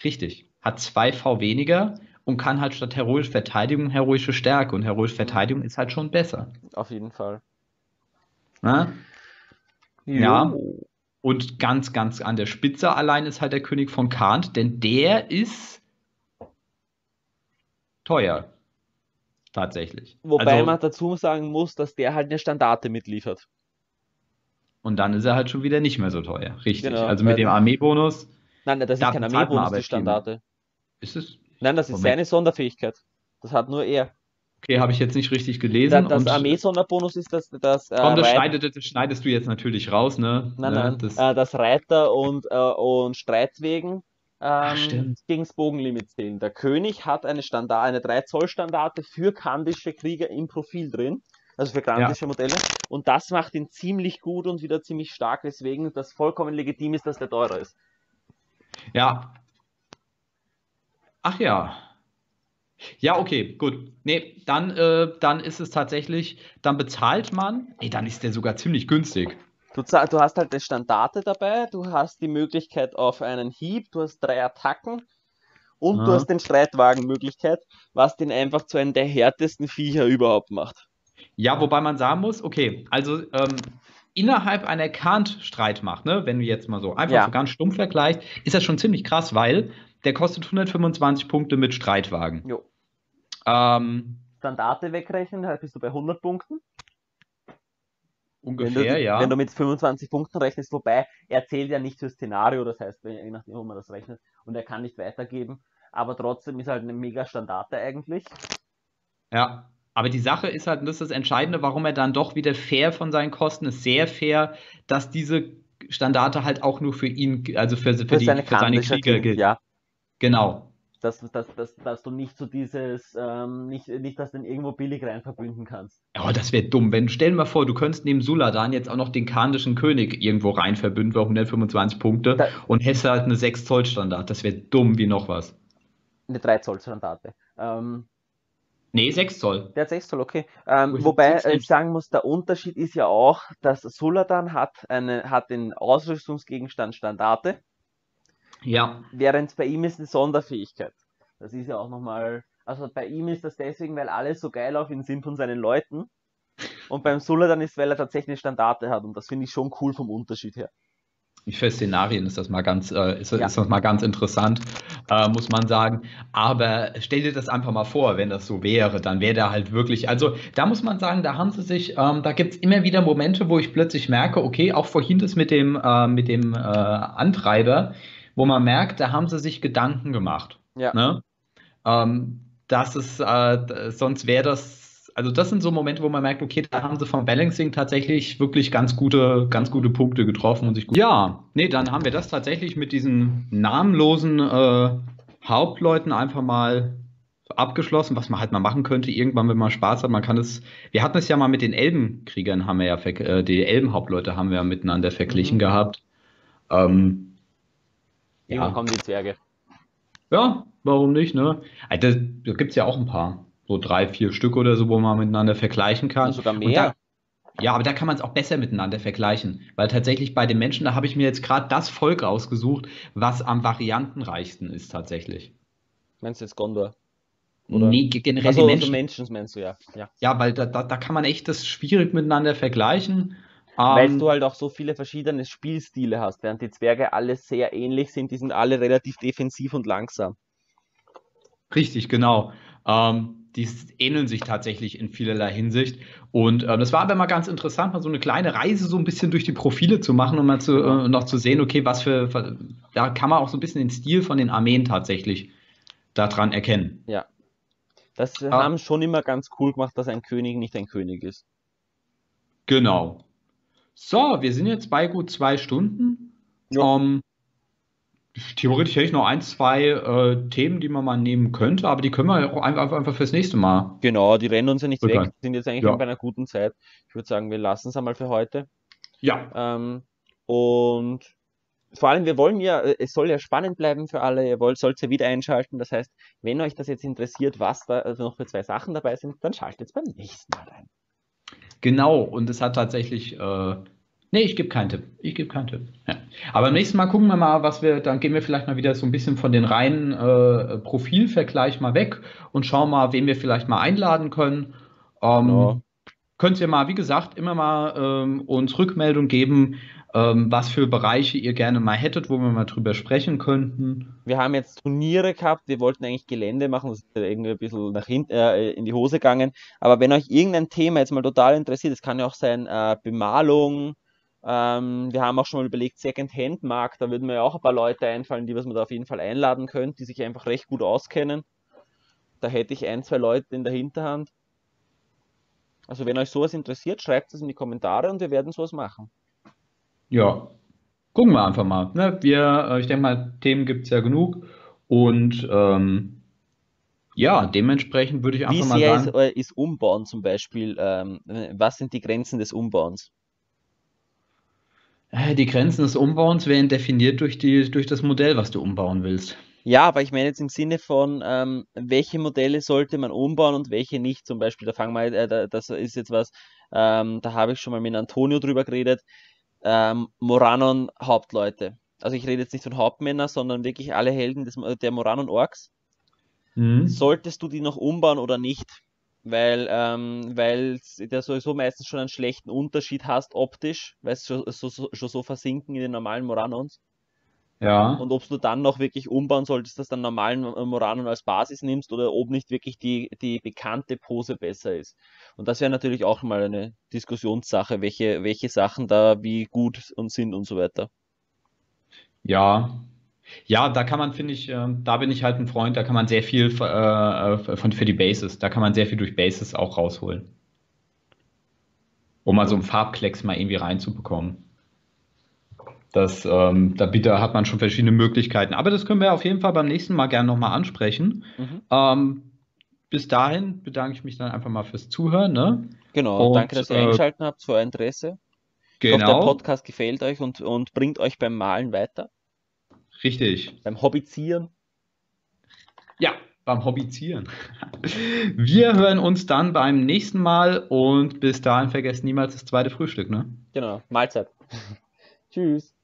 [SPEAKER 1] Richtig. Hat zwei V weniger und kann halt statt heroische Verteidigung heroische Stärke. Und heroische Verteidigung ist halt schon besser.
[SPEAKER 2] Auf jeden Fall.
[SPEAKER 1] Ne? Ja. Und ganz, ganz an der Spitze allein ist halt der König von Kant, denn der ist teuer. Tatsächlich.
[SPEAKER 2] Wobei
[SPEAKER 1] also,
[SPEAKER 2] man dazu sagen muss, dass der halt eine Standarte mitliefert.
[SPEAKER 1] und dann ist er halt schon wieder nicht mehr so teuer. Richtig.
[SPEAKER 2] Genau,
[SPEAKER 1] also mit dem Armeebonus
[SPEAKER 2] Nein, nein, das ist kein Armeebonus, die. Standarte.
[SPEAKER 1] ist es.
[SPEAKER 2] Nein, das ist
[SPEAKER 1] Moment.
[SPEAKER 2] seine Sonderfähigkeit. Das hat nur er.
[SPEAKER 1] Okay, habe ich jetzt nicht richtig gelesen.
[SPEAKER 2] das
[SPEAKER 1] und
[SPEAKER 2] Armee-Sonderbonus ist das, das, äh,
[SPEAKER 1] komm, das, schneidest, das schneidest du jetzt natürlich raus, ne?
[SPEAKER 2] nein,
[SPEAKER 1] ne?
[SPEAKER 2] nein,
[SPEAKER 1] Das,
[SPEAKER 2] äh, das Reiter und, äh, und Streitwegen ähm, gegen das Bogenlimit zählen. Der König hat eine, Standard, eine 3-Zoll-Standarte für kandische Krieger im Profil drin, also für kandische Modelle. Und das macht ihn ziemlich gut und wieder ziemlich stark, weswegen das vollkommen legitim ist, dass der teurer ist.
[SPEAKER 1] Ja. Ach ja. Ja, okay, gut. Nee, dann, äh, dann ist es tatsächlich, dann bezahlt man. Nee, dann ist der sogar ziemlich günstig.
[SPEAKER 2] Du, du hast halt eine Standarte dabei, du hast die Möglichkeit auf einen Hieb, du hast drei Attacken und du
[SPEAKER 1] Ja.
[SPEAKER 2] hast den Streitwagen-Möglichkeit, was den einfach zu einem der härtesten Viecher überhaupt macht.
[SPEAKER 1] Ja, wobei man sagen muss, okay, also ähm, innerhalb einer Kant-Streitmacht, ne, wenn du jetzt mal so einfach
[SPEAKER 2] Ja.
[SPEAKER 1] so ganz stumpf vergleichst, ist das schon ziemlich krass, weil der kostet 125 Punkte mit Streitwagen.
[SPEAKER 2] Jo.
[SPEAKER 1] Ähm,
[SPEAKER 2] Standarte wegrechnen, halt bist du bei 100 Punkten. Wenn
[SPEAKER 1] ungefähr,
[SPEAKER 2] du,
[SPEAKER 1] ja.
[SPEAKER 2] wenn du mit 25 Punkten rechnest, wobei er zählt ja nicht fürs Szenario, das heißt, wenn- je nachdem, wo man das rechnet, und er kann nicht weitergeben, aber trotzdem ist halt eine mega Standarte eigentlich.
[SPEAKER 1] Ja, aber die Sache ist halt, und das ist das Entscheidende, warum er dann doch wieder fair von seinen Kosten ist, sehr fair, dass diese Standarte halt auch nur für ihn, also für, für,
[SPEAKER 2] Für
[SPEAKER 1] die,
[SPEAKER 2] seine
[SPEAKER 1] für seine Krieger
[SPEAKER 2] Krieg,
[SPEAKER 1] gilt.
[SPEAKER 2] ja.
[SPEAKER 1] Genau.
[SPEAKER 2] Dass, dass, dass, dass du nicht so dieses, ähm, nicht, nicht, dass du den irgendwo billig rein verbünden kannst.
[SPEAKER 1] Oh, das wäre dumm. Wenn, stell dir mal vor, du könntest neben Suladan jetzt auch noch den kandischen König irgendwo rein verbünden für 125 Punkte
[SPEAKER 2] Da-
[SPEAKER 1] und hättest halt eine 6 Zoll Standard. Das wäre dumm wie noch was.
[SPEAKER 2] Eine 3 Zoll Standarte. Ähm,
[SPEAKER 1] Nee, 6 Zoll.
[SPEAKER 2] Der hat 6 Zoll, okay. Ähm,
[SPEAKER 1] ist
[SPEAKER 2] wobei
[SPEAKER 1] das
[SPEAKER 2] äh, ich sagen muss, der Unterschied ist ja auch, dass Suladan hat, eine, hat den Ausrüstungsgegenstand Standarte,
[SPEAKER 1] Ja,
[SPEAKER 2] während bei ihm ist eine Sonderfähigkeit. Das ist ja auch nochmal, also bei ihm ist das deswegen, weil alle so geil auf ihn sind von seinen Leuten. Und beim Suladan ist, weil er tatsächlich eine Standarte hat. Und das finde ich schon cool vom Unterschied her.
[SPEAKER 1] für Szenarien ist das mal ganz, äh, ist,
[SPEAKER 2] Ja.
[SPEAKER 1] ist das mal ganz interessant, äh, muss man sagen. Aber stell dir das einfach mal vor, wenn das so wäre, dann wäre der halt wirklich, also da muss man sagen, da haben sie sich, ähm, da gibt es immer wieder Momente, wo ich plötzlich merke, okay, auch vorhin das mit dem, äh, mit dem äh, Antreiber, wo man merkt, da haben sie sich Gedanken gemacht.
[SPEAKER 2] Ja.
[SPEAKER 1] Ne? Ähm, das ist, äh, sonst wäre das, also das sind so Momente, wo man merkt, okay, da haben sie vom Balancing tatsächlich wirklich ganz gute, ganz gute Punkte getroffen und sich gut. Ja, nee, dann haben wir das tatsächlich mit diesen namenlosen äh, Hauptleuten einfach mal abgeschlossen, was man halt mal machen könnte, irgendwann, wenn man Spaß hat. Man kann es, wir hatten es ja mal mit den Elbenkriegern, haben wir ja, äh, die Elbenhauptleute haben wir ja miteinander verglichen
[SPEAKER 2] Mhm.
[SPEAKER 1] gehabt. Ähm,
[SPEAKER 2] Irgendwann
[SPEAKER 1] ja.
[SPEAKER 2] kommen die Zwerge.
[SPEAKER 1] Ja, warum nicht, ne? Also, da gibt es ja auch ein paar, so drei, vier Stück oder so, wo man miteinander vergleichen kann.
[SPEAKER 2] Und sogar mehr.
[SPEAKER 1] da, ja, aber da kann man es auch besser miteinander vergleichen, weil tatsächlich bei den Menschen, da habe ich mir jetzt gerade das Volk ausgesucht, was am variantenreichsten ist tatsächlich.
[SPEAKER 2] Meinst du jetzt Gondor? Oder-
[SPEAKER 1] Nee, ge- generell
[SPEAKER 2] Also,
[SPEAKER 1] die
[SPEAKER 2] also
[SPEAKER 1] Menschen.
[SPEAKER 2] Menschen meinst du ja. ja.
[SPEAKER 1] Ja, weil da, da, da kann man echt das schwierig miteinander vergleichen.
[SPEAKER 2] Weil
[SPEAKER 1] Ähm,
[SPEAKER 2] du halt auch so viele verschiedene Spielstile hast, während die Zwerge alle sehr ähnlich sind, die sind alle relativ defensiv und langsam.
[SPEAKER 1] Richtig, genau. Ähm, die ähneln sich tatsächlich in vielerlei Hinsicht. Und äh, das war aber mal ganz interessant, mal so eine kleine Reise so ein bisschen durch die Profile zu machen und mal zu, äh, noch zu sehen, okay, was für, da kann man auch so ein bisschen den Stil von den Armeen tatsächlich daran erkennen.
[SPEAKER 2] Ja. Das ah. haben schon immer ganz cool gemacht, dass ein König nicht ein König ist.
[SPEAKER 1] Genau. So, wir sind jetzt bei gut zwei Stunden. Ja. Ähm, theoretisch hätte ich noch ein, zwei äh, Themen, die man mal nehmen könnte, aber die können wir auch einfach, einfach fürs nächste Mal.
[SPEAKER 2] Genau, die rennen uns ja nicht okay. weg, sind jetzt eigentlich ja. bei einer guten Zeit. Ich würde sagen, wir lassen es einmal für heute.
[SPEAKER 1] Ja.
[SPEAKER 2] Ähm, und vor allem, wir wollen ja, äh, es soll ja spannend bleiben für alle, ihr wollt, sollt ja wieder einschalten. Das heißt, wenn euch das jetzt interessiert, was da also noch für zwei Sachen dabei sind, dann schaltet es beim nächsten Mal ein.
[SPEAKER 1] Genau, und es hat tatsächlich äh, Nee, ich gebe keinen Tipp. Ich gebe keinen Tipp. Ja. Aber beim nächsten Mal gucken wir mal, was wir, dann gehen wir vielleicht mal wieder so ein bisschen von den reinen äh, Profilvergleich mal weg und schauen mal, wen wir vielleicht mal einladen können. Ähm, genau. Könnt ihr mal, wie gesagt, immer mal ähm, uns Rückmeldung geben, ähm, was für Bereiche ihr gerne mal hättet, wo wir mal drüber sprechen könnten.
[SPEAKER 2] Wir haben jetzt Turniere gehabt, wir wollten eigentlich Gelände machen, das ist irgendwie ein bisschen nach hinten äh, in die Hose gegangen. Aber wenn euch irgendein Thema jetzt mal total interessiert, das kann ja auch sein äh, Bemalung, ähm, wir haben auch schon mal überlegt, Second-Hand-Markt, da würden mir ja auch ein paar Leute einfallen, die was man da auf jeden Fall einladen könnte, die sich einfach recht gut auskennen. Da hätte ich ein, zwei Leute in der Hinterhand. Also wenn euch sowas interessiert, schreibt es in die Kommentare und wir werden sowas machen.
[SPEAKER 1] Ja, gucken wir einfach mal. Ne? Wir, äh, ich denke mal, Themen gibt es ja genug und ähm, ja, dementsprechend würde ich einfach Wie mal sagen.
[SPEAKER 2] Ist, ist Umbauen zum Beispiel? Ähm, was sind die Grenzen des Umbauens?
[SPEAKER 1] Äh, die Grenzen des Umbauens werden definiert durch, die, durch das Modell, was du umbauen willst.
[SPEAKER 2] Ja, aber ich meine jetzt im Sinne von, ähm, welche Modelle sollte man umbauen und welche nicht. Zum Beispiel, da fangen wir, äh, das ist jetzt was, ähm, da habe ich schon mal mit Antonio drüber geredet. Ähm, Moranon Hauptleute. Also ich rede jetzt nicht von Hauptmännern, sondern wirklich alle Helden des, der Moranon Orks. Mhm. Solltest du die noch umbauen oder nicht? weil ähm, weil der sowieso meistens schon einen schlechten Unterschied hast optisch, weil es schon so, so, schon so versinken in den normalen Moranons.
[SPEAKER 1] Ja.
[SPEAKER 2] Und ob du dann noch wirklich umbauen solltest, dass du einen normalen Moranon als Basis nimmst oder ob nicht wirklich die, die bekannte Pose besser ist. Und das wäre natürlich auch mal eine Diskussionssache, welche, welche Sachen da wie gut und sind und so weiter.
[SPEAKER 1] Ja, ja, da kann man, finde ich, äh, da bin ich halt ein Freund, da kann man sehr viel äh, von, für die Bases, da kann man sehr viel durch Bases auch rausholen. Um mal so einen Farbklecks mal irgendwie reinzubekommen. Das, ähm, da bitte hat man schon verschiedene Möglichkeiten. Aber das können wir auf jeden Fall beim nächsten Mal gerne nochmal ansprechen. Mhm. Ähm, bis dahin bedanke ich mich dann einfach mal fürs Zuhören. Ne?
[SPEAKER 2] Genau, und, danke, dass ihr äh, eingeschaltet habt, für euer Interesse. Genau. Ich hoffe, der genau. Podcast gefällt euch und, und bringt euch beim Malen weiter.
[SPEAKER 1] Richtig.
[SPEAKER 2] Beim Hobbyzieren.
[SPEAKER 1] Ja, beim Hobbyzieren. Wir hören uns dann beim nächsten Mal und bis dahin vergesst niemals das zweite Frühstück, ne?
[SPEAKER 2] Genau, Mahlzeit. Tschüss.